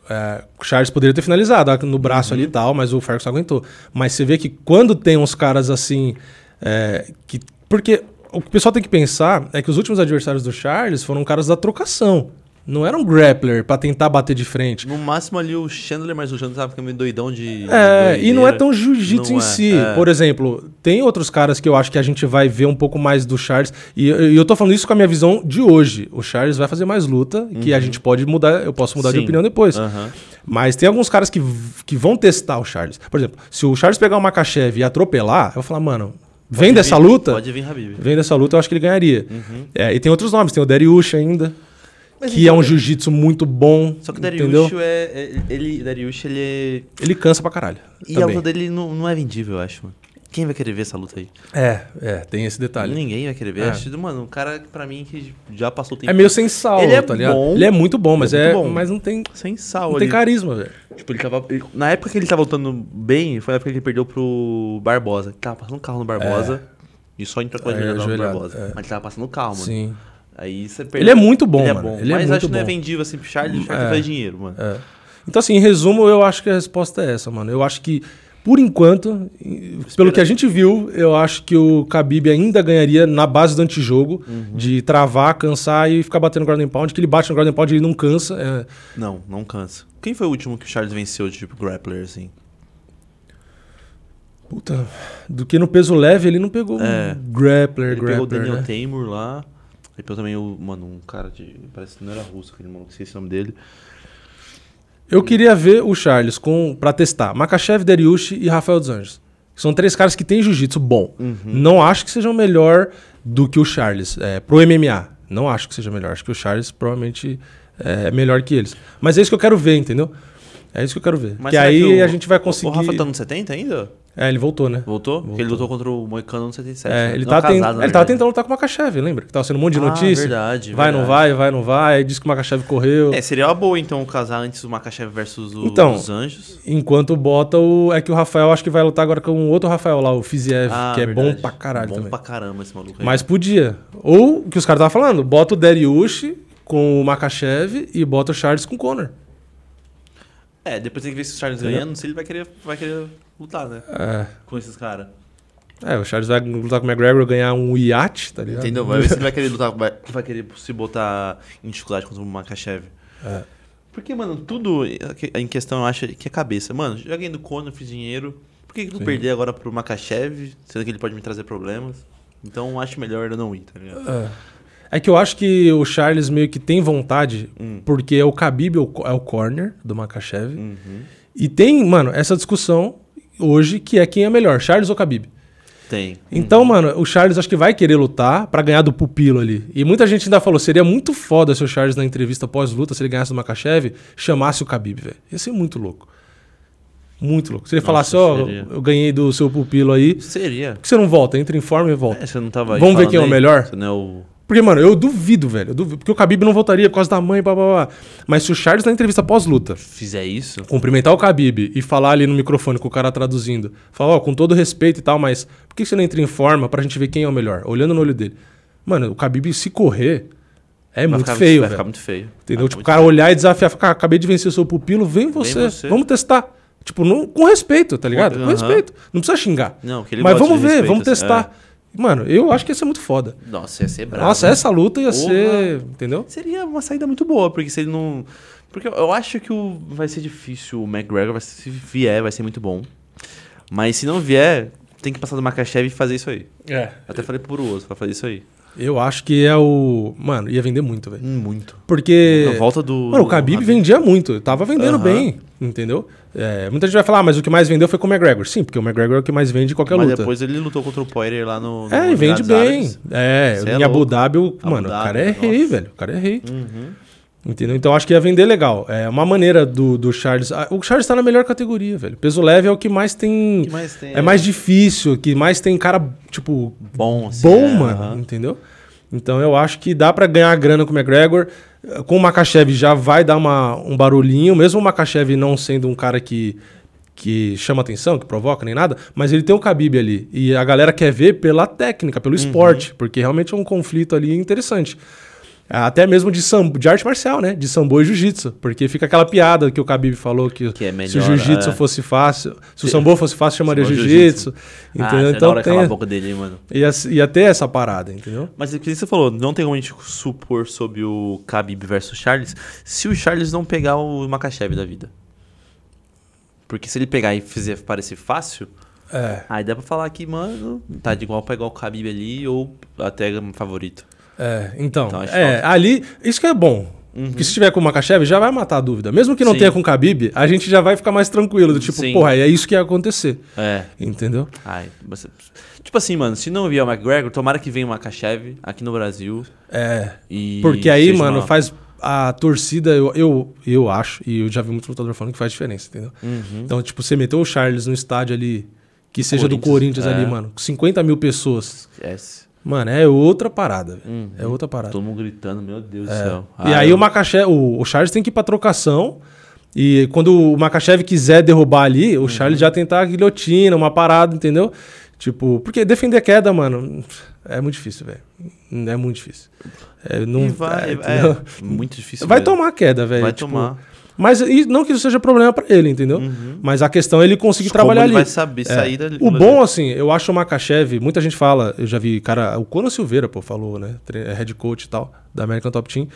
é, o Charles poderia ter finalizado no braço ali e tal, mas o Ferguson aguentou. Mas você vê que quando tem uns caras assim. é, que, porque o que o pessoal tem que pensar é que os últimos adversários do Charles foram caras da trocação. Não eram grappler pra tentar bater de frente. No máximo ali o Chandler, mas o Chandler tava ficando meio doidão de. É, de e não é tão jiu-jitsu em é, si. é. Por exemplo, tem outros caras que eu acho que a gente vai ver um pouco mais do Charles. E, e eu tô falando isso com a minha visão de hoje. O Charles vai fazer mais luta, que a gente pode mudar, eu posso mudar de Uhum. Sim. opinião depois. Aham. Mas tem alguns caras que, que vão testar o Charles. Por exemplo, se o Charles pegar uma Makachev e atropelar, eu vou falar, mano, vem Pode dessa vir- luta. Pode vir, Habib. Vem dessa luta, eu acho que ele ganharia. É, e tem outros nomes, tem o Dariush ainda, Mas que então, é um jiu-jitsu muito bom. Só que o? Dariush é, é- Ele, Dariush, ele é. Ele cansa pra caralho. E a também. luta dele não, não é vendível, eu acho, mano. Quem vai querer ver essa luta aí? É, é, tem esse detalhe. Ninguém vai querer ver. É. Acho, mano, um cara, pra mim, que já passou o tempo. É meio sem sal, Ele é tá ligado? bom. Ele é muito bom, mas é é, bom. mas não tem, sem sal não ali. tem carisma, velho. Tipo, ele tava. ele- na época que ele tava lutando bem, foi a época que ele perdeu pro Barbosa. Ele tava passando um carro no Barbosa. E só entrou com a É, no Barbosa. é. Mas ele tava passando o carro, mano. Sim. Aí você Ele é muito bom, ele é mano. bom. Ele é mas muito acho que não é vendível assim pro Charles. O Charles É. faz dinheiro, mano. É. Então, assim, em resumo, eu acho que a resposta é essa, mano. Eu acho que, por enquanto, pelo que a gente viu, eu acho que o Khabib ainda ganharia na base do antijogo, Uhum. de travar, cansar e ficar batendo no Garden Pound, que ele bate no Garden Pound e ele não cansa. é. Não, não cansa. Quem foi o último que o Charles venceu de tipo grappler, assim? Puta, do que no peso leve ele não pegou É. um grappler, Ele pegou o grappler, Daniel né? Taymor lá. Ele pegou também o. Mano, um cara de. Parece que não era russo, aquele maluco, esqueci o nome dele. Eu queria ver o Charles com para testar Makachev, Dariush e Rafael dos Anjos. São três caras que têm jiu-jitsu bom. Uhum. Não acho que sejam melhor do que o Charles é, pro MMA. Não acho que seja melhor. Acho que o Charles provavelmente é melhor que eles. Mas é isso que eu quero ver, entendeu? É isso que eu quero ver. Mas que aí que o- a gente vai O conseguir. Rafa tá no 70 ainda? É, ele voltou, né? Voltou? Porque ele lutou contra o Moicano no 77. É, né? ele, Não, tá ten- casado, na ele tava tentando lutar com o Makachev, lembra? Que tava sendo um monte de Ah, notícia. verdade, Vai, não verdade. vai, vai, não vai. Aí disse que o Makachev correu. É, seria uma boa então casar antes o Makachev versus o, Então, os Anjos. Enquanto bota o. É que o Rafael acho que vai lutar agora com o outro Rafael lá, o Fiziev, Ah, que é verdade. bom pra caralho bom também. pra caramba esse maluco aí. Mas podia. Ou o que os caras estavam falando, bota o Dariush com o Makachev e bota o Charles com o Conor. É, depois tem que ver se o Charles Entendeu? ganhando, se ele vai querer, vai querer lutar, né? É. Com esses caras. É, o Charles vai lutar com o McGregor ganhar um iate, tá ligado? Entendeu? Vai ver se ele vai querer lutar, vai, vai querer se botar em dificuldade contra o Makachev. É. Porque, mano, tudo em questão eu acho que é cabeça. Mano, já ganhei do Conor, fiz dinheiro. Por que, que não Sim. perder agora pro Makachev, sendo que ele pode me trazer problemas? Então acho melhor eu não ir, tá ligado? É. É que eu acho que o Charles meio que tem vontade, Hum. porque é o Khabib é o, é o corner do Makachev. Uhum. E tem, mano, essa discussão hoje que é quem é melhor, Charles ou Khabib. Tem. Então, mano, o Charles acho que vai querer lutar pra ganhar do pupilo ali. E muita gente ainda falou, seria muito foda se o Charles na entrevista pós-luta, se ele ganhasse do Makachev, chamasse o Khabib, velho. Ia ser muito louco. Muito louco. Se ele Nossa, falasse, ó, seria. eu ganhei do seu pupilo aí, Seria. por que você não volta? Entra em forma e volta. É, você não tava aí Vamos ver quem é o aí? melhor? Você não é o. Porque, mano, eu duvido, velho. Eu duvido, porque o Khabib não voltaria por causa da mãe, blá, blá, blá. Mas se o Charles, na entrevista pós-luta, Fizer isso, cumprimentar o Khabib e falar ali no microfone com o cara traduzindo, falar, ó, com todo respeito e tal, mas por que você não entra em forma pra gente ver quem é o melhor? Olhando no olho dele. Mano, o Khabib se correr é vai muito ficar, feio, vai velho. ficar muito feio. Entendeu? Vai Tipo, o cara olhar e desafiar, ficar, acabei de vencer o seu pupilo, vem você, você. vamos testar. Tipo, não- com respeito, tá ligado? Com respeito. Não precisa xingar. Não, que ele Mas vamos ver, respeito, vamos assim, testar. Mano, eu acho que ia ser muito foda. Nossa, ia ser brabo. Nossa, essa luta ia Porra. ser. Entendeu? Seria uma saída muito boa, porque se ele não. Porque eu- acho que o... vai ser difícil. O McGregor, vai... se vier, vai ser muito bom. Mas se não vier, tem que passar do Makachev e fazer isso aí. É. Até falei pro Osso pra fazer isso aí. Eu acho que é o. Mano, ia vender muito, velho. Muito. Porque. Na volta do. Mano, o Khabib do vendia muito. Tava vendendo bem, entendeu? É, muita gente vai falar, ah, mas o que mais vendeu foi com o McGregor. Sim, porque o McGregor é o que mais vende em qualquer Mas luta. depois ele lutou contra o Poirier lá no. no É, e vende bem. Árabes. É, Cê é em Abu. Dhabi, o- Abu mano, o Dhabi, cara é rei, nossa. velho. O cara é rei. Uhum. Entendeu? Então acho que ia vender legal. É uma maneira do, do Charles. ah, O Charles tá na melhor categoria, velho. Peso leve é o que mais tem. Que mais tem? É mais difícil, que mais tem cara, tipo, bom, assim. bom, é, mano. Entendeu? Então eu acho que dá pra ganhar grana com o McGregor. Com o Makachev já vai dar uma, um barulhinho, mesmo o Makachev não sendo um cara que, que chama atenção, que provoca nem nada, mas ele tem o Khabib ali. E a galera quer ver pela técnica, pelo Uhum. esporte, porque realmente é um conflito ali interessante. Até mesmo de, sambo, de arte marcial, né? De sambo e jiu-jitsu. Porque fica aquela piada que o Khabib falou que, Que é se o melhor, jiu-jitsu é. fosse fácil, se o sambo fosse fácil, chamaria jiu-jitsu. Ah, Entendeu? então então hora tem, a boca dele, mano. ia, ia ter essa parada, entendeu? Mas o que você falou, não tem como a gente supor sobre o Khabib versus Charles se o Charles não pegar o Makachev da vida. Porque se ele pegar e fizer parecer fácil, É. aí dá pra falar que, mano, tá de igual pra igual o Khabib ali ou até favorito. É, então, Então, é, ali, isso que é bom. Porque se tiver com o Makachev, já vai matar a dúvida. Mesmo que não Sim. tenha com o Khabib, a gente já vai ficar mais tranquilo. Do tipo, Sim. porra, é isso que ia acontecer. É. Entendeu? Ai, você... Tipo assim, mano, se não vier o McGregor, tomara que venha o Makachev aqui no Brasil. É. Porque aí, mano, uma- faz. A torcida, eu, eu, eu acho, e eu já vi muito lutador falando que faz diferença, entendeu? Uhum. Então, tipo, você meteu o Charles no estádio ali, que seja do Corinthians, Corinthians ali, é. mano, com 50 mil pessoas. Esquece. Mano, é outra parada, velho. Uhum. É outra parada. Todo mundo gritando, meu Deus do É. céu. E Ah, aí eu- o Makachev, o, o Charles tem que ir pra trocação. E quando o Makachev quiser derrubar ali, Uhum. o Charles já tentar a guilhotina, uma parada, entendeu? Tipo, porque defender queda, mano, é muito difícil, velho. É muito difícil. É, não E vai, é, é, muito difícil. vai mesmo. tomar a queda, velho. Vai tipo, tomar. Mas não que isso seja problema pra ele, entendeu? Uhum. Mas a questão é ele conseguir Como trabalhar ele ali. vai saber É. sair dali. O bom, assim, eu acho o Makachev, muita gente fala, eu já vi, cara, o Conan Silveira, pô, falou, né? é Head coach e tal, da American Top Team,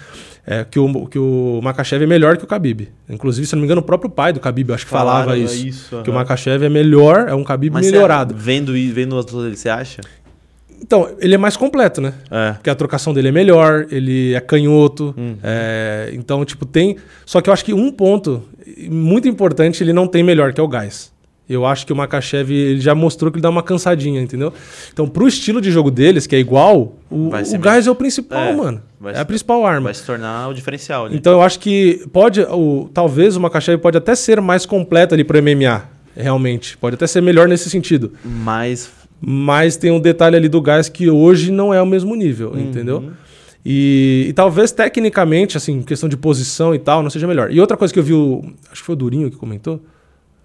é, que, o, que o Makachev é melhor que o Khabib. Inclusive, se não me engano, o próprio pai do Khabib, eu acho que falava Falaram isso. isso, Que o. Makachev é melhor, é um Khabib Mas melhorado. Você, vendo, e- vendo as lutas dele, você acha? Então, ele é mais completo, né? É. Porque a trocação dele é melhor, ele é canhoto. Uhum. é, então, tipo, tem. Só que eu acho que um ponto muito importante ele não tem melhor, que é o gás. Eu acho que o Makachev ele já mostrou que ele dá uma cansadinha, entendeu? Então, pro estilo de jogo deles, que é igual, o, o gás é o principal, É, mano. É a principal arma. Vai se tornar o diferencial ali. Então, eu acho que pode. O, talvez o Makachev pode até ser mais completo ali pro MMA, realmente. Pode até ser melhor nesse sentido. Mas. Mas tem um detalhe ali do gás que hoje não é o mesmo nível, Uhum. entendeu? E, e talvez tecnicamente, assim, questão de posição e tal, não seja melhor. E outra coisa que eu vi, o, acho que foi o Durinho que comentou,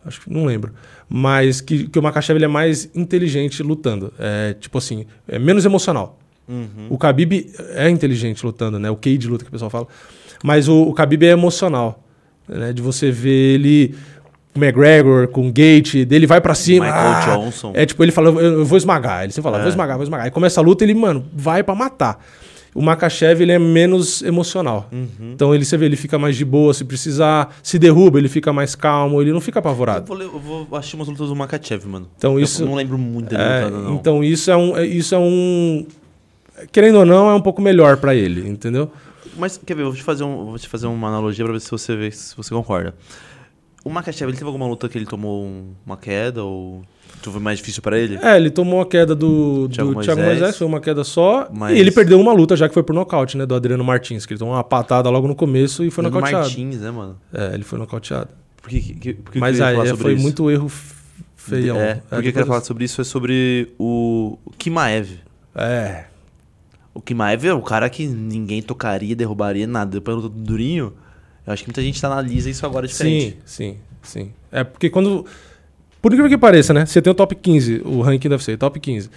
acho que não lembro, mas que, que o Makachev ele é mais inteligente lutando. É tipo assim, é menos emocional. Uhum. O Khabib é inteligente lutando, né? O Cage de luta que o pessoal fala. Mas o, o Khabib é emocional, né? De você ver ele McGregor, com o Gate, dele vai pra cima. Michael ah, Johnson. É tipo, ele fala, eu, eu vou esmagar. Ele sempre fala, É. vou esmagar, vou esmagar. Aí começa a luta, ele, mano, vai pra matar. O Makachev, ele é menos emocional. Uhum. Então ele, você vê, ele fica mais de boa, se precisar, se derruba, ele fica mais calmo, ele não fica Eu apavorado. vou, ler- eu vou assistir umas lutas do Makachev, mano. Então Eu isso... não lembro muito dele É, lutando, não. então isso é um, é- isso é um, querendo ou não, é um pouco melhor pra ele, entendeu? Mas, quer ver, eu vou te fazer, um, vou te fazer uma analogia pra ver se você, vê, se você concorda. O Makachev, ele teve alguma luta que ele tomou um- uma queda ou foi mais difícil pra ele? É, ele tomou a queda do, do Thiago Thiago, Moisés. Moisés, foi uma queda só. Mas- E ele perdeu uma luta já que foi por nocaute, né? Do Adriano Martins, que ele tomou uma patada logo no começo e foi Do nocauteado. Martins, né, mano? É, ele foi nocauteado. Por que, que, por que Mas que queria aí é, foi isso? muito erro feião. É, porque eu quero falar sobre isso é sobre o, Kimaev. É. O Kimaev é o cara que ninguém tocaria, derrubaria, nada. Depois do Durinho, eu acho que muita gente analisa isso agora diferente. Sim, sim, sim. É porque quando. Por incrível que pareça, né? Você tem o top 15, o ranking deve ser, top 15.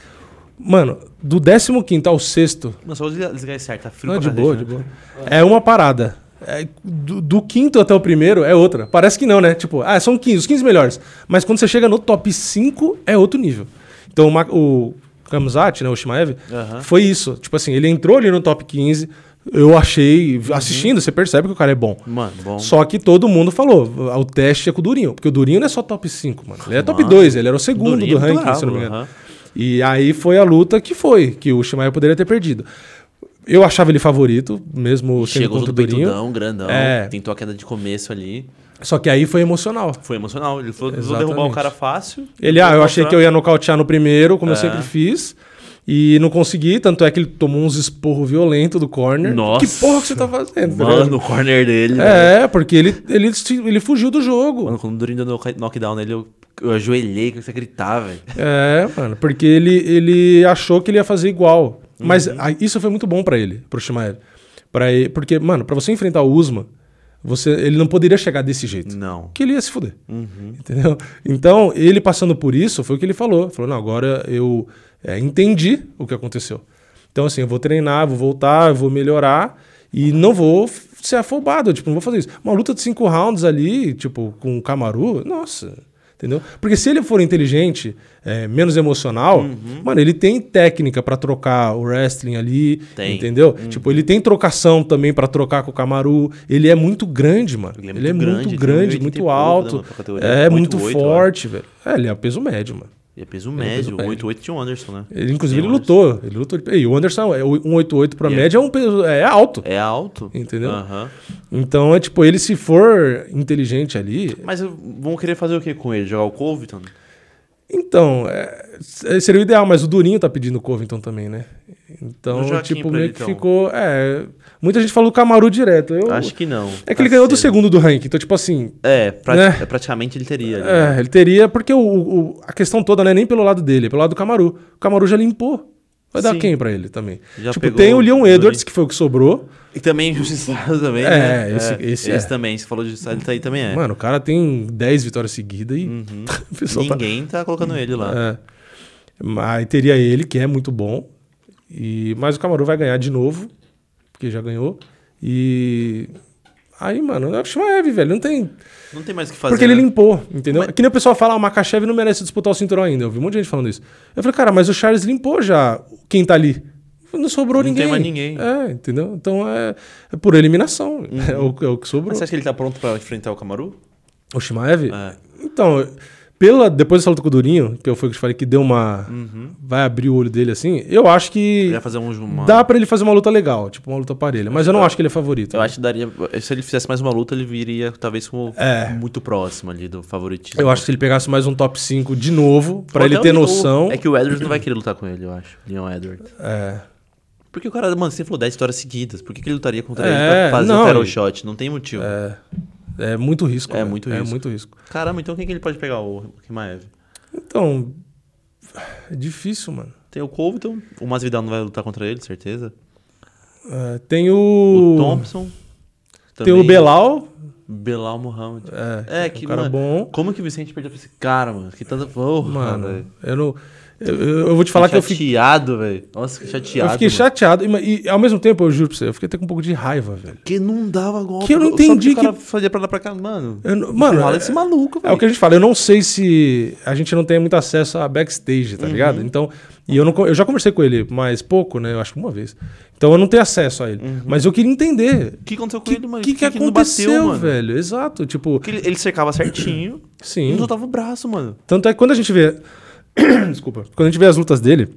Mano, do 15 ao sexto. Não, só vou desligar, esse certo, tá frio Não, de boa, né? de boa. É uma parada. É, do, do quinto até o primeiro é outra. Parece que não, né? Tipo, ah, são 15, os 15 melhores. Mas quando você chega no top 5, é outro nível. Então o, o Kamzat, né, o Shimaev, Aham. foi isso. Tipo assim, ele entrou ali no top 15. Eu achei, assistindo, você percebe que o cara é bom. Mano, bom. Só que todo mundo falou, o teste é com o Durinho. Porque o Durinho não é só top 5, mano. Ele é top Mano, 2, ele era o segundo Durinho do é ranking, se eu não me bravo, engano. aham. E aí foi a luta que foi, que o Shimaev poderia ter perdido. Eu achava ele favorito, mesmo sendo Chegou contra o Durinho. peitudão, grandão. É. Tentou a queda de começo ali. Só que aí foi emocional. Foi emocional. Ele falou, vou derrubar o cara fácil. Ele, ah, eu achei que eu ia nocautear no primeiro, como eu É. sempre fiz. E não consegui, tanto é que ele tomou uns esporros violentos do corner. Nossa. Que porra que você tá fazendo? tá Mano, ligado? o corner dele. velho. É, porque ele, ele, ele fugiu do jogo. Mano, quando o Durinho deu knock- knockdown nele, eu, eu ajoelhei, comecei a gritar, velho. É, mano, porque ele, ele achou que ele ia fazer igual. Mas Uhum. ah, isso foi muito bom pra ele, pro Shimaev. Pra ele, porque, mano, pra você enfrentar o Usman, você, ele não poderia chegar desse jeito. Não. Que ele ia se fuder. Uhum. Entendeu? Então, ele passando por isso, foi o que ele falou. Falou, não, agora eu é, entendi o que aconteceu. Então, assim, eu vou treinar, vou voltar, eu vou melhorar e não vou ser afobado, tipo, não vou fazer isso. Uma luta de cinco rounds ali, tipo, com o Kamaru, nossa, entendeu? Porque se ele for inteligente, é, menos emocional, Uhum. mano, ele tem técnica pra trocar o wrestling ali, Tem. entendeu? Uhum. Tipo, ele tem trocação também pra trocar com o Kamaru. Ele é muito grande, mano. Ele é Ele é muito muito grande, grande, tem 1,80 e muito pouco, né, alto. É, muito 8,8, forte, velho. É, ele é peso médio, mano. E é peso é médio. peso médio. 8-8 tinha o Anderson, né? Ele, inclusive, ele lutou. Ele lutou. E o Anderson, é, o 188 pra E é- média é um peso. É alto. É alto. Entendeu? Aham. Então, é tipo, ele se for inteligente ali. Mas vão querer fazer o que com ele? Jogar o Covington? Então, é, seria o ideal, mas o Durinho tá pedindo o Covington também, né? Então, tipo, meio ele, que então. ficou. É. Muita gente falou Camaru direto. Eu, Acho que não. é que Tá ele ganhou do cedo. segundo do ranking. Então, tipo assim, É, pra- Né? é, praticamente ele teria. ali, né? É, ele teria, porque o, o- a questão toda não é nem pelo lado dele, é pelo lado do Camaru. O Camaru já limpou. Vai dar Sim. quem pra ele também? Já tipo, tem o Leon Edwards, que foi o que sobrou. E também injustiçado também, É, né? esse- esse é. também. Você falou de injustiçado, ele tá aí também é. Mano, o cara tem 10 vitórias seguidas e Uhum. tá- Ninguém tá... colocando ele lá. É. Mas teria ele, que é muito bom. E... Mas o Camaru vai ganhar de novo, porque já ganhou. E. Aí, mano, é o Shimaev, velho. Não tem. Não tem mais o que fazer. Porque ele né? limpou, entendeu? Mas- Que nem o pessoal fala, ah, o Makachev não merece disputar o cinturão ainda. Eu vi um monte de gente falando isso. Eu falei, cara, mas o Charles limpou já quem tá ali. Não sobrou Não ninguém. tem mais ninguém. É, entendeu? Então é, é por eliminação. É, o, é o que sobrou. Mas você acha que ele tá pronto pra enfrentar o Camaru? O Shimaev? É. Então, pela, depois dessa luta com o Durinho, que eu foi que eu te falei que deu uma. Vai abrir o olho dele assim, eu acho que. Ele fazer um... Uma... Dá pra ele fazer uma luta legal, tipo uma luta parelha. Mas eu não acho que ele é favorito. Eu acho que daria... Se ele fizesse mais uma luta, ele viria talvez como É. muito próximo ali do favoritismo. Eu acho que se ele pegasse mais um top 5 de novo, pra Ou ele ter noção. É que o Edwards não vai querer lutar com ele, eu acho. Leon Edwards. É. Porque o cara, mano, você falou 10 vitórias seguidas. Por que, que ele lutaria contra É, ele pra fazer não, e- shot? Não tem motivo. É. É muito risco. É velho. muito É risco. muito risco. Caramba, então quem que ele pode pegar? O Kimaev? Então. É difícil, mano. Tem o Covington. O Masvidal não vai lutar contra ele, certeza. É, tem O o. Thompson. Tem o também. Belal. Belal Muhammad. É, É, um que, cara mano, bom. Como que o Vicente perdeu pra esse cara, mano? Que tanta... Porra, Mano, velho. eu não. Eu, vou te falar que eu fiquei. chateado, velho. Nossa, que chateado. Eu fiquei mano. chateado. E, e, ao mesmo tempo, eu juro pra você, eu fiquei até com um pouco de raiva, velho. Porque não dava golpe. Que eu não Só que entendi o cara que- fazia pra lá pra cá. Mano, Eu não- mano, é- esse maluco, É velho. o que a gente fala, eu não sei se a gente não tem muito acesso a backstage, tá ligado? Então, e eu, não, eu já conversei com ele mais pouco, né? Eu acho que uma vez. Então eu não tenho acesso a ele. Mas eu queria entender. O que aconteceu com O que, ele, mano? que, que não aconteceu, bateu, mano? velho? Exato. Tipo, Porque ele, ele cercava certinho e sim. não soltava o braço, mano. Tanto é que quando a gente vê. Desculpa. Quando a gente vê as lutas dele,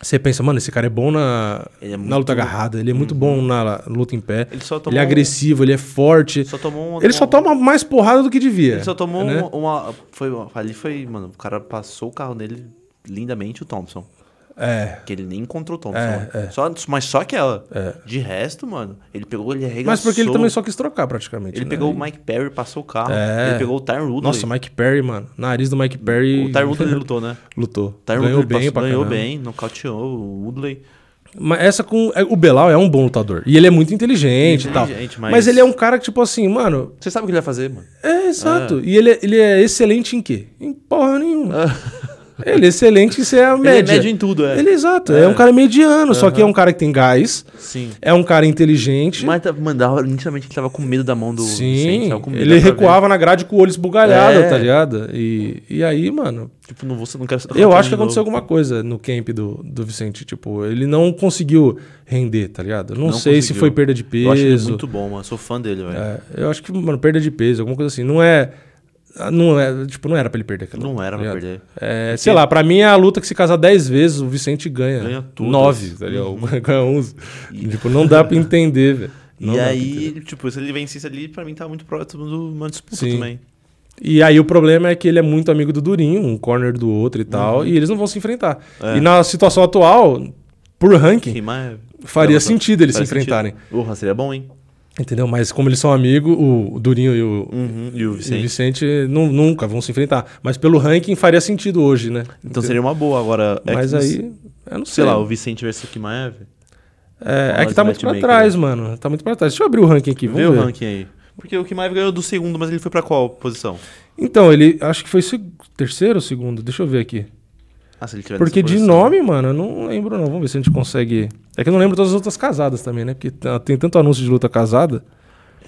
você pensa, mano, esse cara é bom na, Ele é na muito- luta agarrada, ele é muito bom na luta em pé. Ele só Ele tomou é agressivo, ele é forte. Só tomou um, Ele só toma mais porrada do que devia. Ele só tomou né? uma, uma- Foi, ali foi, mano, o cara passou o carro nele lindamente, o Thompson. É. Que ele nem encontrou o Thompson. É, mano. é. Só, mas só aquela. É. De resto, mano, ele pegou, ele arregaçou. Mas porque ele também só quis trocar, praticamente. Ele né? pegou o Mike Perry, passou o carro. É. Ele pegou o Tyron Woodley. Nossa, Mike Perry, mano. Nariz do Mike Perry. O Tyron Woodley lutou, né? lutou. Tyron ganhou Woodley bem passou- Ganhou caramba. bem, nocauteou o Woodley. Mas essa com. é, O Belal é um bom lutador. E ele é muito inteligente e tal. Inteligente, Mas... mas- ele é um cara que, tipo assim, mano. Você sabe o que ele vai fazer, mano? É, exato. E ele é, ele é excelente em quê? Em porra nenhuma. ele é excelente em ser a Ele é média. médio em tudo, é. Ele é exato. É, um cara mediano, só que é um cara que tem gás. Sim. É um cara inteligente. Mas, tá- mano, da hora, nitidamente ele tava com medo da mão do Vicente, Sim, medo, ele recuava na grade com o olho esbugalhado, É. tá ligado? E, e aí, mano, ver. Tipo, não, vou, não quero ser eu acho que aconteceu novo. alguma coisa no camp do, do Vicente. Tipo, ele não conseguiu render, tá ligado? Eu não, Não sei se conseguiu. foi perda de Eu acho ele peso. muito bom, mano. Sou fã dele, velho. É, eu acho que, mano, perda de peso, alguma coisa assim. Não é. Não é, tipo, não era pra ele perder aquela Não era pra ligado? perder. É, sei lá, pra mim é a luta que se casar 10 vezes, o Vicente ganha. Ganha todas. 9, tá ligado? ganha 11. Tipo, não dá pra entender, velho. E aí, tipo, se ele vencesse ali, pra mim tá muito próximo de uma disputa Sim. também. E aí o problema é que ele é muito amigo do Durinho, um corner do outro e tal, e eles não vão se enfrentar. Uhum. É. E na situação atual, por ranking, faria sentido eles se faz sentido. enfrentarem. Porra, seria bom, hein? Entendeu? Mas como eles são amigos, o Durinho e o, Uhum. E o e o Vicente. Vicente nu- nunca vão se enfrentar. Mas pelo ranking faria sentido hoje, né? Então seria uma boa agora. é Mas aí, eu não sei. Sei lá, o Vicente versus o Kimaev. É, é que tá muito pra trás, mano. Tá muito pra trás. Deixa eu abrir o ranking aqui, vamos Vê o ver. ranking aí. Porque o Kimaev ganhou do segundo, mas ele foi pra qual posição? Então, ele acho que foi terceiro ou segundo? Deixa eu ver aqui. Ah, se ele tiver Porque de nome, mano, eu não lembro não. Vamos ver se a gente consegue... É que eu não lembro todas as outras casadas também, né? Porque tá- tem tanto anúncio de luta casada.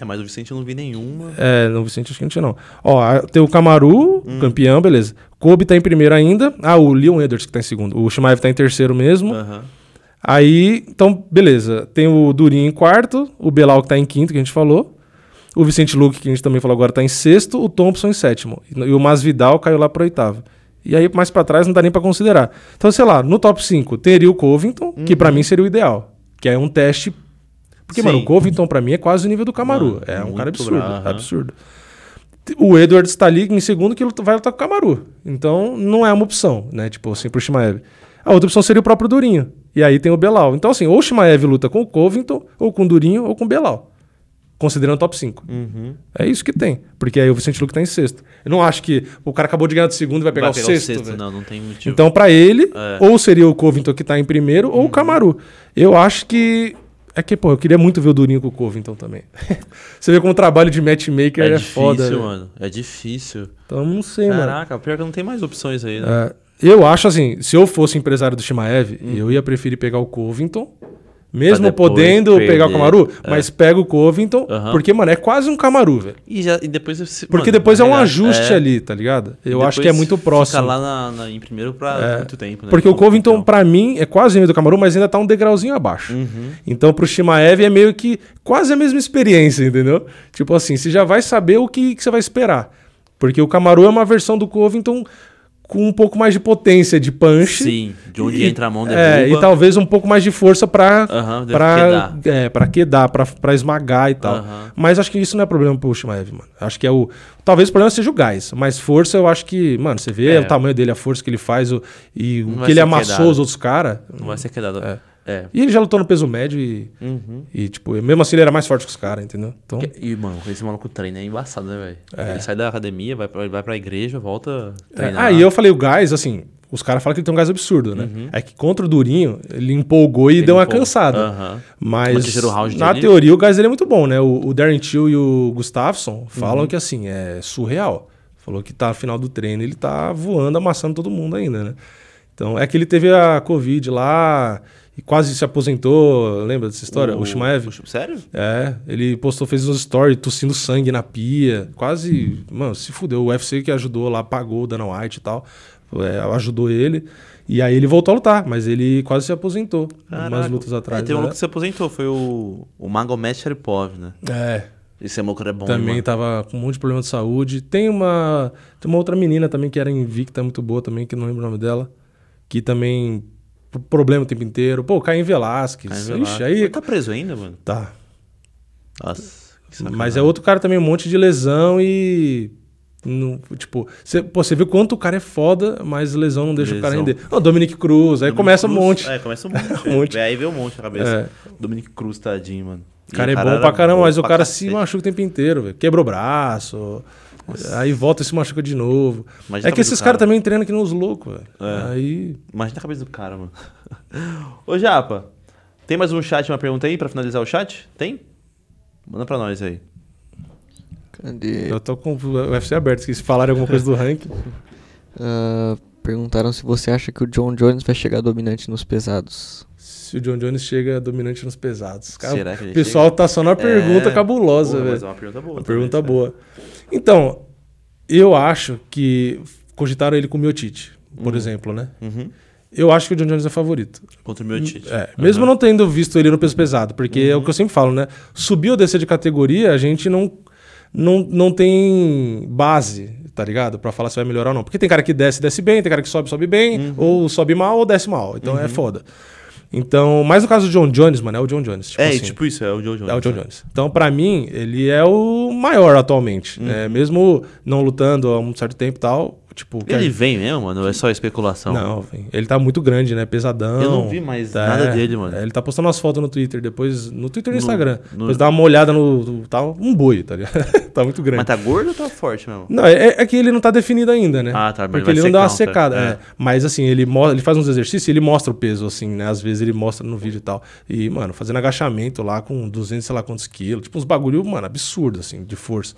É, mas o Vicente eu não vi nenhuma. É, no Vicente acho que não tinha não. Ó, tem o Camaru, Hum. campeão, beleza. Kobe tá em primeiro ainda. Ah, o Leon Edwards que tá em segundo. O Shimaev tá em terceiro mesmo. Aham. Aí, então, beleza. Tem o Durinho em quarto, o Belal que tá em quinto, que a gente falou. O Vicente Luque, que a gente também falou agora, tá em sexto. O Thompson em sétimo. E o Masvidal caiu lá pro oitavo. E aí, mais pra trás, não dá nem pra considerar. Então, sei lá, no top 5 teria o Covington, que pra mim seria o ideal. Que é um teste... Porque, Sim. mano, o Covington pra mim é quase o nível do Camaru. É um cara absurdo. bravo. Absurdo. O Edwards tá ali em segundo que vai lutar com o Camaru. Então, não é uma opção, né? Tipo assim, pro Shimaev. A outra opção seria o próprio Durinho. E aí tem o Belal. Então, assim, ou o Shimaev luta com o Covington, ou com o Durinho, ou com o Belal. Considerando o top 5. Uhum. É isso que tem. Porque aí o Vicente Luque tá em sexto. Eu não acho que o cara acabou de ganhar do segundo e vai pegar, Vai o sexto. velho. Não, não tem motivo. Então, pra ele, É. ou seria o Covington que tá em primeiro, ou o Camaru. Eu acho que. É que, pô, eu queria muito ver o Durinho com o Covington também. Você vê como o trabalho de matchmaker é, é difícil, foda. velho. mano. É difícil. Então, não sei, mano. Caraca, pior que não tem mais opções aí, né? É, eu acho assim, se eu fosse empresário do Shimaev, eu ia preferir pegar o Covington, mesmo podendo pegar o perder. Camaru, É. mas pega o Covington, Aham. porque, mano, é quase um Camaru, velho. E, já, e depois... você- Porque mano, depois é um na ajuste é. ali, tá ligado? Eu acho que é muito próximo. Fica lá na, na- em primeiro pra É. muito tempo, né? Porque o Covington, campeão. pra mim, é quase o do Camaru, mas ainda tá um degrauzinho abaixo. Uhum. Então, pro Shimaev é meio que quase a mesma experiência, entendeu? Tipo assim, você já vai saber o que, que você vai esperar. Porque o Camaru é uma versão do Covington com um pouco mais de potência de punch. Sim, de onde E- entra a mão, É, derruba. e talvez um pouco mais de força deve pra, quedar. é, quedar, pra, pra esmagar e tal. Aham. Mas acho que isso não é problema pro Shimaev, mano. Acho que é o. Talvez o problema seja o gás. Mas força, eu acho que, mano, você vê É. o tamanho dele, a força que ele faz o, e Não o que ele amassou quedado. os outros caras. Não vai ser quedado. É. É. E ele já lutou no peso médio e, Uhum. e, tipo, mesmo assim ele era mais forte que os caras, entendeu? Então, E, mano, esse maluco treina é embaçado, né, velho? É. Ele sai da academia, vai pra, vai pra igreja, volta é. treinar. Ah, e eu falei o gás, assim, os caras falam que ele tem um gás absurdo, né? É que contra o Durinho, ele empolgou e Uhum. Ele deu uma cansada. Aham. Mas na dele- teoria o gás dele é muito bom, né? O, o Darren Till e o Gustafsson falam Uhum. que assim, é surreal. Falou que tá no final do treino, ele tá voando, amassando todo mundo ainda, né? Então, é que ele teve a Covid lá e quase se aposentou, lembra dessa história? O, Shimaev? o- Sério? É, ele postou, fez uns stories tossindo sangue na pia, quase, mano, se fudeu. O UFC que ajudou lá, pagou o Dana White e tal, é, ajudou ele. E aí ele voltou a lutar, mas ele quase se aposentou umas Caraca. lutas atrás. É, tem um né? que se aposentou, foi o, o Magomed Sharipov, né? É, Esse maluco é bom, também mano. tava com um monte de problema de saúde. Tem uma, tem uma outra menina também que era invicta, muito boa também, que não lembro o nome dela, que também problema o tempo inteiro. Pô, Caim Velasquez. Ixi, Velasquez. aí Ele tá preso ainda, mano? tá. Nossa. Mas é outro cara também, um monte de lesão e. Não, tipo, você, vê quanto o cara é foda, mas lesão não deixa o cara Lesão. render. Ó, Dominic Cruz, aí Dominic começa um Cruz- monte. É, começa um monte. Um monte. Aí vê um monte na cabeça. É. Dominic Cruz, tadinho, mano. E O cara é bom pra caramba, mas o cara se cacete. machuca o tempo inteiro, velho. Quebra o braço, aí volta e se machuca de novo. Imagina é que esses caras cara. também treinam que nem uns loucos, velho. É. Aí. Imagina a cabeça do cara, mano. Ô, Japa, Tem mais um chat, uma pergunta aí pra finalizar o chat? Tem? Manda pra nós aí. Cadê? Eu tô com o UFC aberto, se falarem alguma coisa do ranking. Ah, perguntaram se você acha que o John Jones vai chegar dominante nos pesados. Se o John Jones chega dominante nos pesados. Cara, Será que o pessoal chega? tá só na pergunta É. cabulosa, velho. Mas é uma pergunta boa. Uma também, pergunta sabe? boa. Então, eu acho que cogitaram ele com o Miotite, por exemplo, né? Uhum. Eu acho que o John Jones é favorito. Contra o meu Tite. É, mesmo não tendo visto ele no peso pesado, porque é Uhum. o que eu sempre falo, né? Subir ou descer de categoria, a gente não, não, não tem base, tá ligado? Pra falar se vai melhorar ou não. Porque tem cara que desce, desce bem, tem cara que sobe, sobe bem, Uhum. ou sobe mal ou desce mal. Então é foda. Então, mas no caso do John Jones, mano, é o John Jones. Tipo é, assim. tipo isso, é o Joe Jones. É o John né? Jones. Então, pra mim, ele é o maior atualmente. Uhum. né? Mesmo não lutando há um certo tempo e tal. Tipo, Ele vem mesmo, mano? ou É só especulação? Não, vem. ele tá muito grande, né? Pesadão. Eu não vi mais nada dele, mano. É, ele tá postando umas fotos no Twitter, depois. No Twitter e no Instagram. no- Depois dá uma olhada no. no- Tá um boi, tá ligado? tá muito grande. Mas tá gordo ou tá forte mesmo? Não, é, é que ele não tá definido ainda, né? Ah, tá, mas Porque ele ele não dá uma secar, secada. tá? é. É. Mas assim, ele, mo- ele faz uns exercícios e ele mostra o peso, assim, né? Às vezes ele mostra no vídeo e tal. E, mano, fazendo agachamento lá com 200, sei lá quantos quilos. Tipo, uns bagulho, mano, absurdo, assim, de força.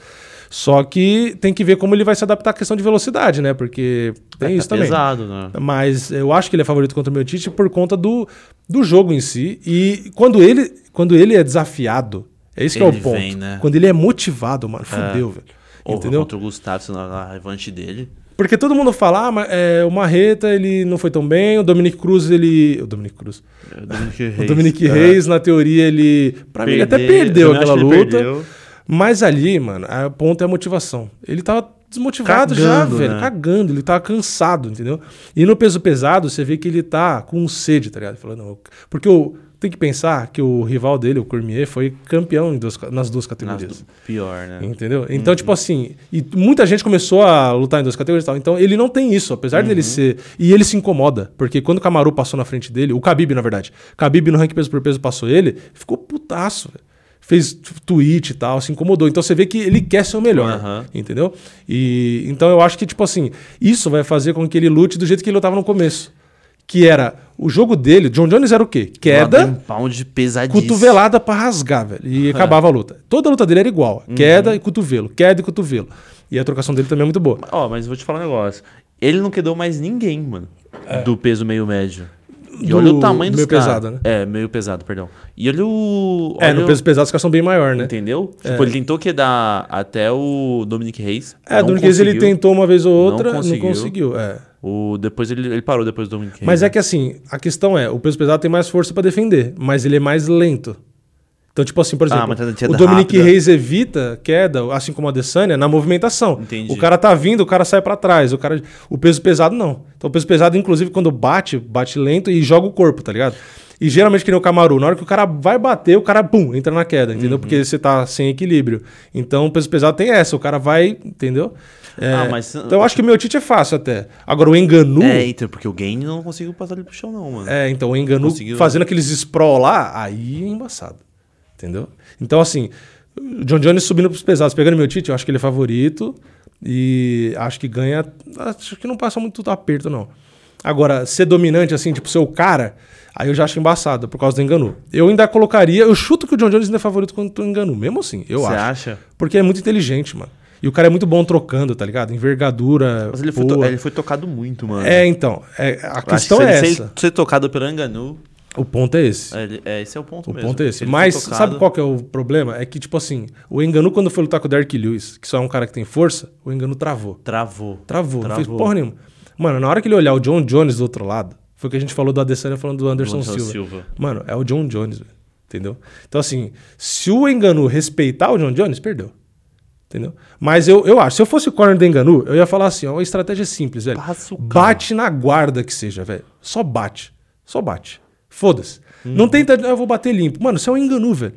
Só que tem que ver como ele vai se adaptar à questão de velocidade, né? Porque tem É, isso tá também. pesado, né? Mas eu acho que ele é favorito contra o meu Tite por conta do, do jogo em si. E quando ele, quando ele é desafiado, é isso que é Ele o ponto. vem, né? Quando ele é motivado, mano, fudeu, velho. Ou Entendeu? contra o Gustavo na, revanche dele. Porque todo mundo fala, ah, mas, é, o Marreta ele não foi tão bem, o Dominic Cruz ele. O Dominic Cruz. É, O Dominic Reis. O Dominic É. Reis, na teoria, ele. Pra mim, ele até Perder- perdeu aquela ele luta. perdeu. Mas ali, mano, o ponto é a motivação. Ele tava desmotivado já, Cagando, velho. né? Cagando, ele tava cansado, entendeu? E no peso pesado, você vê que ele tá com sede, tá ligado? Falando, porque o, tem que pensar que o rival dele, o Cormier, foi campeão em duas nas duas Nas categorias. do- Pior, né? Entendeu? Então, tipo assim, e muita gente começou a lutar em duas categorias e tal. Então, ele não tem isso, apesar dele ser. E ele se incomoda, porque quando o Camaru passou na frente dele, o Khabib, na verdade, Khabib no ranking peso por peso passou ele, ficou putaço, velho. Fez tweet e tal, se incomodou. Então você vê que ele quer ser o melhor, Aham. entendeu? E então eu acho que, tipo assim, isso vai fazer com que ele lute do jeito que ele lutava no começo. Que era o jogo dele, John Jones era o quê? Queda, Um pound pesadíssimo. cotovelada pra rasgar, velho. E acabava a luta. Toda a luta dele era igual. Uhum. Queda e cotovelo, queda e cotovelo. E a trocação dele também é muito boa. Ó, mas vou te falar um negócio. Ele não quedou mais ninguém, mano. Do peso meio médio. E É. Olha o tamanho dos meio caras. pesado, né? É, meio pesado, perdão. E olha o... É, olha no o- peso pesado os caras são bem maior, né? Entendeu? Tipo, ele tentou quedar até o Dominic Reis. É, não do Nunes ele tentou uma vez ou Não outra, não conseguiu. conseguiu. é. O, depois ele, ele parou depois do Dominic Reis. Mas né? é que assim, a questão é, o peso pesado tem mais força pra defender, mas ele é mais lento. Então, tipo assim, por exemplo, Ah, mas tá o Dominic rápida. Reis evita queda, assim como a Adesanya, na movimentação. Entendi. O cara tá vindo, o cara sai pra trás. O, cara, o peso pesado não. Então, o peso pesado, inclusive, quando bate, bate lento e joga o corpo, tá ligado? E geralmente que nem o Camaru, na hora que o cara vai bater, o cara, pum, entra na queda, entendeu? Uhum. Porque você tá sem equilíbrio. Então, o peso pesado tem essa, o cara vai, entendeu? É, Ah, mas- Então, eu acho que o meu Tite é fácil até. Agora, o Enganu... É, então, porque o Gain não conseguiu passar ele pro chão, não, mano. É, então o Enganu Conseguiu. fazendo aqueles sprawl lá, aí é embaçado. Entendeu? Então, assim, o John Jones subindo pros pesados, pegando meu Tite, eu acho que ele é favorito. E acho que ganha. Acho que não passa muito aperto, não. Agora, ser dominante, assim, tipo, ser o cara, aí eu já acho embaçado, por causa do Enganu. Eu ainda colocaria. Eu chuto que o John Jones ainda é favorito contra o Enganu, mesmo assim, eu Você acho. acha? Porque é muito inteligente, mano. E o cara é muito bom trocando, tá ligado? Envergadura. Mas ele foi, to- ele foi tocado muito, mano. É, então. é, a Eu questão que é ele essa. ser, ser tocado pelo Enganu, O ponto é esse. é, é, esse é o ponto O mesmo. ponto é esse. Mas sabe qual que é o problema? É que, tipo assim, o Enganu, quando foi lutar com o Derek Lewis, que só é um cara que tem força, o Enganu travou. Travou. Travou, não fez Travou. porra nenhuma. Mano, na hora que ele olhar o John Jones do outro lado, foi o que a gente falou do Adesanya falando do Anderson, Anderson Silva. Silva. Mano, é o John Jones, velho. Entendeu? Então, assim, se o Enganu respeitar o John Jones, perdeu. Entendeu? Mas eu, eu acho, se eu fosse o corner do Enganu, eu ia falar assim, ó, a estratégia simples, velho. O. Bate na guarda que seja, velho. Só bate. Só bate. Foda-se. Não tenta, ah, eu vou bater limpo. Mano, você é um Enganu, velho.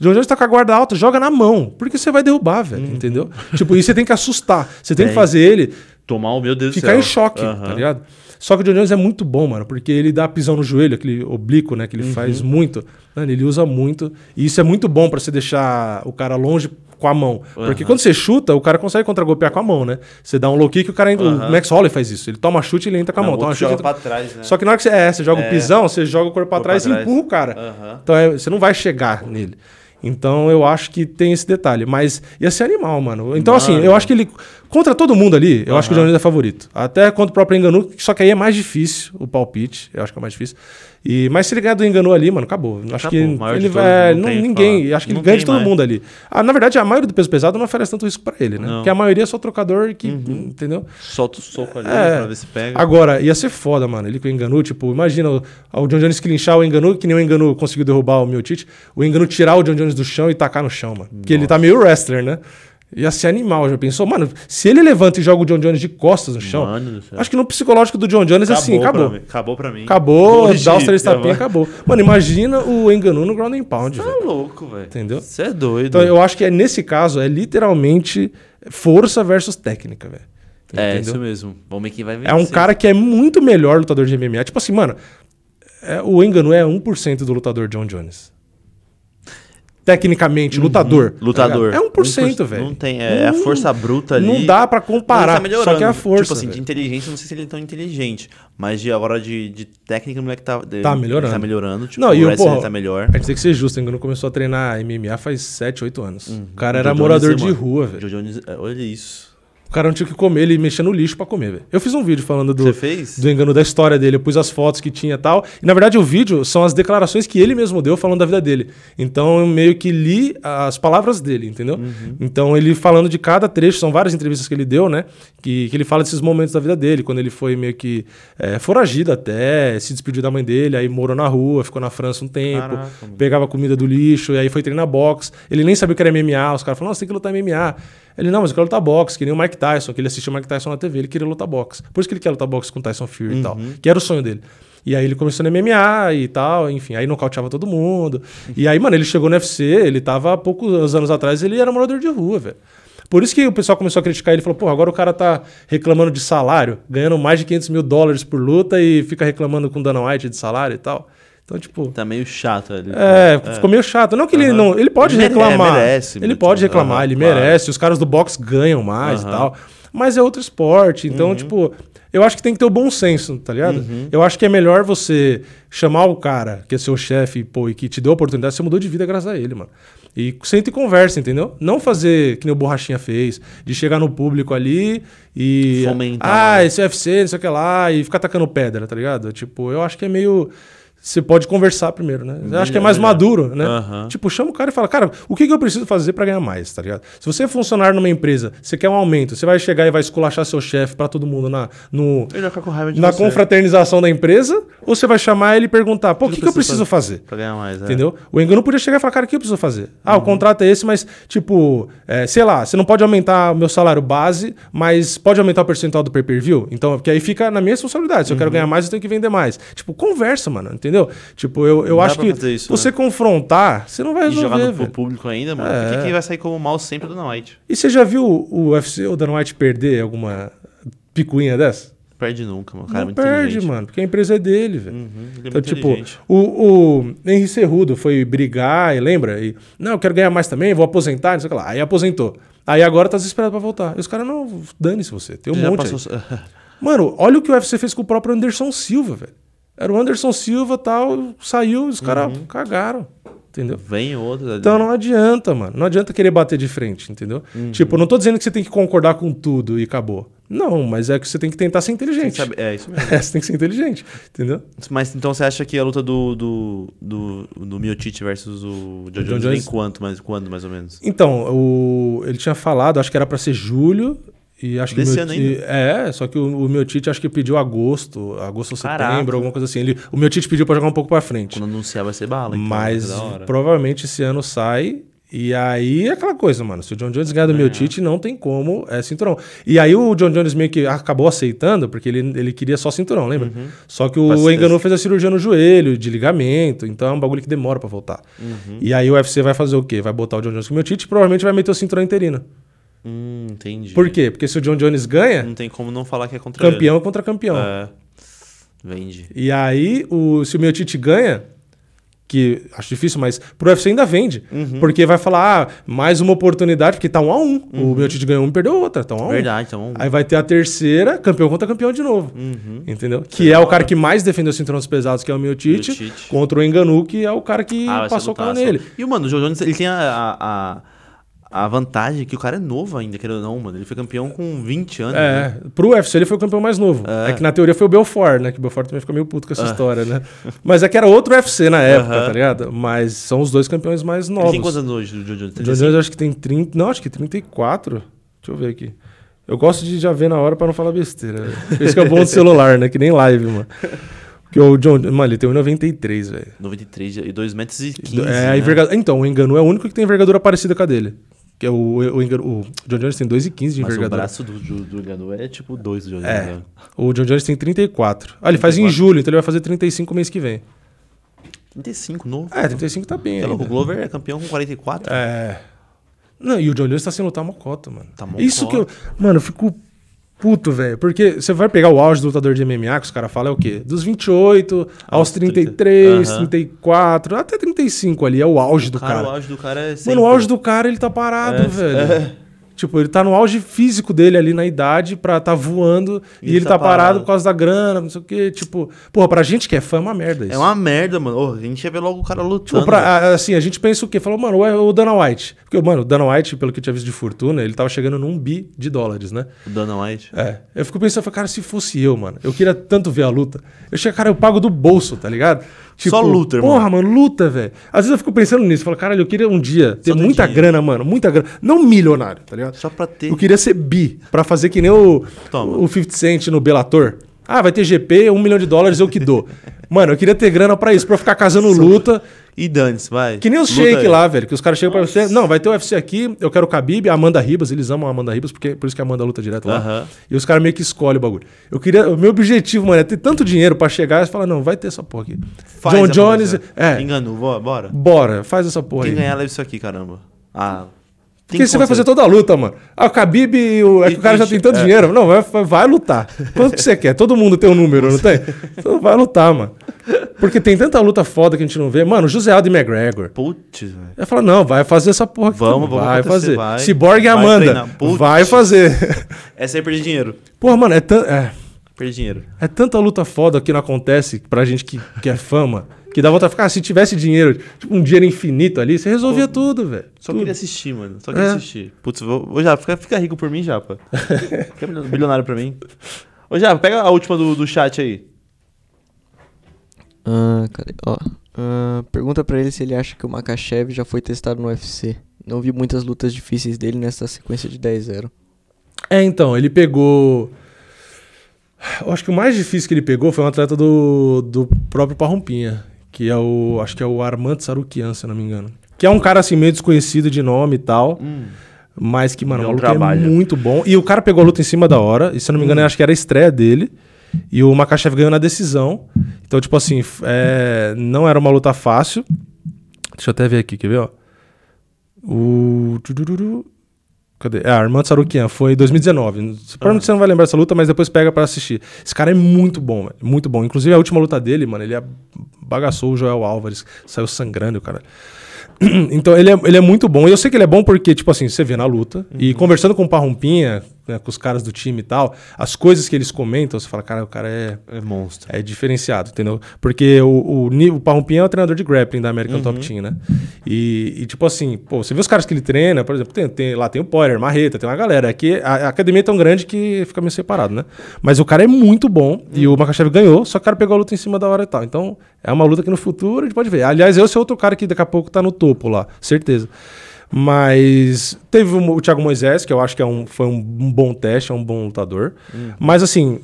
O John Jones tá com a guarda alta, joga na mão. Porque você vai derrubar, velho. Entendeu? Tipo, e você tem que assustar. Você tem que fazer ele Tomar o meu Deus ficar em choque, Aham. tá ligado? Só que o John Jones é muito bom, mano, porque ele dá pisão no joelho, aquele oblíquo, né, que ele Uhum. faz muito. Mano, ele usa muito. E isso é muito bom pra você deixar o cara longe com a mão. Porque Aham. quando você chuta, o cara consegue contra-golpear com a mão, né? Você dá um low kick, o cara entra. Aham. O Max Holloway faz isso. Ele toma chute e ele entra com a mão. Não, Toma outro chute, joga entra- pra trás, né? Só que na hora que você, é, você joga o É. pisão, você joga o corpo pra trás pra e trás. empurra o cara. Aham. Então é, você não vai chegar nele. Então eu acho que tem esse detalhe. Mas ia ser animal, mano. Então, assim, Mano. eu acho que ele. Contra todo mundo ali, eu acho que o Jones é favorito. Até contra o próprio Enganu, só que aí é mais difícil o palpite. Eu acho que é mais difícil. E, mas se ele ganhar do Enganu ali, mano, acabou. Acho Acabou. que ele vai. não Não, ninguém. Acho que ele Não ganha de todo mais. mundo ali. Ah, na verdade, a maioria do peso pesado não oferece tanto risco pra ele, né? Não. Porque a maioria é só trocador que. Entendeu? Solta o soco ali É. pra ver se pega. Agora, ia ser foda, mano. Ele com o Enganu, tipo, imagina o, o John Jones clinchar o Enganu, que nem o Enganu conseguiu derrubar o Miotite, o Enganu tirar o John Jones do chão e tacar no chão, mano. Porque ele tá meio wrestler, né? Ia ser animal, já pensou? Mano, se ele levanta e joga o John Jones de costas no chão, Mano acho que no psicológico do John Jones, assim, acabou. pra mim. Acabou pra mim. Acabou, Hoje, dá os três já tapinhas, vai. acabou. Mano, imagina o Enganu no ground and pound, Tá velho. louco, velho. Entendeu? Você é doido. Então eu acho que é, nesse caso é literalmente força versus técnica, velho. é, isso mesmo. Vamos ver quem vai vencer. É um cara que é muito melhor lutador de MMA. Tipo assim, mano, é, o Engano é 1% do lutador John Jones. Tecnicamente, lutador. tá Lutador. ligado? é 1%, velho. Não tem. É a Não- força bruta ali. Não dá pra Mas comparar. tá só que é a força. Tipo assim, de velho. inteligência, não sei se ele é tão inteligente. Mas de agora de, de técnica, o moleque tá. de- Tá melhorando. Tá melhorando. Tipo, Não, e o porra, tá melhor. A gente tem que ser justo, o Engano começou a treinar MMA faz 7, 8 anos. O cara era Joe morador de rua, velho. É, olha isso. O cara não tinha o que comer, ele mexia no lixo pra comer, velho. Eu fiz um vídeo falando do, do engano da história dele. Eu pus as fotos que tinha e tal. E na verdade o vídeo são as declarações que ele mesmo deu falando da vida dele. Então eu meio que li as palavras dele, entendeu? Uhum. Então ele falando de cada trecho, são várias entrevistas que ele deu, né? Que, que ele fala desses momentos da vida dele, quando ele foi meio que é, foragido até, se despediu da mãe dele, aí morou na rua, ficou na França um tempo, Caraca, pegava comida do lixo, e aí foi treinar boxe. Ele nem sabia o que era MMA, os caras falaram, nossa, tem que lutar MMA. Ele, não, mas eu quero lutar boxe, que nem o Mike Tyson, que ele assistiu o Mike Tyson na TV, ele queria lutar boxe. Por isso que ele quer lutar boxe com o Tyson Fury e tal, que era o sonho dele. E aí ele começou no MMA e tal, enfim, aí nocauteava todo mundo. E aí, mano, ele chegou no UFC, ele tava há poucos anos atrás, ele era morador de rua, velho. Por isso que o pessoal começou a criticar ele, falou, pô, agora o cara tá reclamando de salário, ganhando mais de 500 mil dólares por luta e fica reclamando com Dana White de salário e tal. Então, tipo... Tá meio chato ali. É, ficou meio chato. Não que ele Aham. não. Ele pode Ele reclamar. merece ele pode reclamar, aham, ele claro. merece. Os caras do boxe ganham mais e Aham. tal. Mas é outro esporte. Então, tipo, eu acho que tem que ter o bom senso, tá ligado? Uhum. Eu acho que é melhor você chamar o cara, que é seu chefe, pô, e que te deu a oportunidade, você mudou de vida graças a ele, mano. E senta e conversa, entendeu? Não fazer que nem o Borrachinha fez, de chegar no público ali e. Fomentar, Ah, né? esse UFC, não sei o que lá, e ficar tacando pedra, tá ligado? Tipo, eu acho que é meio. Você pode conversar primeiro, né? Eu acho que é mais maduro, né? Aham. Tipo, chama o cara e fala, cara, o que, que eu preciso fazer pra ganhar mais, tá ligado? Se você é funcionário numa empresa, você quer um aumento, você vai chegar e vai esculachar seu chefe pra todo mundo na, no, com na você. confraternização da empresa, ou você vai chamar ele e perguntar, pô, o que, que que eu preciso preciso fazer? Pra ganhar mais, é. Entendeu? O Engano podia chegar e falar, cara, o que eu preciso fazer? Ah, Uhum. o contrato é esse, mas, tipo, é, sei lá, você não pode aumentar o meu salário base, mas pode aumentar o percentual do pay-per-view? Então, porque aí fica na minha responsabilidade. Se eu Uhum. quero ganhar mais, eu tenho que vender mais. Tipo, conversa, mano, entendeu? Tipo, eu, eu acho que isso, você né? confrontar, você não vai E jogar resolver, no velho. público ainda, mano. É. Por que quem vai sair como mal sempre é o Dana White? E você já viu o UFC, o Dana White, perder alguma picuinha dessa? Perde nunca, mano. O cara é não muito perde, inteligente. mano, porque a empresa é dele, velho. Uhum, ele é Então, muito tipo, o, o Henry Cerrudo foi brigar, e lembra? E, não, eu quero ganhar mais também, vou aposentar, não sei o que lá. Aí aposentou. Aí agora tá desesperado pra voltar. E os caras, não, dane-se você, tem um Já monte aí. passou... Mano, olha o que o UFC fez com o próprio Anderson Silva, velho. Era o Anderson Silva tal, saiu, os caras Uhum. cagaram, entendeu? Vem outro. Então não adianta, mano. Não adianta querer bater de frente, entendeu? Uhum. Tipo, não tô dizendo que você tem que concordar com tudo e acabou. Não, mas é que você tem que tentar ser inteligente. Sabe- É isso mesmo. É, você tem que ser inteligente, entendeu? Mas então você acha que a luta do, do, do, do Miotite versus o John Jones Jones? quanto mais, quando, mais ou menos? Então, o, ele tinha falado, acho que era pra ser julho. E acho que Desse meu ano ti- ainda? É, só que o, o meu Tite acho que pediu agosto, agosto ou setembro, alguma coisa assim. Ele, o meu Tite pediu pra jogar um pouco pra frente. Quando anunciar vai ser bala. Então, mas da hora. provavelmente esse ano sai. E aí é aquela coisa, mano. Se o John Jones ganhar do meu Tite, não tem como, é cinturão. E aí o John Jones meio que acabou aceitando, porque ele, ele queria só cinturão, lembra? Só que Uhum. O se Enganu fez a cirurgia no joelho, de ligamento, então é um bagulho que demora pra voltar. Uhum. E aí o UFC vai fazer o quê? Vai botar o John Jones com o meu Tite e provavelmente vai meter o cinturão interino. Hum, entendi. Por quê? Porque se o John Jones ganha, Não tem como não falar que é contra campeão é contra campeão. ele. É. Vende. E aí, o, se o meu Tite ganha, que acho difícil, mas pro UFC ainda vende. Uhum. Porque vai falar, ah, mais uma oportunidade, porque tá um a um. O meu Tite ganhou um e perdeu outra, tá um a um. Uhum. Verdade, então. Aí vai ter a terceira, campeão contra campeão de novo. Uhum. Entendeu? Que é o cara que mais defendeu os cinturões pesados, que é o Miotite, Miocic. contra o Enganu, que é o cara que Ah, passou o lutaço. nele. E, mano, o Joe Jones, ele tem a, a, a vantagem que o cara é novo ainda, querendo ou não, mano. Ele foi campeão com 20 anos. né? É, pro UFC ele foi o campeão mais novo. É. É. que na teoria foi o Belfort, né? Que o Belfort também fica meio puto com essa história, né? Mas é que era outro UFC na época, Aham. tá ligado? Mas são os dois campeões mais Ele novos. tem quantos anos hoje, o Joe Jones? O John Jones eu acho que tem 30. Não, acho que 34. Deixa eu ver aqui. Eu gosto de já ver na hora pra não falar besteira. velho. Isso que é bom do celular, né? Que nem live, mano. Porque o John. Mano, ele tem 1,93, velho. 93 e 2 metros e 15. É, a né? envergadura. Então, o Enganu é o único que tem envergadura parecida com a dele. Que é o, o, o John Jones tem 2,15 de Mas o braço do, do, é tipo 2 do Joe É. Jones. né? O John Jones tem 34. Ah, ele faz em 34. julho, então ele vai fazer 35 mês que vem. 35, novo. É, 35 tá bem É louco, o. Glover é campeão com 44. É. Não, e o John Jones tá sem lutar mocota, mano. Tá mocota. Isso que eu. Mano, eu fico puto, velho. Porque você vai pegar o auge do lutador de MMA, que os caras falam é o quê? Dos 28 aos Aos 30. 33, Aham. 34, até 35 ali. É o auge do cara, cara. o auge do cara é Mano, o auge do cara, ele tá parado, É, velho. é. Tipo, ele tá no auge físico dele ali na idade pra tá voando e, ele tá, parado. por causa da grana, não sei o quê. Tipo, porra, pra gente que é fã é uma merda isso. É uma merda, mano. Ô, a gente ia ver logo o cara lutando. Tipo, pra- assim, a gente pensa o quê? Falou, mano, o, o Dana White. Porque, mano, o Dana White, pelo que eu tinha visto de fortuna, ele tava chegando num bi de dólares, né? O Dana White. É. Eu fico pensando, cara, se fosse eu, mano, eu queria tanto ver a luta. Eu chego, cara, eu pago do bolso, tá ligado? Só luta, irmão. Porra, mano, luta, velho. Às vezes eu fico pensando nisso, falo, caralho, eu queria um dia ter muita grana, mano, muita grana. Não milionário, tá ligado? Só pra ter. Eu queria ser bi, pra fazer que nem o, Toma. o 50 Cent no Bellator. Ah, vai ter GP, um milhão de dólares, eu que dou. Mano, eu queria ter grana pra isso, pra eu ficar casando luta. E dane-se, vai. Que nem os Luta shake aí. lá, velho, que os caras chegam pra você. Não, vai ter o UFC aqui, eu quero o Khabib, a Amanda Ribas, eles amam a Amanda Ribas, porque por isso que a Amanda luta direto lá. Aham. E os caras meio que escolhem o bagulho. Eu queria. O meu objetivo, mano, é ter tanto dinheiro pra chegar e falar, não, vai ter essa porra aqui. Faz John a Jones. É. Enganou, bora. bora. Bora, faz essa porra Quem aí. ganhar leva isso aqui, caramba. Ah. Porque você vai fazer toda a luta, mano. Ah, o Khabib o. É que o cara já tem tanto é. dinheiro. Não, vai, vai- vai lutar. Quanto que você quer? Todo mundo tem um número, não tem? Então vai lutar, mano. Porque tem tanta luta foda que a gente não vê. Mano, José Aldo e McGregor. Putz, velho. Eu falo, não, vai fazer essa porra aqui. Vamos, vamos Vai fazer. vai. Cyborg e Vai Amanda. Putz. Vai fazer. É perder dinheiro. Porra, mano, é, tan- é, Perder dinheiro. é tanta luta foda que não acontece pra gente que, que é fama. Que dá vontade de ficar, ah, se tivesse dinheiro, tipo, um dinheiro infinito ali, você resolvia tudo, velho. Só Tudo. queria assistir, mano. Só queria É. assistir. Putz, vou, vou já, fica, fica rico por mim, Japa. fica bilionário pra mim. Ô, Japa, pega a última do, do chat aí. Ah, cadê? Ó. ah, pergunta pra ele se ele acha que o Makachev já foi testado no UFC. Não vi muitas lutas difíceis dele nessa sequência de 10-0. É, então, ele pegou. Eu acho que o mais difícil que ele pegou foi um atleta do, do próprio Parrumpinha, que é o. Acho que é o Armando Sarukian, se eu não me engano. Que é um cara assim meio desconhecido de nome e tal. Mas que, mano, o um maluco é muito bom. E o cara pegou a luta em cima da hora. E se eu não me engano, eu acho que era a estreia dele. E o Makachev ganhou na decisão. Então, tipo assim, é, não era uma luta fácil. Deixa eu até ver aqui, quer ver, ó? O. Cadê? É, Armando Sarukian, foi em 2019. Provavelmente você não vai lembrar dessa luta, mas depois pega pra assistir. Esse cara é muito bom, velho. Muito bom. Inclusive, a última luta dele, mano, ele bagaçou o Joel Álvares. Saiu sangrando, cara. Então, ele é, ele é muito bom. E eu sei que ele é bom porque, tipo assim, você vê na luta. E conversando com o Parrumpinha, né, com os caras do time e tal, as coisas que eles comentam, você fala, cara, o cara é, É monstro. é diferenciado, entendeu? Porque o, o, o Parrumpinha é o treinador de grappling da American Top Team, né? E, e, tipo assim, pô, você vê os caras que ele treina, por exemplo, tem, tem- lá tem o Poirier, Marreta, tem uma galera. Aqui a, a academia é tão grande que fica meio separado, né? Mas o cara é muito bom e o Makachev ganhou, só que o cara pegou a luta em cima da hora e tal. Então, é uma luta que no futuro a gente pode ver. Aliás, eu sou outro cara que daqui a pouco tá no topo lá, certeza. Mas teve o, Thiago Moisés, que eu acho que é um, foi um, um bom teste, é um bom lutador. Mas assim,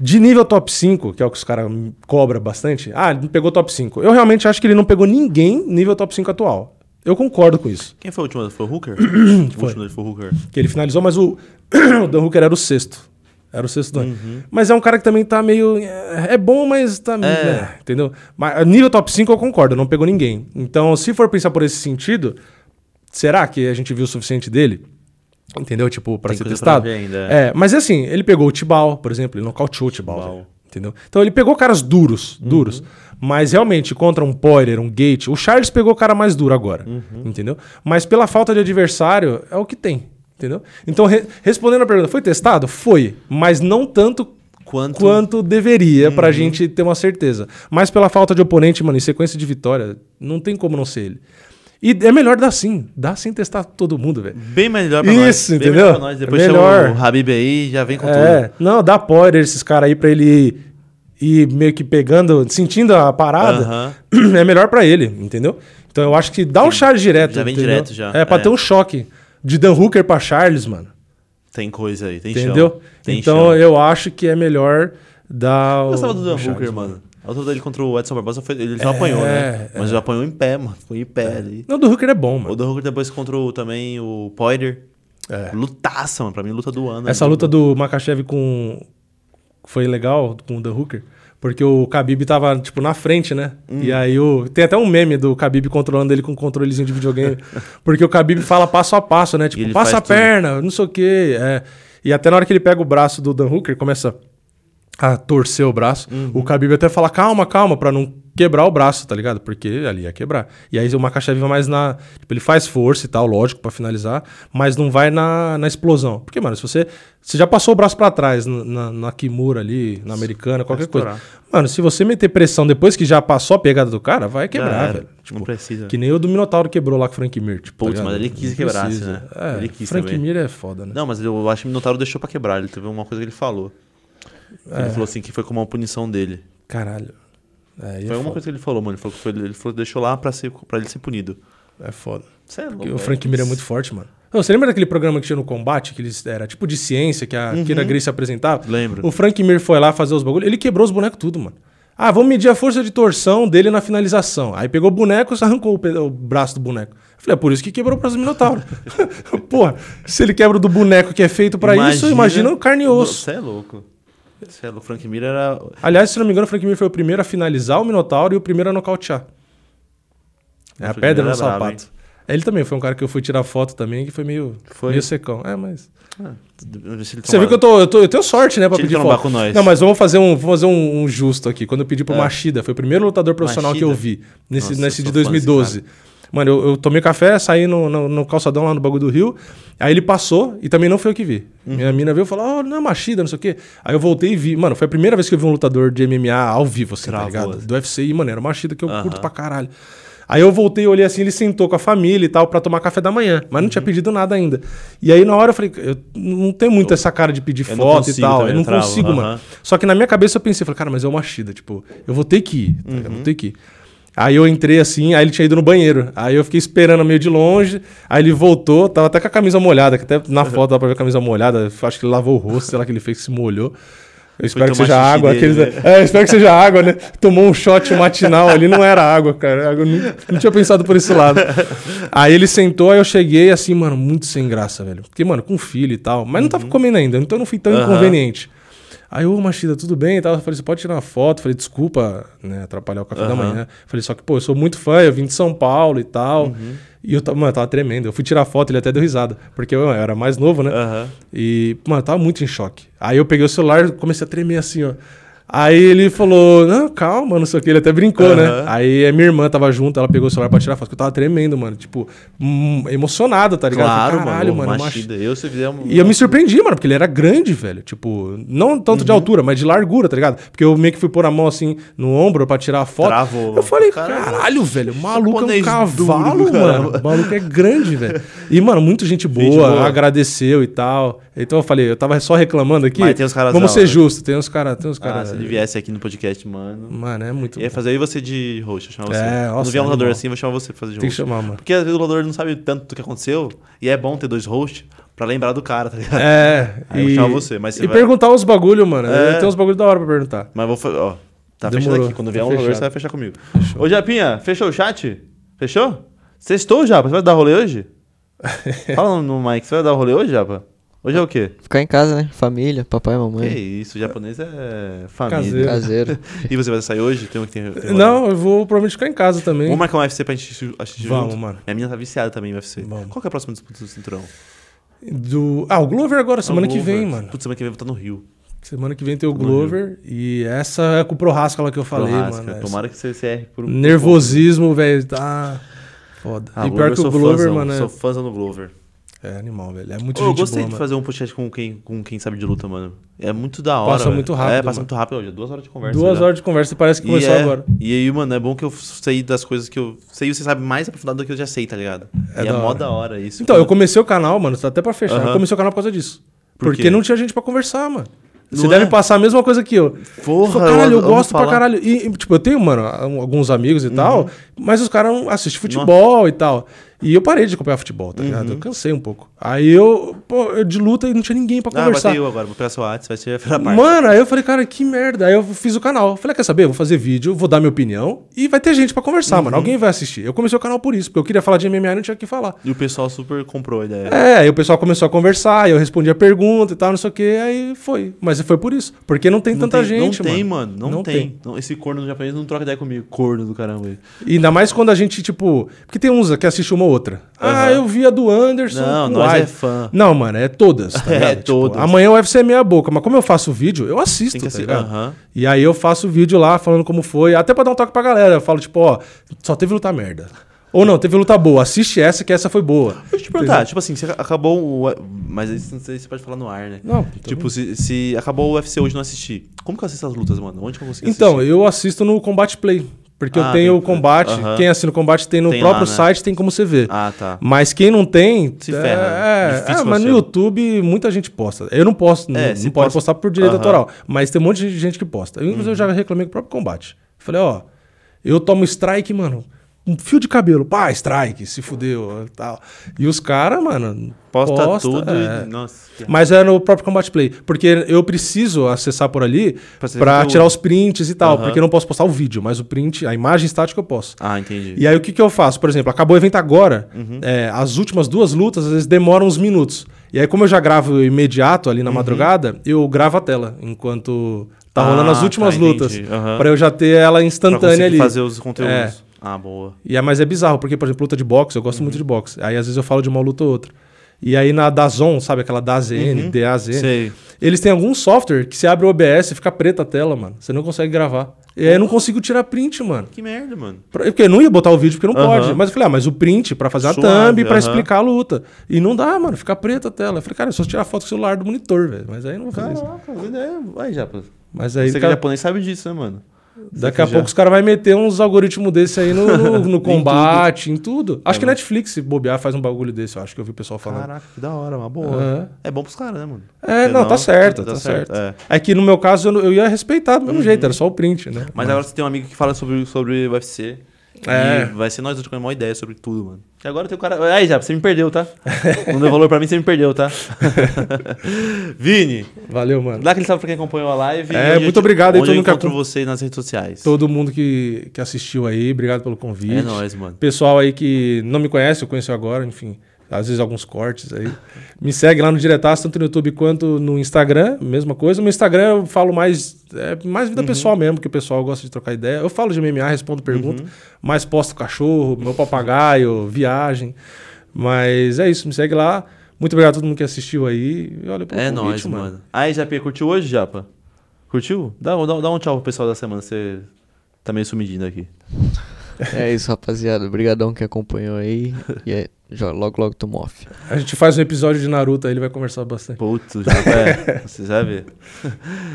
de nível top 5, que é o que os caras cobram bastante, ah, ele pegou top 5. Eu realmente acho que ele não pegou ninguém nível top 5 atual. Eu concordo com isso. Quem foi o último? Foi o Hooker? o último dele foi o Hooker. Que ele finalizou, mas o, o Dan Hooker era o sexto. Era o sexto do ano. Uhum. Mas é um cara que também tá meio. É é bom, mas tá. É. É, entendeu? Mas nível top 5 eu concordo, não pegou ninguém. Então, se for pensar por esse sentido, será que a gente viu o suficiente dele? Entendeu? Tipo, pra Tem ser testado? pra ainda, É, mas assim, ele pegou o Tibal, por exemplo, ele nocauteou o Tibal. Tibal. Entendeu? Então ele pegou caras duros, duros. Mas realmente, contra um Poirier, um Gate, o Charles pegou o cara mais duro agora. Entendeu? Mas pela falta de adversário, é o que tem. Entendeu? Então, re- respondendo a pergunta, foi testado? Foi. Mas não tanto Quanto... quanto deveria Uhum. pra gente ter uma certeza. Mas pela falta de oponente, mano, em sequência de vitória, não tem como não ser ele. E é melhor dar sim. Dá sim testar todo mundo, velho. Bem melhor pra Isso, nós. Bem entendeu? melhor pra nós. Depois Melhor. chama o Habib aí já vem com É, não, dá Poirier esses caras aí pra ele ir, meio que pegando, sentindo a parada. Aham. É melhor pra ele, entendeu? Então eu acho que dá o Charles direto. Já vem entendeu? direto, já. É, pra É. ter um choque. De Dan Hooker pra Charles, mano. tudo. Tem coisa aí, tem entendeu? Tem então chão. eu acho que é melhor dar. Eu gostava do Dan Hooker, mano. A luta dele contra o Edson Barbosa foi. Ele só apanhou, né? é. Mas ele apanhou em pé, mano. Foi em pé ali. Não, o do Hooker é bom, O mano. Dan Hooker depois contra o, também o Poirier. É. Lutaça, mano. Pra mim, luta do ano. Essa ali. luta do Makachev com. Foi legal com o Dan Hooker. Porque o Khabib tava, tipo, na frente, né? Hum. E aí o... tem até um meme do Khabib controlando ele com um controlezinho de videogame. porque o Khabib fala passo a passo, né? Tipo, passa a tudo. perna, não sei o quê. É. E até na hora que ele pega o braço do Dan Hooker, começa a torcer o braço. Uhum. O Khabib até fala, calma, calma, pra não quebrar o braço, tá ligado? Porque ali ia quebrar. E aí o Makachev vai mais na... Tipo, ele faz força e tal, lógico, pra finalizar, mas não vai na, na explosão. Porque, mano, se você... Você já passou o braço pra trás na, na, na Kimura ali, na americana, qualquer coisa. Mano, se você meter pressão depois que já passou a pegada do cara, vai quebrar, era. velho. Tipo, não precisa. que nem o do Minotauro quebrou lá com o Frank Mir. Tipo, Putz, tá mas ele quis Não que quebrasse, precisa. né? É, Ele quis Frank também. Mir é foda, né? Não, mas eu acho que o Minotauro deixou pra quebrar. Ele teve uma coisa que ele falou. É. Ele falou assim que foi como uma punição dele. Caralho. É, é foi uma coisa que ele falou, mano. Ele falou que foi, ele falou deixou lá pra, ser, pra ele ser punido. É foda. Você é louco, o. Frank Mir é muito forte, mano. Ô, você lembra daquele programa que tinha no combate, que eles era tipo de ciência, que a Kira Grace apresentava? Lembro. O Frank Mir foi lá fazer os bagulhos, ele quebrou os bonecos tudo, mano. Ah, vamos medir a força de torção dele na finalização. Aí pegou o boneco e arrancou o, o braço do boneco. Eu falei, é por isso que quebrou o braço do Minotauro. Porra, se ele quebra do boneco que é feito pra isso, imagina o carne e osso. Você é louco. É. O Frank Mir era. Aliás, se não me engano, o Frank Mir foi o primeiro a finalizar o Minotauro e o primeiro a nocautear. É a pedra no era brabo, sapato. Ele também foi um cara que eu fui tirar foto também, que foi meio, Foi? meio secão. É, mas. Ah, se Você viu que eu, tô, eu, tô- eu tenho sorte, né, pra que pedir foto. com nós. Não, mas vamos fazer um, vamos fazer um, um justo aqui. Quando eu pedi pro É. Machida, foi o primeiro lutador profissional que eu Machida? vi. Nesse, Nossa, nesse de sou fã desse 2012. Mano, eu, eu tomei café, saí no, no, no calçadão lá no bagulho do Rio. Aí ele passou e também não foi eu que vi. Uhum. Minha mina veio e falou: Ó, não é Machida, não sei o quê. Aí eu voltei e vi. Mano, foi a primeira vez que eu vi um lutador de MMA ao vivo, assim, tá Cravou, ligado? assim. Do UFC. E, mano, era Machida que eu Aham. curto pra caralho. Aí eu voltei, olhei assim, ele sentou com a família e tal pra tomar café da manhã, mas não Uhum. tinha pedido nada ainda. E aí na hora eu falei, eu não tenho muito essa cara de pedir eu foto e tal, eu não eu travo, consigo, mano. Só que na minha cabeça eu pensei, falei, cara, mas é o Machida, tipo, eu vou ter que ir, tá? Uhum. vou ter que ir. Aí eu entrei assim, aí ele tinha ido no banheiro. Aí eu fiquei esperando meio de longe. Aí ele voltou, tava até com a camisa molhada, que até na foto dá pra ver a camisa molhada. Acho que ele lavou o rosto, sei lá que ele fez que se molhou. Eu espero que seja água. dele, aqueles- né? É, eu espero que seja água, né? Tomou um shot matinal ali, não era água, cara. Eu não, não tinha pensado por esse lado. Aí ele sentou, aí eu cheguei assim, mano, muito sem graça, velho. Porque, mano, com filho e tal. Mas não tava comendo ainda, então eu não fui tão Aham. inconveniente. Aí, ô, Machida, tudo bem e tal? Eu falei, você pode tirar uma foto? Eu falei, desculpa, né, atrapalhar o café da Aham. manhã. Eu falei, só que, pô, eu sou muito fã, eu vim de São Paulo e tal. Uhum. E eu, mano, eu tava tremendo. Eu fui tirar foto, ele até deu risada. Porque eu, eu era mais novo, né? Aham. E, mano, eu tava muito em choque. Aí eu peguei o celular e comecei a tremer assim, ó. Aí ele falou, não, calma, não sei o que. Ele até brincou, né? Aham. Aí a minha irmã tava junto, ela pegou o celular pra tirar foto, porque eu tava tremendo, mano. Tipo, hum, emocionado, tá ligado? Eu falei, Claro, Caralho, mano. mano. Machida. Eu, se fizer um... E eu me surpreendi, mano, porque ele era grande, velho. Tipo, não tanto Uhum. de altura, mas de largura, tá ligado? Porque eu meio que fui pôr a mão assim no ombro pra tirar a foto. Travou. Eu falei, Caralho. caralho, velho, o maluco é um cavalo, duro, mano. O maluco é grande, velho. E, mano, muito gente boa, Gente boa. agradeceu e tal. Então eu falei, eu tava só reclamando aqui. Mas tem uns caras Vamos ser justos, tem uns caras, tem uns Ah, caras. se ele viesse aqui no podcast, mano... Mano, é muito. Ia fazer eu e você de host, eu chamar você. É, Quando nossa, vier um lutador animal. assim, eu vou chamar você pra fazer de Tem que host. chamar, mano. Porque às vezes o lutador não sabe tanto do que aconteceu, e é bom ter dois hosts pra lembrar do cara, tá ligado? É. Aí eu vou chamar você, mas você E vai- perguntar os bagulho, mano. É. Tem uns bagulho da hora pra perguntar. Mas vou fazer, ó. Tá Demorou. fechado aqui. Quando vier Tá um lutador, você vai fechar comigo. Ô, Japinha, fechou o chat? Fechou? Sextou, Japa? Você vai dar rolê hoje? Fala no mic, você vai dar rolê hoje, Japa? Hoje é o quê? Ficar em casa, né? Família, papai, Que mamãe. isso, o japonês é família. Caseiro. Caseiro. E você vai sair hoje? Tem um que tem, tem? Não, eu vou provavelmente ficar em casa também. Vamos marcar um UFC pra gente assistir Vamos, junto? mano. Minha menina tá viciada também em UFC. Vamos. Qual que é a próxima disputa do cinturão? Do... Ah, o Glover agora, semana Ah, o que vem, Glover. mano. Putz, semana que vem eu vou estar no Rio. Semana que vem tem o Glover. E essa é com o Prohasca lá que eu falei, Churrasca. mano. essa- Tomara que você se erre por um. Nervosismo, velho. Tá. Foda. Ah, e pior que o sou Glover, fãzão, mano. é- Sou fãzão do Glover. É animal, velho. É muito Ô, eu gostei boa, de mano. fazer um podcast com quem, com quem sabe de luta, mano. É muito da hora. Passa velho. muito rápido, É, passa mano. muito rápido hoje. Duas horas de conversa. Duas já. horas de conversa e parece que E começou é- agora. E aí, mano, é bom que eu sei das coisas que eu sei. Você sabe mais aprofundado do que eu já sei, tá ligado? É e é da mó hora. da hora isso. Então, eu comecei o canal, mano, tá até pra fechar. Eu Aham. comecei o canal por causa disso. Por Porque não tinha gente pra conversar, mano. Você Não deve é? passar a mesma coisa que eu. Porra, Falei, caralho, eu, amo gosto pra caralho. E, tipo, eu tenho, mano, alguns amigos e Uhum. tal, mas os caras assistem futebol e tal. E eu parei de acompanhar futebol, tá ligado? Eu cansei um pouco. Aí eu, pô, eu de luta e não tinha ninguém pra Ah, conversar. ter eu agora. Vou pegar seu WhatsApp, vai ser a parte. Mano, aí eu falei, cara, que merda. Aí eu fiz o canal. Falei, quer saber? Vou fazer vídeo, vou dar minha opinião e vai ter gente pra conversar, Uhum. mano. Alguém vai assistir. Eu comecei o canal por isso, porque eu queria falar de MMA e não tinha o que falar. E o pessoal super comprou a ideia. É, aí o pessoal começou a conversar, aí eu respondi a pergunta e tal, não sei o que, aí foi. Mas foi por isso. Porque não tem Não tanta tem, gente, Não tem, mano. mano. Não, tem. Não, esse corno do japonês não troca ideia comigo. Corno do caramba. aí. E ainda mais quando a gente, tipo. Porque tem uns que assistem uma outra. Ah, eu vi a do Anderson. Não, nós Ai. é fã. Não, mano, é todas. Tá É, ligado? Tipo, todas. amanhã o UFC é meia boca, mas como eu faço vídeo, eu assisto, Tem que tá ligado? Aham. E aí eu faço vídeo lá falando como foi, até pra dar um toque pra galera. Eu falo, tipo, ó, só teve luta merda. Ou não, teve luta boa. Assiste essa, que essa foi boa. Deixa eu te perguntar, tipo assim, você acabou o. Mas isso não sei se você pode falar no ar, né? Não, Tipo, se, se acabou o UFC hoje e não assistir, como que eu assisto as lutas, mano? Onde que eu consigo Então, assistir? eu assisto no Combate Play. Porque eu Ah, tenho tem- o combate. aham. Quem assina o combate tem no Tem próprio lá, né? site, tem como você ver. Ah, tá. Mas quem não tem. Se é, ferra, né? É, Difícil é, mas no. YouTube muita gente posta. Eu não posto, É, não, não pode posta- postar por direito Aham. autoral. Mas tem um monte de gente que posta. Eu, inclusive, eu Uhum. já reclamei com o próprio combate. Falei, ó, eu tomo strike, mano. Um fio de cabelo, pá, strike, se fudeu e tal. E os caras, mano. Posta, tudo é. e. Nossa. Mas é no próprio Combat Play. Porque eu preciso acessar por ali o- tirar os prints e tal. Aham. Porque eu não posso postar o vídeo, mas o print, a imagem estática eu posso. Ah, entendi. E aí o que, que eu faço? Por exemplo, acabou o evento agora, Uhum. é, as últimas duas lutas às vezes demoram uns minutos. E aí, como eu já gravo imediato ali na madrugada, eu gravo a tela enquanto tá Uhum. Ah, rolando as últimas tá, lutas. Aham. Pra eu já ter ela instantânea ali. fazer os conteúdos. É. Ah, boa. E é, mas é bizarro, porque, por exemplo, luta de boxe, eu gosto Uhum. muito de boxe. Aí às vezes eu falo de uma luta ou outra. E aí na Dazon, sabe aquela DAZN, Uhum. DAZN, Sei. eles têm algum software que se abre o OBS e fica preta a tela, mano. Você não consegue gravar. E aí eu não consigo tirar print, mano. Que merda, mano. Porque eu não ia botar o vídeo porque não Aham. pode. Mas eu falei, ah, mas o print pra fazer a Suave, thumb, pra explicar a luta. E não dá, mano, fica preta a tela. Eu falei, cara, é só tirar foto com o celular do monitor, velho. Mas aí não vou fazer isso. Caraca, ideia. Vai, Japa. Mas aí, Você que é cara, japonês sabe disso, né, mano? Daqui a já- pouco os caras vão meter uns algoritmos desse aí no, no, no combate, em tudo. Acho que Netflix, se bobear, faz um bagulho desse, eu acho que eu vi o pessoal falando. Caraca, que da hora, uma boa. É. É bom pros caras, né, mano? É, Porque não, tá certo, tá, dá certo. É. É. que no meu caso eu, não- eu ia respeitar do mesmo jeito, era só o print, né? Mas agora você tem um amigo que fala sobre, sobre UFC. É. E vai ser nós dois trocando uma ideia sobre tudo, mano. E agora tem o cara. Aí, já, você me perdeu, tá? Não deu valor pra mim, você me perdeu, tá? Vini, Valeu, mano. dá aquele salve pra quem acompanhou a live. É, muito obrigado aí todo mundo que encontro você nas redes sociais. Todo mundo que, que assistiu aí, obrigado pelo convite. É nóis, mano. Pessoal aí que não me conhece, eu conheço agora, enfim. Às vezes alguns cortes aí. Me segue lá no Diretaço, tanto no YouTube quanto no Instagram, mesma coisa. No Instagram eu falo mais, é, mais Uhum. vida pessoal mesmo, porque o pessoal gosta de trocar ideia. Eu falo de MMA, respondo pergunta, Uhum. mas posto cachorro, meu papagaio, viagem. Mas é isso, me segue lá. Muito obrigado a todo mundo que assistiu aí. Olha É nóis, mano. Aí, Japê, curtiu hoje, Japa? Curtiu? Dá, dá, dá um tchau pro pessoal da semana, você tá meio sumidinho aqui. É isso, rapaziada. Obrigadão que acompanhou aí. E é, já, logo, logo tomo off. A gente faz um episódio de Naruto aí, ele vai conversar bastante. Putz, Japa, é. Você vai ver.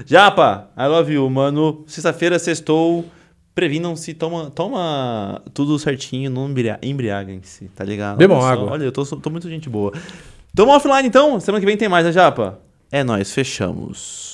Japa, I love you, mano. Sexta-feira, sextou. Previnam-se, toma, toma tudo certinho, não embria- embriaguem-se, tá ligado? Bebam água. Olha, eu tô, tô muito gente boa. Tamo offline então, semana que vem tem mais, né, Japa? É nóis, fechamos.